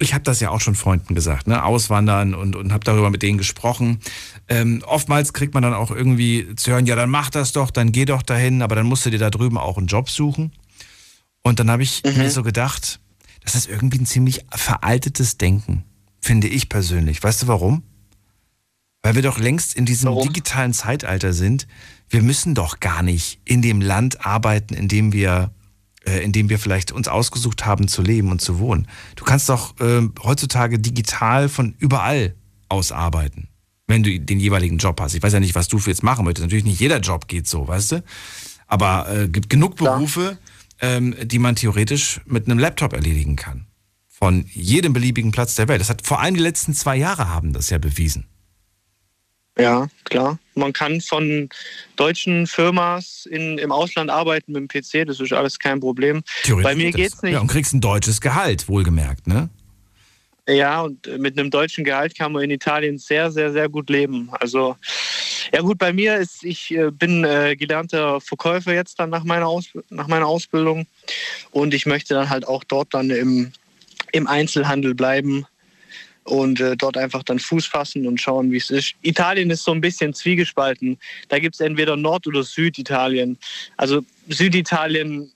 C: Ich habe das ja auch schon Freunden gesagt, ne? Auswandern und, und habe darüber mit denen gesprochen. Ähm, oftmals kriegt man dann auch irgendwie zu hören, ja, dann mach das doch, dann geh doch dahin, aber dann musst du dir da drüben auch einen Job suchen. Und dann habe ich mhm. mir so gedacht, das ist irgendwie ein ziemlich veraltetes Denken, finde ich persönlich. Weißt du warum? Weil wir doch längst in diesem warum? digitalen Zeitalter sind, wir müssen doch gar nicht in dem Land arbeiten, in dem wir, äh, in dem wir vielleicht uns ausgesucht haben zu leben und zu wohnen. Du kannst doch äh, heutzutage digital von überall aus arbeiten, wenn du den jeweiligen Job hast. Ich weiß ja nicht, was du jetzt machen möchtest. Natürlich nicht jeder Job geht so, weißt du? Aber äh, gibt genug Berufe, ähm, die man theoretisch mit einem Laptop erledigen kann. Von jedem beliebigen Platz der Welt. Das hat vor allem die letzten zwei Jahre haben das ja bewiesen.
M: Ja, klar. Man kann von deutschen Firmas in, im Ausland arbeiten mit dem PC, das ist alles kein Problem. Bei mir geht es nicht.
C: Ja, und kriegst ein deutsches Gehalt, wohlgemerkt, ne?
M: Ja, und mit einem deutschen Gehalt kann man in Italien sehr, sehr, sehr gut leben. Also, ja gut, bei mir ist, ich äh, bin äh, gelernter Verkäufer jetzt dann nach meiner, Aus, nach meiner Ausbildung und ich möchte dann halt auch dort dann im, im Einzelhandel bleiben und äh, dort einfach dann Fuß fassen und schauen, wie es ist. Italien ist so ein bisschen zwiegespalten. Da gibt es entweder Nord- oder Süditalien. Also Süditalien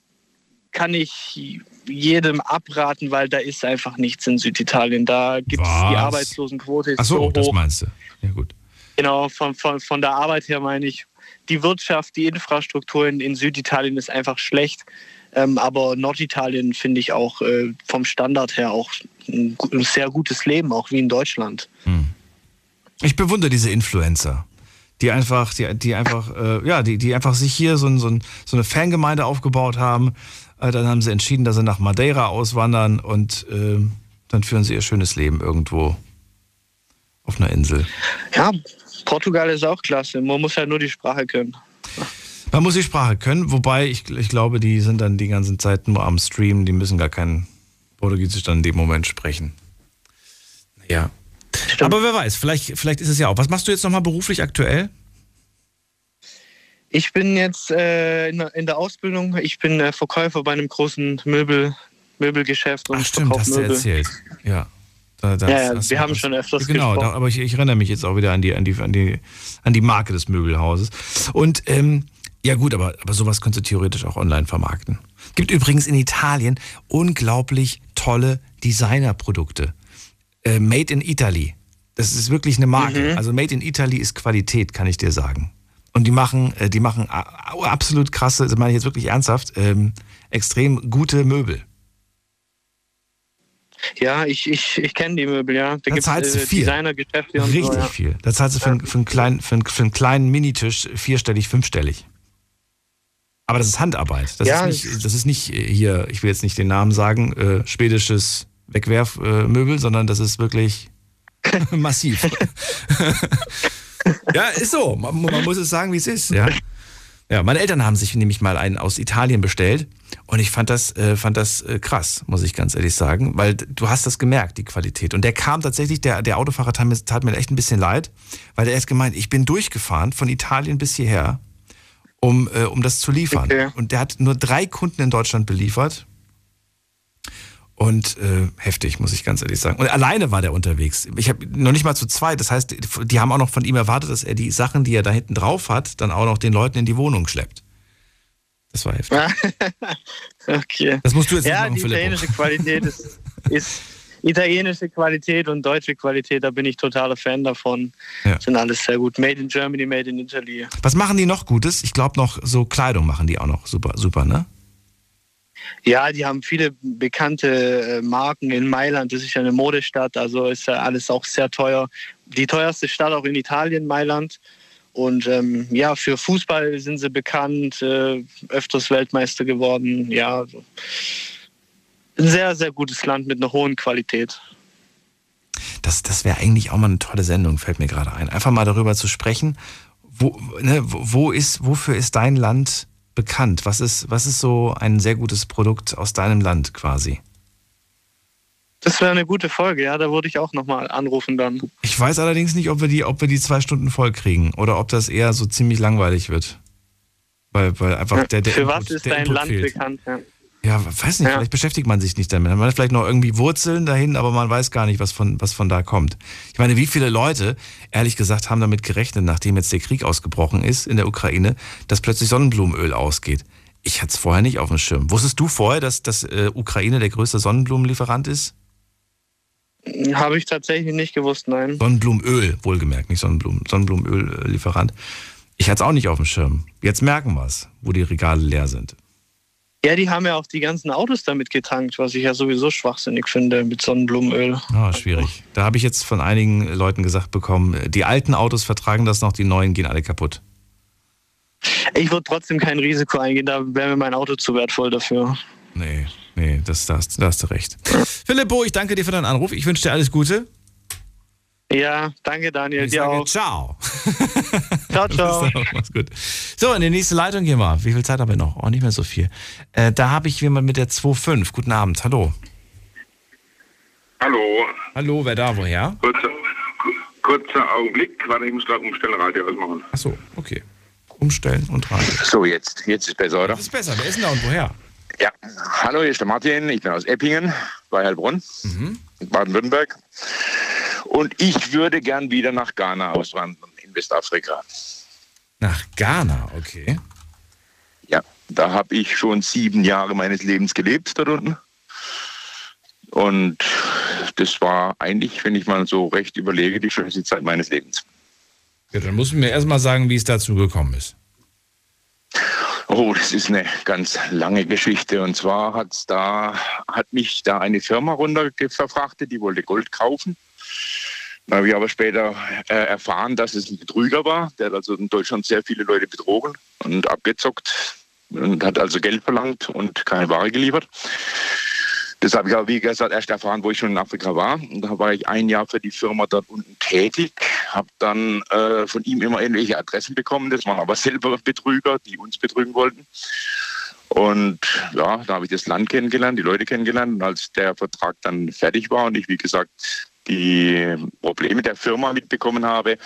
M: kann ich jedem abraten, weil da ist einfach nichts in Süditalien. Da gibt es die Arbeitslosenquote
C: Ach so,
M: so hoch.
C: das meinst du. Ja gut.
M: Genau, von, von, von der Arbeit her meine ich. Die Wirtschaft, die Infrastruktur in, in Süditalien ist einfach schlecht. Ähm, aber Norditalien finde ich auch äh, vom Standard her auch ein, ein, sehr gutes Leben, auch wie in Deutschland. Hm.
C: Ich bewundere diese Influencer, die einfach, die, die einfach, äh, ja, die, die einfach sich hier so, ein, so, ein, so eine Fangemeinde aufgebaut haben. Äh, dann haben sie entschieden, dass sie nach Madeira auswandern und äh, dann führen sie ihr schönes Leben irgendwo auf einer Insel.
M: Ja, Portugal ist auch klasse. Man muss halt nur die Sprache können.
C: Man muss die Sprache können, wobei ich, ich glaube, die sind dann die ganze Zeit nur am Stream, die müssen gar kein Portugiesisch dann in dem Moment sprechen. Ja. Aber wer weiß, vielleicht, vielleicht ist es ja auch. Was machst du jetzt nochmal beruflich aktuell?
M: Ich bin jetzt äh, in, in, der Ausbildung. Ich bin äh, Verkäufer bei einem großen Möbel, Möbelgeschäft und
C: Ach, stimmt, hast
M: Möbel.
C: du erzählt. Ja.
M: Da, das, ja, ja wir haben schon öfters
C: Genau, da, aber ich, ich, erinnere mich jetzt auch wieder an die, an die, an die, an die Marke des Möbelhauses. Und ähm, ja gut, aber, aber sowas könntest du theoretisch auch online vermarkten. Gibt übrigens in Italien unglaublich tolle Designerprodukte. Äh, made in Italy. Das ist wirklich eine Marke. Mhm. Also Made in Italy ist Qualität, kann ich dir sagen. Und die machen, äh, die machen absolut krasse, das meine ich jetzt wirklich ernsthaft, ähm, extrem gute Möbel.
M: Ja, ich, ich, ich kenne die Möbel, ja.
C: Da, da zahlst du äh, viel.
M: Designergeschäfte und
C: Richtig
M: so, ja.
C: viel. Da zahlst du für, für, einen kleinen, für, einen, für einen kleinen Minitisch vierstellig, fünfstellig. Aber das ist Handarbeit. Das, ja, ist nicht, das ist nicht hier, ich will jetzt nicht den Namen sagen, äh, schwedisches Wegwerfmöbel, äh, sondern das ist wirklich massiv. ja, ist so. Man, man, muss es sagen, wie es ist. Ja? ja, meine Eltern haben sich nämlich mal einen aus Italien bestellt und ich fand das, äh, fand das äh, krass, muss ich ganz ehrlich sagen, weil du hast das gemerkt, die Qualität. Und der kam tatsächlich, der, der Autofahrer tat mir, tat mir echt ein bisschen leid, weil er erst gemeint, ich bin durchgefahren von Italien bis hierher um, äh, um das zu liefern. Okay. Und der hat nur drei Kunden in Deutschland beliefert. Und äh, heftig, muss ich ganz ehrlich sagen. Und alleine war der unterwegs. Ich habe noch nicht mal zu zweit. Das heißt, die haben auch noch von ihm erwartet, dass er die Sachen, die er da hinten drauf hat, dann auch noch den Leuten in die Wohnung schleppt. Das war heftig.
M: okay.
C: Das musst du jetzt
M: ja,
C: nicht machen,
M: die
C: Philipp.
M: italienische Qualität ist, ist italienische Qualität und deutsche Qualität, da bin ich totaler Fan davon. Ja. Sind alles sehr gut. Made in Germany, made in Italy.
C: Was machen die noch Gutes? Ich glaube noch so Kleidung machen die auch noch super, super, ne?
M: Ja, die haben viele bekannte äh, Marken in Mailand. Das ist ja eine Modestadt, also ist ja alles auch sehr teuer. Die teuerste Stadt auch in Italien, Mailand. Und ähm, ja, für Fußball sind sie bekannt, äh, öfters Weltmeister geworden. Ja, also ein sehr, sehr gutes Land mit einer hohen Qualität.
C: Das, das wäre eigentlich auch mal eine tolle Sendung, fällt mir gerade ein. Einfach mal darüber zu sprechen, wo, ne, wo ist, wofür ist dein Land bekannt? Was ist, was ist so ein sehr gutes Produkt aus deinem Land quasi?
M: Das wäre eine gute Folge, ja, da würde ich auch nochmal anrufen dann.
C: Ich weiß allerdings nicht, ob wir die, ob wir die zwei Stunden voll kriegen oder ob das eher so ziemlich langweilig wird. Weil, weil einfach der, der
M: Für
C: Input,
M: was ist
C: der
M: dein Land
C: fehlt.
M: bekannt? Ja.
C: Ja, weiß nicht,
M: Ja.
C: vielleicht beschäftigt man sich nicht damit. Man hat vielleicht noch irgendwie Wurzeln dahin, aber man weiß gar nicht, was von, was von da kommt. Ich meine, wie viele Leute, ehrlich gesagt, haben damit gerechnet, nachdem jetzt der Krieg ausgebrochen ist in der Ukraine, dass plötzlich Sonnenblumenöl ausgeht. Ich hatte es vorher nicht auf dem Schirm. Wusstest du vorher, dass, dass äh, Ukraine der größte Sonnenblumenlieferant ist?
M: Habe ich tatsächlich nicht gewusst, nein.
C: Sonnenblumenöl, wohlgemerkt, nicht Sonnenblumen, Sonnenblumenöllieferant. Ich hatte es auch nicht auf dem Schirm. Jetzt merken wir es, wo die Regale leer sind.
M: Ja, die haben ja auch die ganzen Autos damit getankt, was ich ja sowieso schwachsinnig finde mit Sonnenblumenöl.
C: Ah, schwierig. Da habe ich jetzt von einigen Leuten gesagt bekommen, die alten Autos vertragen das noch, die neuen gehen alle kaputt.
M: Ich würde trotzdem kein Risiko eingehen, da wäre mir mein Auto zu wertvoll dafür.
C: Nee, nee, das, da, hast, da hast du recht. Philippo, ich danke dir für deinen Anruf. Ich wünsche dir alles Gute.
M: Ja, danke Daniel,
C: Ich
M: dir
C: sage
M: auch.
C: ciao.
M: Ciao, ciao.
C: Mach's gut. So, in die nächste Leitung gehen wir. Wie viel Zeit haben wir noch? Oh, nicht mehr so viel. Äh, da habe ich jemand mit der 2.5. Guten Abend, hallo.
N: Hallo.
C: Hallo, wer da, woher?
N: Kurzer, kurzer Augenblick. Warte, ich muss gerade umstellen, Radio ausmachen.
C: Achso, okay. Umstellen und Radio.
O: So, jetzt, jetzt ist besser, oder?
C: Das ist besser. Wer ist denn da und woher?
O: Ja. Hallo, hier ist der Martin. Ich bin aus Eppingen bei Heilbronn,
C: Mhm.
O: Baden-Württemberg. Und ich würde gern wieder nach Ghana auswandern, in Westafrika.
C: Nach Ghana, okay.
O: Ja, da habe ich schon sieben Jahre meines Lebens gelebt dort unten. Und das war eigentlich, wenn ich mal so recht überlege, die schönste Zeit meines Lebens.
C: Ja, dann musst du mir erstmal sagen, wie es dazu gekommen ist.
O: Oh, das ist eine ganz lange Geschichte. Und zwar hat's da, hat mich da eine Firma runter verfrachtet, die wollte Gold kaufen. Dann habe ich aber später äh, erfahren, dass es ein Betrüger war. Der hat also in Deutschland sehr viele Leute betrogen und abgezockt und hat also Geld verlangt und keine Ware geliefert. Das habe ich aber, wie gesagt, erst erfahren, wo ich schon in Afrika war. Und da war ich ein Jahr für die Firma dort unten tätig, habe dann äh, von ihm immer irgendwelche Adressen bekommen. Das waren aber selber Betrüger, die uns betrügen wollten. Und ja, da habe ich das Land kennengelernt, die Leute kennengelernt. Und als der Vertrag dann fertig war und ich, wie gesagt, die Probleme der Firma mitbekommen habe,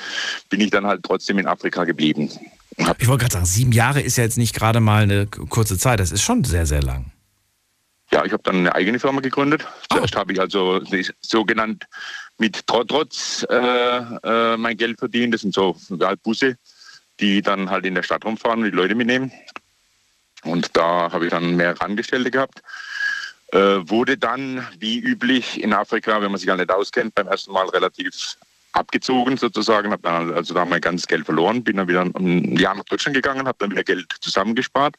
O: bin ich dann halt trotzdem in Afrika geblieben.
C: Ich wollte gerade sagen, sieben Jahre ist ja jetzt nicht gerade mal eine kurze Zeit, das ist schon sehr, sehr lang.
O: Ja, ich habe dann eine eigene Firma gegründet. Zuerst habe ich also sogenannt mit Trotz äh, äh, mein Geld verdient. Das sind so Busse, die dann halt in der Stadt rumfahren und die Leute mitnehmen. Und da habe ich dann mehrere Angestellte gehabt. Äh, wurde dann, wie üblich in Afrika, wenn man sich gar nicht auskennt, beim ersten Mal relativ abgezogen sozusagen, habe dann also da mein ganzes Geld verloren, bin dann wieder ein Jahr nach Deutschland gegangen, habe dann wieder Geld zusammengespart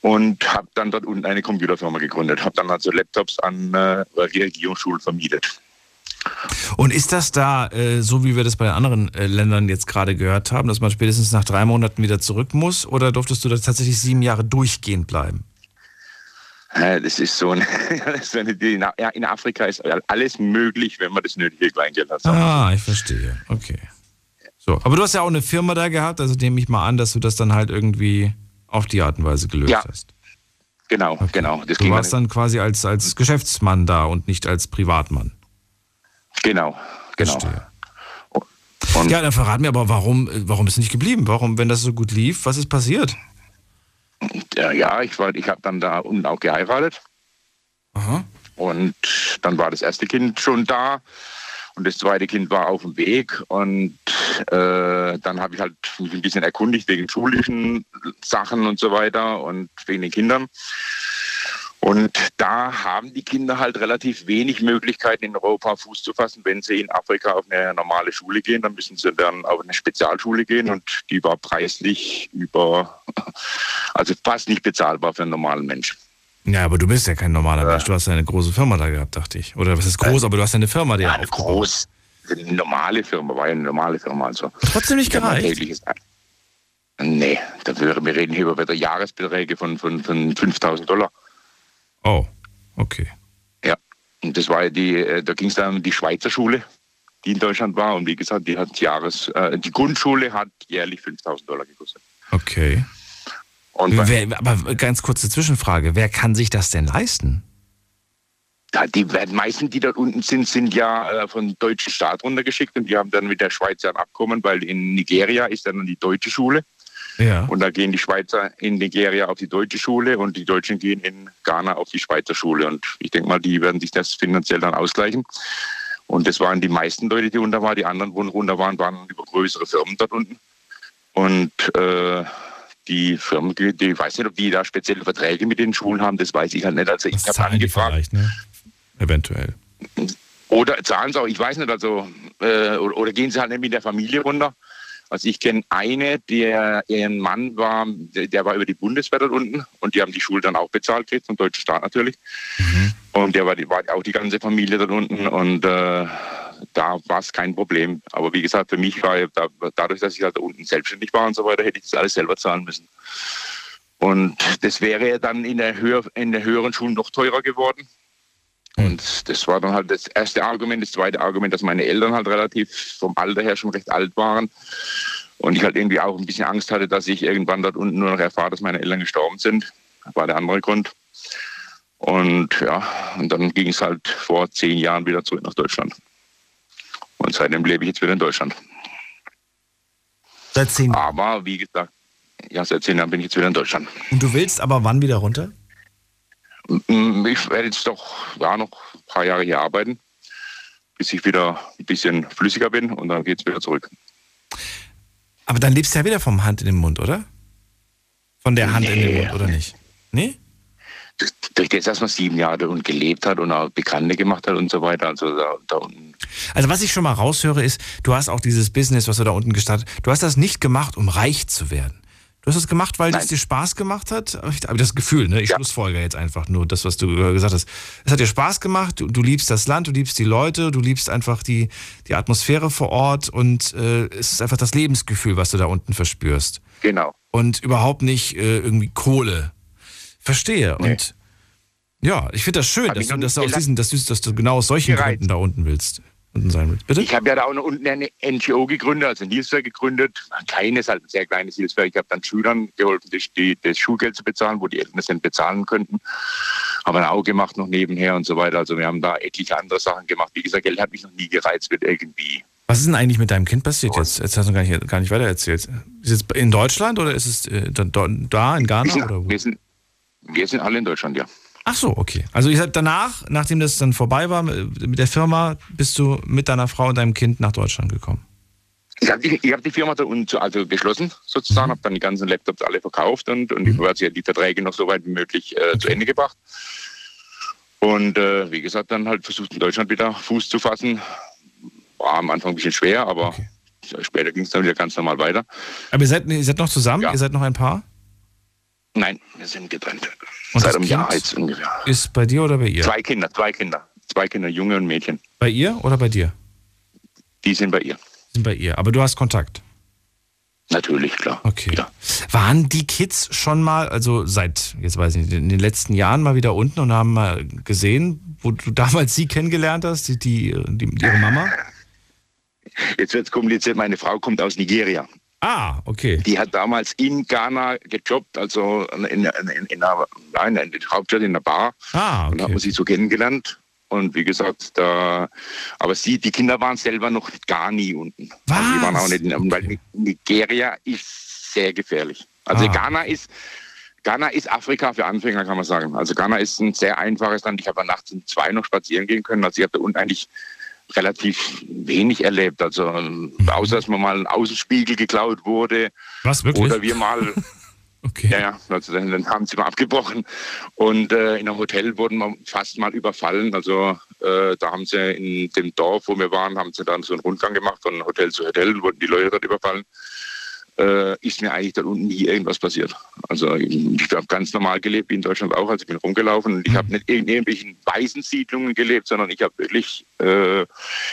O: und habe dann dort unten eine Computerfirma gegründet, habe dann also Laptops an äh, Regierungsschulen vermietet.
C: Und ist das da, äh, so wie wir das bei anderen äh, Ländern jetzt gerade gehört haben, dass man spätestens nach drei Monaten wieder zurück muss? Oder durftest du da tatsächlich sieben Jahre durchgehend bleiben?
O: Das ist so eine, so eine in Afrika ist alles möglich, wenn man das nötige Kleingeld hat.
C: Ah, ich verstehe. Okay. So, aber du hast ja auch eine Firma da gehabt, also nehme ich mal an, dass du das dann halt irgendwie auf die Art und Weise gelöst
O: ja.
C: hast.
O: Genau, okay. genau.
C: Das du warst dann quasi als, als Geschäftsmann da und nicht als Privatmann.
O: Genau, genau.
C: Und ja, dann verrat mir aber, warum, warum ist es nicht geblieben? Warum, wenn das so gut lief, was ist passiert?
O: Ja, ich, ich habe dann da unten auch geheiratet.
C: Aha.
O: Und dann war das erste Kind schon da. Und das zweite Kind war auf dem Weg und äh, dann habe ich halt mich ein bisschen erkundigt wegen schulischen Sachen und so weiter und wegen den Kindern. Und da haben die Kinder halt relativ wenig Möglichkeiten in Europa Fuß zu fassen. Wenn sie in Afrika auf eine normale Schule gehen, dann müssen sie dann auf eine Spezialschule gehen und die war preislich über, also fast nicht bezahlbar für einen normalen Menschen.
C: Ja, aber du bist ja kein normaler. Mensch. Du hast ja eine große Firma da gehabt, dachte ich. Oder was ist groß, äh, aber du hast ja eine Firma, die ja,
O: eine groß, eine normale Firma, war ja eine normale Firma. Also.
C: Trotzdem nicht gereicht?
O: Nee, dafür, wir reden hier über Jahresbeträge von, von, von 5000 Dollar.
C: Oh, okay.
O: Ja, und das war die, äh, da ging es dann um die Schweizer Schule, die in Deutschland war. Und wie gesagt, die hat Jahres, äh, die Grundschule hat jährlich 5000 Dollar gekostet.
C: Okay. Wer, aber ganz kurze Zwischenfrage, wer kann sich das denn leisten?
O: Ja, die meisten, die dort unten sind, sind ja äh, von deutschen Staat runtergeschickt und die haben dann mit der Schweiz ein Abkommen, weil in Nigeria ist dann die deutsche Schule.
C: Ja.
O: Und da gehen die Schweizer in Nigeria auf die deutsche Schule und die Deutschen gehen in Ghana auf die Schweizer Schule. Und ich denke mal, die werden sich das finanziell dann ausgleichen. Und das waren die meisten Leute, die unter waren. Die anderen, die runter waren, waren über größere Firmen dort unten. Und äh, die Firmen, die, die, ich weiß nicht, ob die da spezielle Verträge mit den Schulen haben, das weiß ich halt nicht. Also ich habe angefragt.
C: Ne? Eventuell.
O: Oder zahlen sie auch, ich weiß nicht, also äh, oder, oder, gehen sie halt nicht mit der Familie runter. Also ich kenne eine, der ihren Mann war, der, war über die Bundeswehr dort unten und die haben die Schule dann auch bezahlt gekriegt, vom deutschen Staat natürlich. Mhm. Und der war, war, auch die ganze Familie dort unten und äh, da war es kein Problem. Aber wie gesagt, für mich war da, dadurch, dass ich halt da unten selbstständig war und so weiter, hätte ich das alles selber zahlen müssen. Und das wäre dann in der, höher, in der höheren Schule noch teurer geworden. Und das war dann halt das erste Argument. Das zweite Argument, dass meine Eltern halt relativ vom Alter her schon recht alt waren. Und ich halt irgendwie auch ein bisschen Angst hatte, dass ich irgendwann dort unten nur noch erfahre, dass meine Eltern gestorben sind. Das war der andere Grund. Und ja, und dann ging es halt vor zehn Jahren wieder zurück nach Deutschland. Und seitdem lebe ich jetzt wieder in Deutschland.
C: Seit zehn
O: Jahren? Aber wie gesagt, ja, seit zehn Jahren bin ich jetzt wieder in Deutschland.
C: Und du willst aber wann wieder runter?
O: Mm, ich werde jetzt doch ja, noch ein paar Jahre hier arbeiten, bis ich wieder ein bisschen flüssiger bin und dann geht es wieder zurück.
C: Aber dann lebst du ja wieder vom Hand in den Mund, oder? Von der Hand nee. in den Mund, oder nicht? Nee?
O: durch das, dass man sieben Jahre und gelebt hat und auch Bekannte gemacht hat und so weiter. Also da, da unten.
C: Also was ich schon mal raushöre ist, du hast auch dieses Business, was du da unten gestartet Du hast das nicht gemacht, um reich zu werden. Du hast es gemacht, weil es dir Spaß gemacht hat? Aber das Gefühl, ne? Ich schlussfolger jetzt einfach nur das, was du äh, gesagt hast. Es hat dir Spaß gemacht, du, du liebst das Land, du liebst die Leute, du liebst einfach die, die Atmosphäre vor Ort und äh, es ist einfach das Lebensgefühl, was du da unten verspürst.
O: Genau.
C: Und überhaupt nicht äh, irgendwie Kohle. Verstehe. Und ja, ich finde das schön,
O: Hab
C: dass du, dass, du aus diesen, dass, du, dass du genau aus solchen. Gründen da unten willst. Unten sein willst. Bitte?
O: Ich habe ja da auch noch unten eine NGO gegründet, also ein Hilfswerk gegründet. Ein kleines, halt ein sehr kleines Hilfswerk. Ich habe dann Schülern geholfen, die, die, das Schulgeld zu bezahlen, wo die Eltern es nicht bezahlen könnten. Haben wir auch gemacht noch nebenher und so weiter. Also wir haben da etliche andere Sachen gemacht. Wie gesagt, Geld hat mich noch nie gereizt mit irgendwie.
C: Was ist denn eigentlich mit deinem Kind passiert jetzt? Jetzt hast du gar nicht, gar nicht weiter erzählt. Ist es in Deutschland oder ist es äh, da, in Ghana?
O: Wir sind,
C: Oder wo?
O: wir, sind, wir sind alle in Deutschland, ja.
C: Ach so, okay. Also ihr seid danach, nachdem das dann vorbei war mit mit der Firma, bist du mit deiner Frau und deinem Kind nach Deutschland gekommen.
O: Ich habe die, ich hab die Firma da unten zu- also geschlossen, sozusagen, habe dann die ganzen Laptops alle verkauft und, und ich habe die Verträge noch so weit wie möglich äh, zu Ende gebracht. Und äh, wie gesagt, dann halt versucht in Deutschland wieder Fuß zu fassen. War am Anfang ein bisschen schwer, aber später ging es dann wieder ganz normal weiter.
C: Aber ihr seid, ihr seid noch zusammen? Ihr seid noch ein Paar?
O: Nein, wir sind getrennt.
C: Und
O: Seit einem Jahr jetzt ungefähr.
C: Ist bei dir oder bei ihr?
O: Zwei Kinder, zwei Kinder. Zwei Kinder, Junge und Mädchen.
C: Bei ihr oder bei dir?
O: Die sind bei ihr.
C: Sind bei ihr. Aber du hast Kontakt.
O: Natürlich, klar.
C: Okay. Waren die Kids schon mal, also seit, jetzt weiß ich nicht, in den letzten Jahren mal wieder unten und haben mal gesehen, wo du damals sie kennengelernt hast, die, die, die, ihre Mama?
O: Jetzt wird es kompliziert. Meine Frau kommt aus Nigeria.
C: Ah, okay.
O: Die hat damals in Ghana gejobbt, also in, in, in, in, einer, nein, in der Hauptstadt in der Bar.
C: Ah,
O: Und da hat man sie so kennengelernt. Und wie gesagt, da, aber sie, die Kinder waren selber noch gar nie unten. Was? Also die waren auch nicht in, weil Nigeria ist sehr gefährlich. Also
C: Ah.
O: Ghana ist, Ghana ist Afrika für Anfänger, kann man sagen. Also Ghana ist ein sehr einfaches Land. Ich habe nachts um zwei noch spazieren gehen können. Also ich habe da unten eigentlich relativ wenig erlebt. Also außer dass mir mal ein Außenspiegel geklaut wurde.
C: Was, wirklich?
O: Oder wir mal.
C: Okay.
O: Ja, also dann, dann haben sie mal abgebrochen. Und äh, in einem Hotel wurden wir fast mal überfallen. Also äh, da haben sie in dem Dorf, wo wir waren, haben sie dann so einen Rundgang gemacht von Hotel zu Hotel, wurden die Leute dort überfallen. Äh, ist mir eigentlich dort unten nie irgendwas passiert. Also ich, ich habe ganz normal gelebt, wie in Deutschland auch. Also ich bin rumgelaufen und ich habe nicht in irgendwelchen Waisensiedlungen gelebt, sondern ich habe wirklich äh,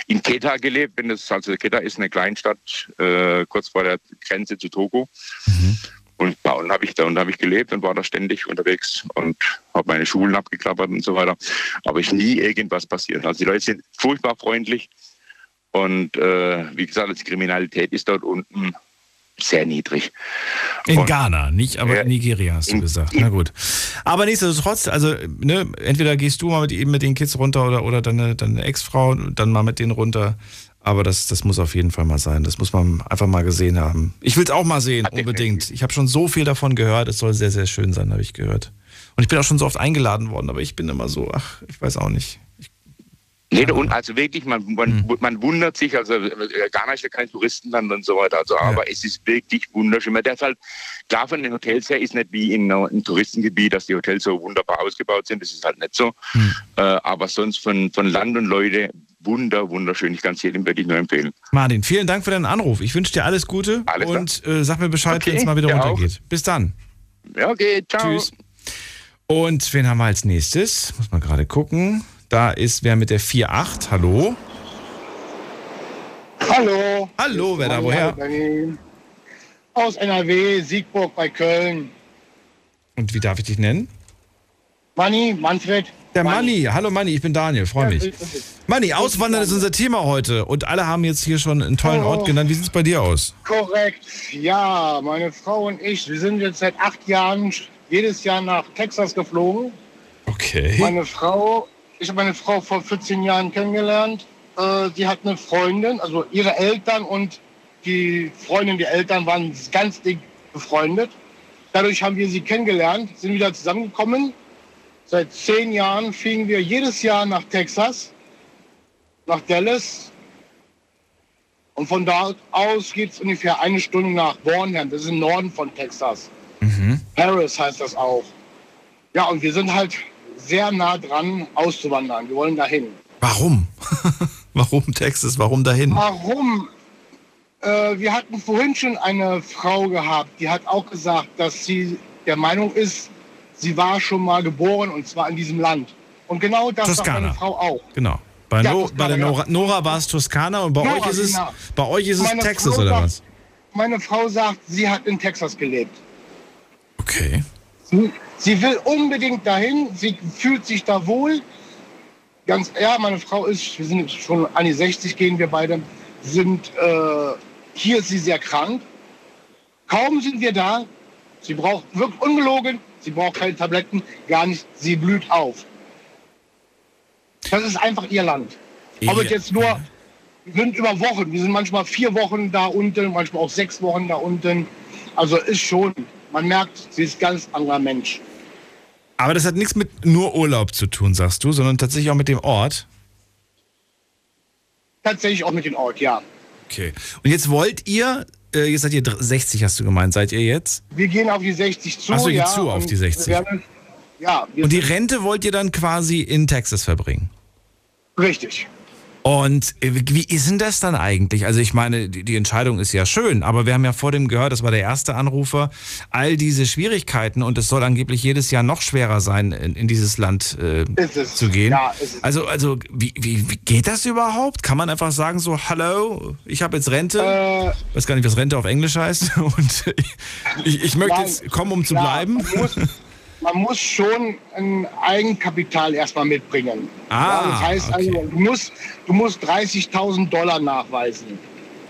O: in Keta gelebt. Wenn das, also Keta ist eine Kleinstadt äh, kurz vor der Grenze zu Togo. Und ja, und habe ich da und habe ich gelebt und war da ständig unterwegs und habe meine Schulen abgeklappert und so weiter. Aber ist nie irgendwas passiert. Also die Leute sind furchtbar freundlich und äh, wie gesagt, die Kriminalität ist dort unten sehr niedrig.
C: In
O: Und-
C: Ghana, nicht, aber in Nigeria hast du gesagt. Na gut. Aber nichtsdestotrotz, also, ne, entweder gehst du mal mit, eben mit den Kids runter oder, oder deine, deine Ex-Frau, dann mal mit denen runter. Aber das, das muss auf jeden Fall mal sein. Das muss man einfach mal gesehen haben. Ich will es auch mal sehen, unbedingt. Ich habe schon so viel davon gehört. Es soll sehr, sehr schön sein, habe ich gehört. Und ich bin auch schon so oft eingeladen worden, aber ich bin immer so, ach, ich weiß auch nicht.
O: Nee, und also wirklich, man, man, man wundert sich, also äh, Ghana ist ja kein Touristenland und so weiter, also, aber es ist wirklich wunderschön. Man darf halt, klar von den Hotels her ist nicht wie in einem Touristengebiet, dass die Hotels so wunderbar ausgebaut sind, das ist halt nicht so. Äh, aber sonst von, von Land und Leute wunder, wunderschön. Ich kann es jedem wirklich nur empfehlen.
C: Martin, vielen Dank für deinen Anruf. Ich wünsche dir alles Gute
O: Alles
C: und äh, sag mir Bescheid,
O: Okay,
C: wenn es mal wieder
O: auch.
C: runtergeht. Bis dann.
O: Ja, okay, ciao.
C: Tschüss. Und wen haben wir als nächstes? Muss man gerade gucken. Da ist wer mit der 4.8. Hallo.
P: Hallo.
C: Hallo, wer da woher?
P: Aus NRW, Siegburg bei Köln.
C: Und wie darf ich dich nennen?
P: Manni, Manfred.
C: Der Manni. Hallo Manni, ich bin Daniel, freue mich. Manni, Auswandern ist unser Thema heute. Und alle haben jetzt hier schon einen tollen
P: Oh.
C: Ort genannt. Wie sieht es bei dir aus?
P: Korrekt. Ja, meine Frau und ich, wir sind jetzt seit acht Jahren jedes Jahr nach Texas geflogen.
C: Okay.
P: Meine Frau, ich habe meine Frau vor 14 Jahren kennengelernt. Äh, die hat eine Freundin, also ihre Eltern und die Freundin, die Eltern waren ganz dick befreundet. Dadurch haben wir sie kennengelernt, sind wieder zusammengekommen. Seit zehn Jahren fliegen wir jedes Jahr nach Texas, nach Dallas. Und von dort aus geht es ungefähr eine Stunde nach Bornham. Das ist im Norden von Texas. Paris heißt das auch. Ja, und wir sind halt sehr nah dran, auszuwandern. Wir wollen dahin.
C: Warum? Warum Texas? Warum dahin?
P: Warum? äh, wir hatten vorhin schon eine Frau gehabt, die hat auch gesagt, dass sie der Meinung ist, sie war schon mal geboren und zwar in diesem Land. Und genau das sagt meine Frau auch.
C: Genau. Bei,
P: Ja,
C: no,
P: Toskana,
C: bei der. Nora, Nora war es Toskana und bei
P: Nora,
C: euch ist es,
P: genau.
C: bei euch ist es
P: Meine
C: Texas
P: Frau
C: oder
P: sagt-
C: was?
P: Meine Frau sagt, sie hat in Texas gelebt.
C: Okay.
P: Sie, sie will unbedingt dahin, sie fühlt sich da wohl. Ganz, ja, meine Frau ist, wir sind jetzt schon an die 60, gehen wir beide, sind, äh, hier ist sie sehr krank. Kaum sind wir da, sie braucht, wirklich ungelogen, sie braucht keine Tabletten, gar nicht, sie blüht auf. Das ist einfach ihr Land.
C: Ja.
P: jetzt nur, wir sind über Wochen, wir sind manchmal vier Wochen da unten, manchmal auch sechs Wochen da unten. Also ist schon, man merkt, sie ist ganz anderer Mensch.
C: Aber das hat nichts mit nur Urlaub zu tun, sagst du, sondern tatsächlich auch mit dem Ort.
P: Tatsächlich auch mit dem Ort, ja.
C: Okay. Und jetzt wollt ihr, äh, jetzt seid ihr dr- 60, hast du gemeint, seid ihr jetzt?
P: Wir gehen auf die 60 zu.
C: Ach so, ihr
P: ja,
C: zu auf die 60.
P: wir werden- Ja,
C: Und die Rente wollt ihr dann quasi in Texas verbringen?
P: Richtig.
C: Und äh, wie ist denn das dann eigentlich? Also ich meine, die, Entscheidung ist ja schön, aber wir haben ja vor dem gehört, das war der erste Anrufer, all diese Schwierigkeiten und es soll angeblich jedes Jahr noch schwerer sein, in, in dieses Land äh,
P: es.
C: zu gehen.
P: Ja.
C: Also, also wie, wie, wie geht das überhaupt? Kann man einfach sagen so, hallo, ich habe jetzt Rente,
P: Äh,
C: weiß gar nicht, was Rente auf Englisch heißt und ich, ich möchte
P: Nein.
C: jetzt kommen, um zu
P: Ja,
C: bleiben.
P: Man muss, schon ein Eigenkapital erstmal mitbringen.
C: Ah,
P: ja, das heißt also, du musst, du musst 30.000 Dollar nachweisen.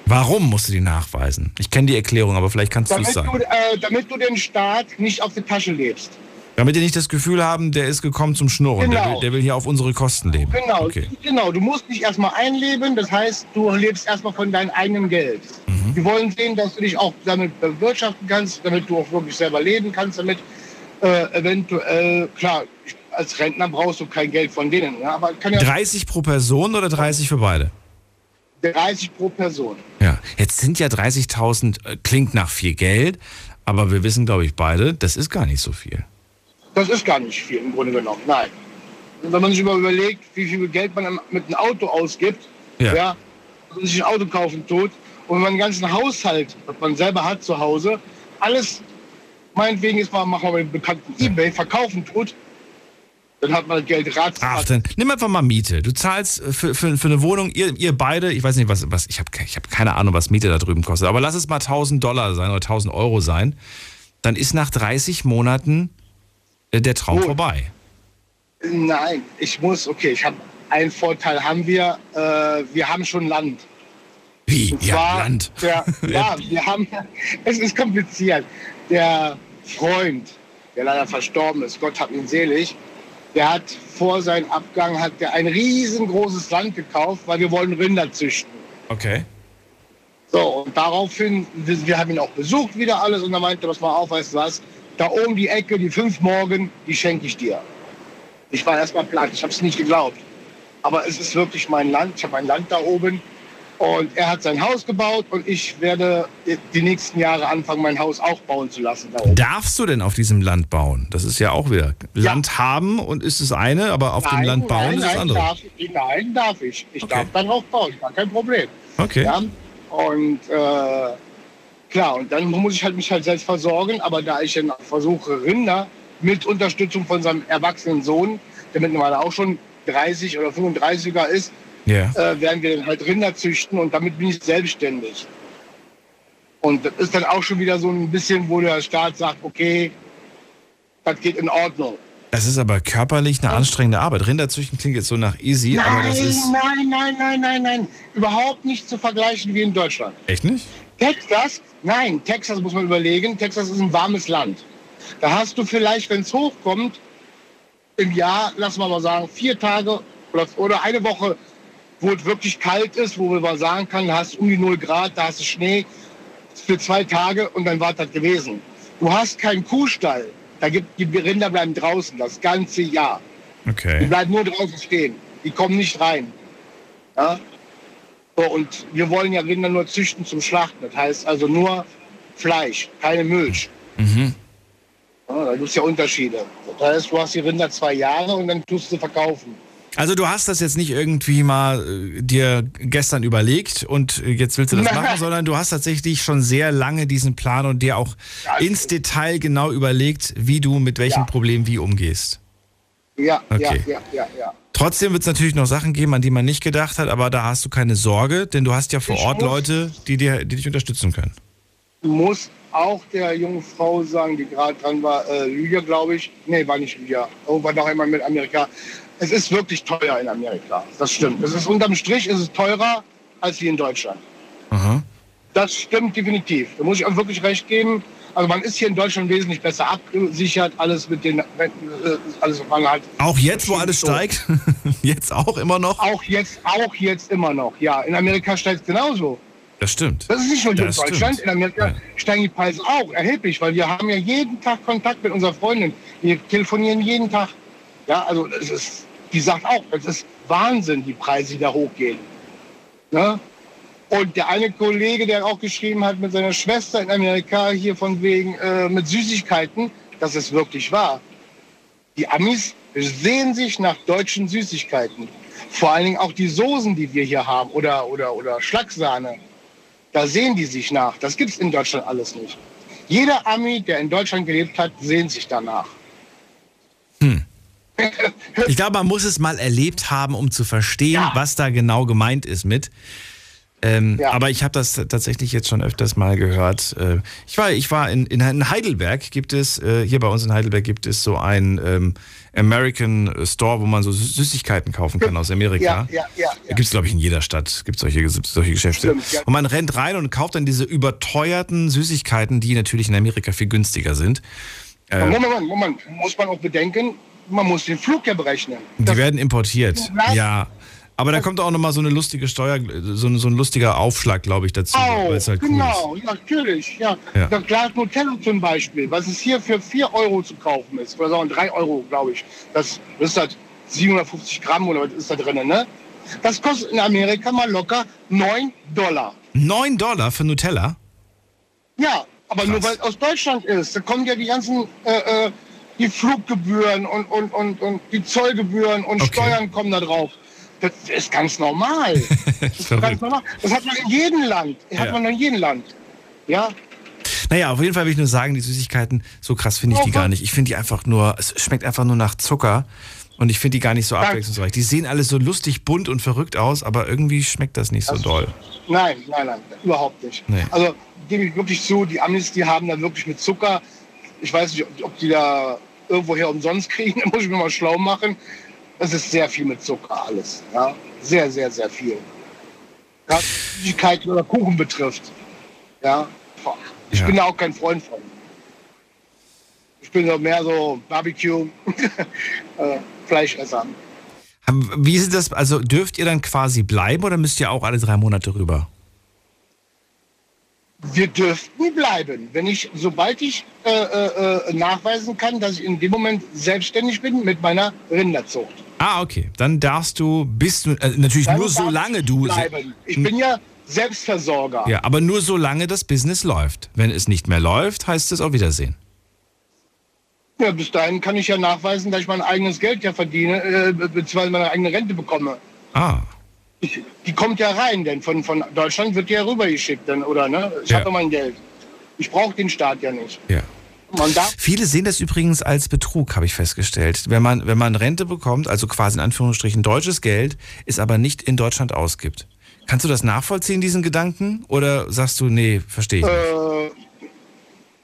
C: Warum musst du die nachweisen? Ich kenne die Erklärung, aber vielleicht kannst du
P: Damit
C: es sagen.
P: du, äh, damit du den Staat nicht auf die Tasche lebst.
C: Damit ihr nicht das Gefühl haben, der ist gekommen zum Schnurren. Der,
P: Genau.
C: will, der will hier auf unsere Kosten leben.
P: Genau,
C: Okay.
P: genau. Du musst dich erstmal einleben, das heißt, du lebst erstmal von deinem eigenen Geld.
C: Mhm.
P: Die wollen sehen, dass du dich auch damit bewirtschaften kannst, damit du auch wirklich selber leben kannst, damit äh, eventuell, klar, als Rentner brauchst du kein Geld von denen, ja, aber kann ja
C: 30 pro Person oder 30 für beide?
P: 30 pro Person.
C: Ja, jetzt sind ja 30.000, äh, klingt nach viel Geld, aber wir wissen, glaube ich, beide, das ist gar nicht so viel.
P: Das ist gar nicht viel im Grunde genommen, nein. Und wenn man sich mal überlegt, wie viel Geld man mit einem Auto ausgibt,
C: Ja.
P: ja, sich ein Auto kaufen tut, und wenn man den ganzen Haushalt, was man selber hat zu Hause, alles, meinetwegen ist mal, machen wir mit dem bekannten Ebay, verkaufen tut, dann hat man das Geld ratz.
C: Ach, dann nimm einfach mal Miete. Du zahlst äh, für, für, für eine Wohnung, ihr, ihr beide, ich weiß nicht, was, was ich habe ich hab keine Ahnung, was Miete da drüben kostet, aber lass es mal 1000 Dollar sein oder 1000 Euro sein, dann ist nach 30 Monaten äh, der Traum
P: Gut.
C: vorbei.
P: Nein, ich muss, okay, ich habe einen Vorteil haben wir, äh, wir haben schon Land.
C: Wie? Ja, Land.
P: Der, ja, wir haben, es ist kompliziert. Der Freund, der leider verstorben ist, Gott hat ihn selig, der hat vor seinem Abgang hat der ein riesengroßes Land gekauft, weil wir wollen Rinder züchten.
C: Okay.
P: So, und daraufhin, wir, wir haben ihn auch besucht, wieder alles, und er meinte, pass mal auf, weißt du was, da oben die Ecke, die fünf Morgen, die schenke ich dir. Ich war erstmal platt, ich habe es nicht geglaubt. Aber es ist wirklich mein Land, ich habe ein Land da oben. Und er hat sein Haus gebaut und ich werde die nächsten Jahre anfangen, mein Haus auch bauen zu lassen. Da oben.
C: Darfst du denn auf diesem Land bauen? Das ist ja auch wieder. Land haben und ist das eine, aber auf dem
P: Nein,
C: Land bauen
P: nein,
C: ist das
P: nein,
C: andere.
P: Darf, ich- nein, darf ich. Ich darf darauf bauen, gar kein Problem.
C: Okay.
P: Ja? Und äh, klar, und dann muss ich halt mich halt selbst versorgen, aber da ich dann versuche, Rinder mit Unterstützung von seinem erwachsenen Sohn, der mittlerweile auch schon 30 oder 35er ist,
C: Ja.
P: äh, werden wir dann halt Rinder züchten und damit bin ich selbstständig. Und das ist dann auch schon wieder so ein bisschen, wo der Staat sagt, okay, das geht in Ordnung.
C: Das ist aber körperlich eine anstrengende Arbeit. Rinderzüchten klingt jetzt so nach easy, aber das ist.
P: nein, nein, nein, nein, nein. Überhaupt nicht zu vergleichen wie in Deutschland.
C: Echt nicht?
P: Texas, nein, Texas muss man überlegen. Texas ist ein warmes Land. Da hast du vielleicht, wenn es hochkommt, im Jahr, lass mal mal sagen, vier Tage oder, oder eine Woche, wo es wirklich kalt ist, wo man mal sagen kann, da hast du um die 0 Grad, da hast du Schnee für zwei Tage und dann war das gewesen. Du hast keinen Kuhstall. Da gibt, die Rinder bleiben draußen das ganze Jahr. Die
C: Okay.
P: bleiben nur draußen stehen. Die kommen nicht rein. Ja? So, und wir wollen ja Rinder nur züchten zum Schlachten. Das heißt also nur Fleisch, keine Milch.
C: Mhm.
P: Ja, da gibt es ja Unterschiede. Das heißt, du hast die Rinder zwei Jahre und dann tust du sie verkaufen.
C: Also du hast das jetzt nicht irgendwie mal äh, dir gestern überlegt und äh, jetzt willst du das
P: Nein.
C: machen, sondern du hast tatsächlich schon sehr lange diesen Plan und dir auch ins Detail genau überlegt, wie du mit welchem Problem wie umgehst.
P: Ja,
C: Okay.
P: ja, ja, ja, ja.
C: Trotzdem wird es natürlich noch Sachen geben, an die man nicht gedacht hat, aber da hast du keine Sorge, denn du hast ja vor
P: Ich
C: Ort Leute, die, dir, die dich unterstützen können.
P: Muss auch der jungen Frau sagen, die gerade dran war, äh, Lydia, glaube ich. Nee, war nicht Lydia. Oh, war doch immer mit Amerika. Es ist wirklich teuer in Amerika. Das stimmt. Es ist unterm Strich ist es teurer als hier in Deutschland. Das stimmt definitiv. Da muss ich auch wirklich recht geben. Also man ist hier in Deutschland wesentlich besser abgesichert, alles mit den Renten, äh, alles man halt.
C: Auch jetzt, wo alles
P: so.
C: steigt? jetzt auch immer noch?
P: Auch jetzt, auch jetzt immer noch. Ja, in Amerika steigt es genauso.
C: Das stimmt.
P: Das ist nicht nur hier in Deutschland.
C: stimmt.
P: In Amerika steigen die Preise auch erheblich, weil wir haben ja jeden Tag Kontakt mit unserer Freundin. Wir telefonieren jeden Tag. Ja, also es ist, die sagt auch, es ist Wahnsinn, die Preise, die da hochgehen. Ne? Und der eine Kollege, der auch geschrieben hat mit seiner Schwester in Amerika hier von wegen äh, mit Süßigkeiten, das ist wirklich wahr. Die Amis sehen sich nach deutschen Süßigkeiten. Vor allen Dingen auch die Soßen, die wir hier haben oder, oder, oder Schlagsahne. Da sehen die sich nach. Das gibt es in Deutschland alles nicht. Jeder Ami, der in Deutschland gelebt hat, sehnt sich danach.
C: Ich glaube, man muss es mal erlebt haben, um zu verstehen, was da genau gemeint ist mit. Ähm, Aber ich habe das tatsächlich jetzt schon öfters mal gehört. Äh, Ich war, ich war in, in Heidelberg, gibt es, äh, hier bei uns in Heidelberg gibt es so ein ähm, American Store, wo man so Sü- Süßigkeiten kaufen kann aus Amerika.
P: Ja, ja, ja.
C: Da gibt es, glaube ich, in jeder Stadt gibt solche, solche Geschäfte.
P: Stimmt, ja.
C: Und man rennt rein und kauft dann diese überteuerten Süßigkeiten, die natürlich in Amerika viel günstiger sind. Äh,
P: Moment, Moment, Moment. Muss man auch bedenken, man muss den Flug ja berechnen.
C: Die werden importiert.
P: Was?
C: Ja. Aber da kommt auch nochmal so eine lustige Steuer, so, ein- so ein lustiger Aufschlag, glaube ich, dazu.
P: Oh,
C: halt cool
P: genau, ja, natürlich. Ja.
C: Ja.
P: Das Glas Nutella zum Beispiel, was es hier für 4 Euro zu kaufen ist, oder sagen 3 Euro, glaube ich. Das, ist halt 750 Gramm oder was ist da drin, ne? Das kostet in Amerika mal locker 9 Dollar.
C: ist. 9 Dollar für Nutella?
P: Ja, aber nur weil es aus Deutschland ist. Da kommen ja die ganzen äh, äh, die Fluggebühren und, und, und, und die Zollgebühren und Steuern kommen da drauf. Das ist ganz normal. Das ist ganz normal. Das hat man in jedem Land. Das hat
C: Ja.
P: man in jedem Land. Ja,
C: Naja, auf jeden Fall will ich nur sagen, die Süßigkeiten, so krass finde ich die gar nicht. Ich finde die einfach nur, es schmeckt einfach nur nach Zucker. Und ich finde die gar nicht so abwechslungsreich. Die sehen alle so lustig, bunt und verrückt aus, aber irgendwie schmeckt das nicht so doll.
P: Nein, nein, nein, überhaupt nicht.
C: Nee.
P: Also gebe ich wirklich zu, die Amis, die haben da wirklich mit Zucker, ich weiß nicht, ob die da irgendwoher umsonst kriegen, da muss ich mir mal schlau machen. Das ist sehr viel mit Zucker alles. Ja? Sehr, sehr, sehr viel. Was Süßigkeiten oder Kuchen betrifft. Ja? Ich
C: Ja.
P: bin da auch kein Freund von. Ich bin so mehr so Barbecue, äh, Fleischesser.
C: Wie ist das, also dürft ihr dann quasi bleiben oder müsst ihr auch alle drei Monate rüber?
P: Wir dürften bleiben, wenn ich, sobald ich äh, äh, äh, nachweisen kann, dass ich in dem Moment selbstständig bin mit meiner Rinderzucht.
C: Ah, okay. Dann darfst du, bist du, äh, natürlich
P: Dann
C: nur solange du.
P: Bleiben. Ich bin ja Selbstversorger.
C: Ja, aber nur solange das Business läuft. Wenn es nicht mehr läuft, heißt es auf Wiedersehen.
P: Ja, bis dahin kann ich ja nachweisen, dass ich mein eigenes Geld ja verdiene, äh, be- beziehungsweise meine eigene Rente bekomme.
C: Ah.
P: Ich, die kommt ja rein, denn von, von Deutschland wird die ja rübergeschickt, dann, oder? Ne? Ich
C: Ja.
P: habe ja mein Geld. Ich brauche den Staat ja nicht.
C: Ja. Viele sehen das übrigens als Betrug, habe ich festgestellt. Wenn man, wenn man Rente bekommt, also quasi in Anführungsstrichen deutsches Geld, es aber nicht in Deutschland ausgibt. Kannst du das nachvollziehen, diesen Gedanken? Oder sagst du, nee, verstehe ich nicht?
P: Äh,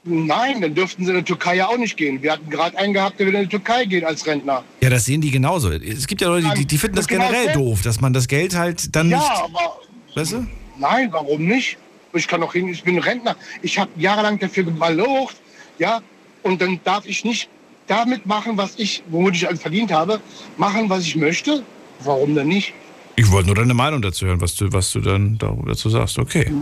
P: nein, dann dürften sie in die Türkei ja auch nicht gehen. Wir hatten gerade einen gehabt, der will in die Türkei gehen als Rentner.
C: Ja, das sehen die genauso. Es gibt ja Leute, die, die finden das
P: Das genau
C: generell
P: so.
C: doof, dass man das Geld halt dann
P: ja,
C: nicht.
P: aber
C: Weißt du?
P: nein, warum nicht? Ich kann doch hin, ich bin Rentner. Ich habe jahrelang dafür gemalocht, ja, und dann darf ich nicht damit machen, was ich, womit ich alles verdient habe, machen, was ich möchte. Warum denn nicht?
C: Ich wollte nur deine Meinung dazu hören, was du, was du dann dazu sagst. Okay.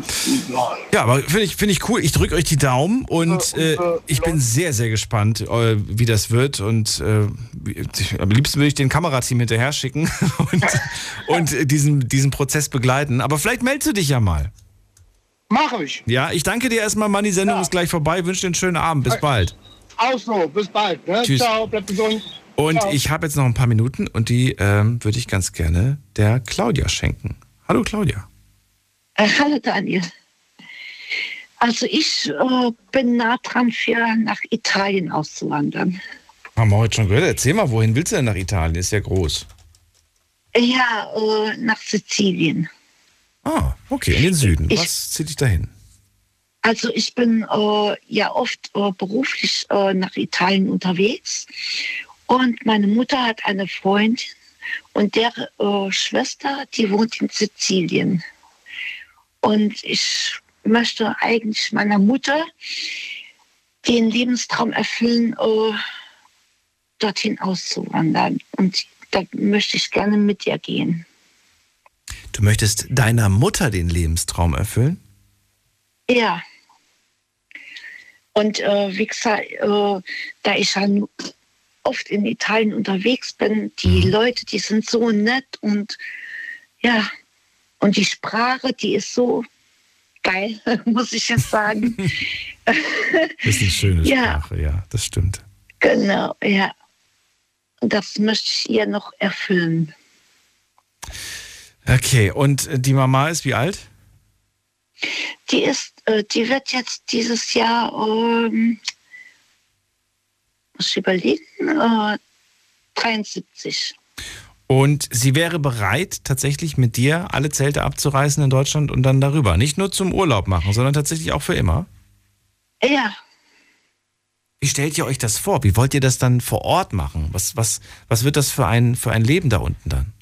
C: Ja, aber finde ich, finde ich cool. Ich drücke euch die Daumen und äh, ich bin sehr, sehr gespannt, äh, wie das wird. Und äh, am liebsten würde ich den Kamerateam hinterher schicken und, und diesen, diesen Prozess begleiten. Aber vielleicht meldest du dich ja mal.
P: Mache ich.
C: Ja, ich danke dir erstmal, Mann. Die Sendung ist gleich vorbei. Wünsche dir einen schönen Abend. Bis bald.
P: Auch so, bis bald. Ne?
C: Tschüss.
P: Ciao, bleib gesund.
C: Und
Q: Ja.
C: ich habe jetzt noch ein paar Minuten und die ähm, würde ich ganz gerne der Claudia schenken. Hallo Claudia.
Q: Äh, hallo Daniel. Also ich äh, bin nah dran, für nach Italien auszuwandern.
C: Haben wir heute schon gehört. Erzähl mal, wohin willst du denn nach Italien? Ist ja groß.
Q: Ja, äh, nach Sizilien.
C: Ah, okay, in den Süden.
Q: Ich-
C: Was zieht dich dahin?
Q: Also ich bin äh, ja oft äh, beruflich äh, nach Italien unterwegs und meine Mutter hat eine Freundin und der äh, Schwester, die wohnt in Sizilien. Und ich möchte eigentlich meiner Mutter den Lebenstraum erfüllen, äh, dorthin auszuwandern. Und da möchte ich gerne mit ihr gehen.
C: Du möchtest deiner Mutter den Lebenstraum erfüllen?
Q: Ja. Und äh, wie gesagt, äh, da ich ja oft in Italien unterwegs bin, die Leute, die sind so nett und ja, und die Sprache, die ist so geil, muss ich jetzt sagen.
C: Ist eine schöne
Q: Ja.
C: Sprache, ja, das stimmt.
Q: genau, ja. Das möchte ich ihr noch erfüllen.
C: Okay, und die Mama ist wie alt?
Q: Die ist, äh, die wird jetzt dieses Jahr, ähm, muss ich überlegen, äh, 73.
C: Und sie wäre bereit, tatsächlich mit dir alle Zelte abzureißen in Deutschland und dann darüber. Nicht nur zum Urlaub machen, sondern tatsächlich auch für immer.
Q: Ja,
C: Wie stellt ihr euch das vor? Wie wollt ihr das dann vor Ort machen? Was, was, was wird das für ein, für ein Leben da unten dann?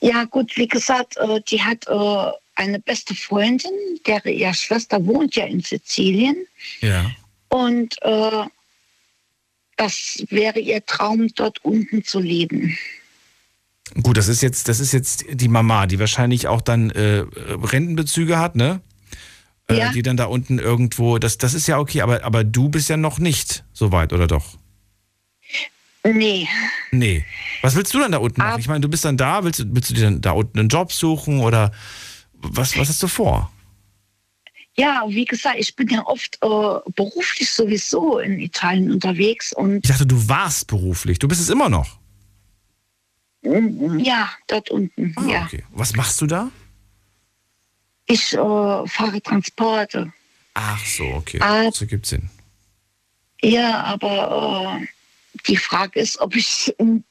Q: ja gut, wie gesagt, äh, die hat äh, eine beste Freundin, deren ihre Schwester wohnt ja in Sizilien.
C: Ja.
Q: Und äh, das wäre ihr Traum, dort unten zu leben.
C: Gut, das ist jetzt, das ist jetzt die Mama, die wahrscheinlich auch dann äh, Rentenbezüge hat, ne? Äh,
Q: Ja.
C: Die dann da unten irgendwo, das, das ist ja okay, aber, aber du bist ja noch nicht so weit, oder doch?
Q: Nee.
C: Nee. Was willst du dann da unten machen? Ich meine, du bist dann da, willst, du- willst du dir dann da unten einen Job suchen oder was, was hast du vor?
Q: Ja, wie gesagt, ich bin ja oft äh, beruflich sowieso in Italien unterwegs und
C: Ich dachte, du warst beruflich. Du bist es immer noch.
Q: ja, dort unten, ja.
C: Ah, Okay. Was machst du da?
Q: Ich äh, fahre Transporte.
C: Ach so, okay.
Q: Ah.
C: Das ergibt Sinn.
Q: Ja, aber äh, die Frage ist, ob ich in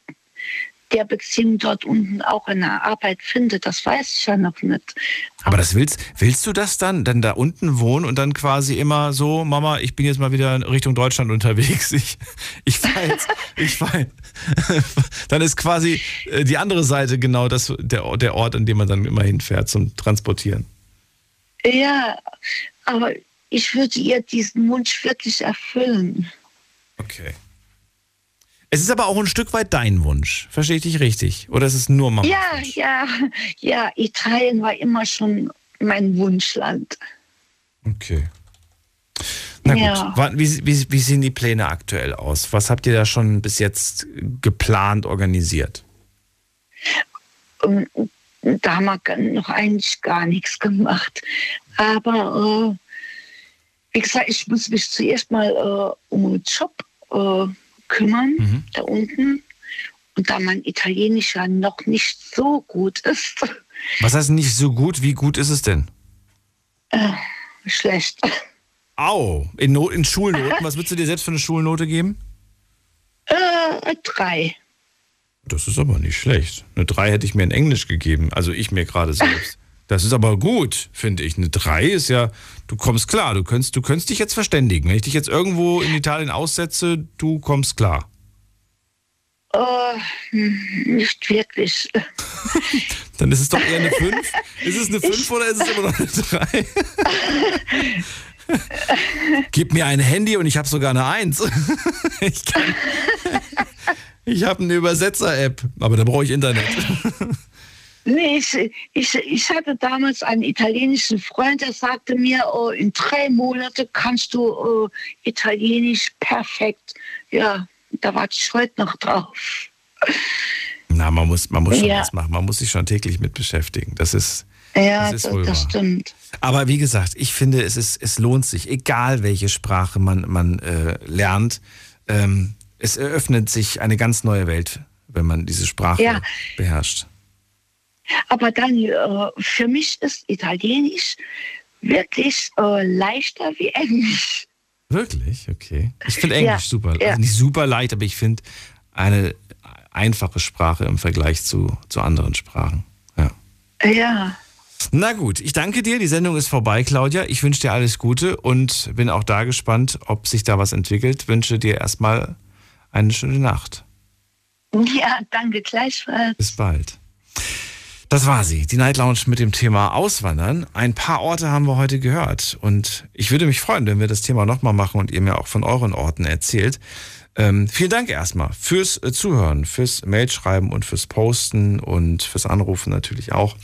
Q: der Beziehung dort unten auch eine Arbeit finde. Das weiß ich ja noch nicht.
C: Aber das willst, willst du das dann, dann da unten wohnen und dann quasi immer so, Mama, ich bin jetzt mal wieder in Richtung Deutschland unterwegs. Ich, ich fahre jetzt, ich fahre. Dann ist quasi äh, die andere Seite genau das, der, der Ort, an dem man dann immer hinfährt zum Transportieren.
Q: Ja, aber ich würde ihr diesen Wunsch wirklich erfüllen.
C: Okay. Es ist aber auch ein Stück weit dein Wunsch. Verstehe ich dich richtig? Oder ist es nur Mama?
Q: Ja, ja, ja, Italien war immer schon mein Wunschland.
C: Okay. Na gut,
Q: Ja.
C: Wa- wie, wie, wie sehen die Pläne aktuell aus? Was habt ihr da schon bis jetzt geplant, organisiert?
Q: Und da haben wir noch eigentlich gar nichts gemacht. Aber äh, wie gesagt, ich muss mich zuerst mal äh, um einen Job äh, kümmern, da unten. Und da mein Italienisch ja noch nicht so gut ist,
C: Was heißt nicht so gut? Wie gut ist es denn?
Q: äh, schlecht.
C: Au, in, no in Schulnoten. Was würdest du dir selbst für eine Schulnote geben?
Q: Äh, drei.
C: Das ist aber nicht schlecht. Eine 3 hätte ich mir in Englisch gegeben. Also ich mir gerade selbst. Das ist aber gut, finde ich. Eine 3 ist ja, du kommst klar, du könntest, du könntest dich jetzt verständigen. Wenn ich dich jetzt irgendwo in Italien aussetze, du kommst klar.
Q: Hm, nicht wirklich.
C: Dann ist es doch eher eine 5. Ist es eine 5 oder ist es immer noch eine 3? Gib mir ein Handy und ich habe sogar eine 1. Ich, kann- ich habe eine Übersetzer-App, aber da brauche ich Internet.
Q: Nee, ich, ich, ich hatte damals einen italienischen Freund, der sagte mir, oh, in drei Monaten kannst du oh, Italienisch perfekt. Ja, da warte ich heute noch drauf.
C: Na, man muss, man muss schon
Q: Ja.
C: was machen. Man muss sich schon täglich mit beschäftigen. Das ist,
Q: Ja,
C: das ist wohl
Q: das stimmt.
C: Aber wie gesagt, ich finde, es, ist, es lohnt sich, egal welche Sprache man, man äh, lernt. Ähm, es eröffnet sich eine ganz neue Welt, wenn man diese Sprache
Q: Ja.
C: beherrscht.
Q: Aber dann, äh, für mich ist Italienisch wirklich äh, leichter wie Englisch.
C: Wirklich? Okay. Ich finde Englisch
Q: Ja,
C: super.
Q: ja.
C: Also nicht super leicht, aber ich finde eine einfache Sprache im Vergleich zu, zu anderen Sprachen. Ja.
Q: Ja.
C: Na gut, ich danke dir. Die Sendung ist vorbei, Claudia. Ich wünsche dir alles Gute und bin auch da gespannt, ob sich da was entwickelt. Wünsche dir erstmal eine schöne Nacht.
Q: Ja, danke gleichfalls.
C: Bis bald. Das war sie, die Night Lounge mit dem Thema Auswandern. Ein paar Orte haben wir heute gehört und ich würde mich freuen, wenn wir das Thema nochmal machen und ihr mir auch von euren Orten erzählt. Ähm, vielen Dank erstmal fürs äh, Zuhören, fürs Mailschreiben und fürs Posten und fürs Anrufen natürlich auch.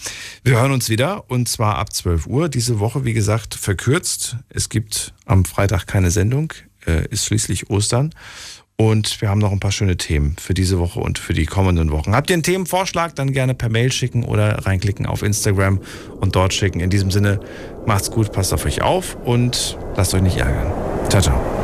C: Wir hören uns wieder und zwar ab 12 Uhr. Diese Woche, wie gesagt, verkürzt. Es gibt am Freitag keine Sendung, äh, ist schließlich Ostern. Und wir haben noch ein paar schöne Themen für diese Woche und für die kommenden Wochen. Habt ihr einen Themenvorschlag, dann gerne per Mail schicken oder reinklicken auf Instagram und dort schicken. In diesem Sinne, macht's gut, passt auf euch auf und lasst euch nicht ärgern. Ciao, ciao.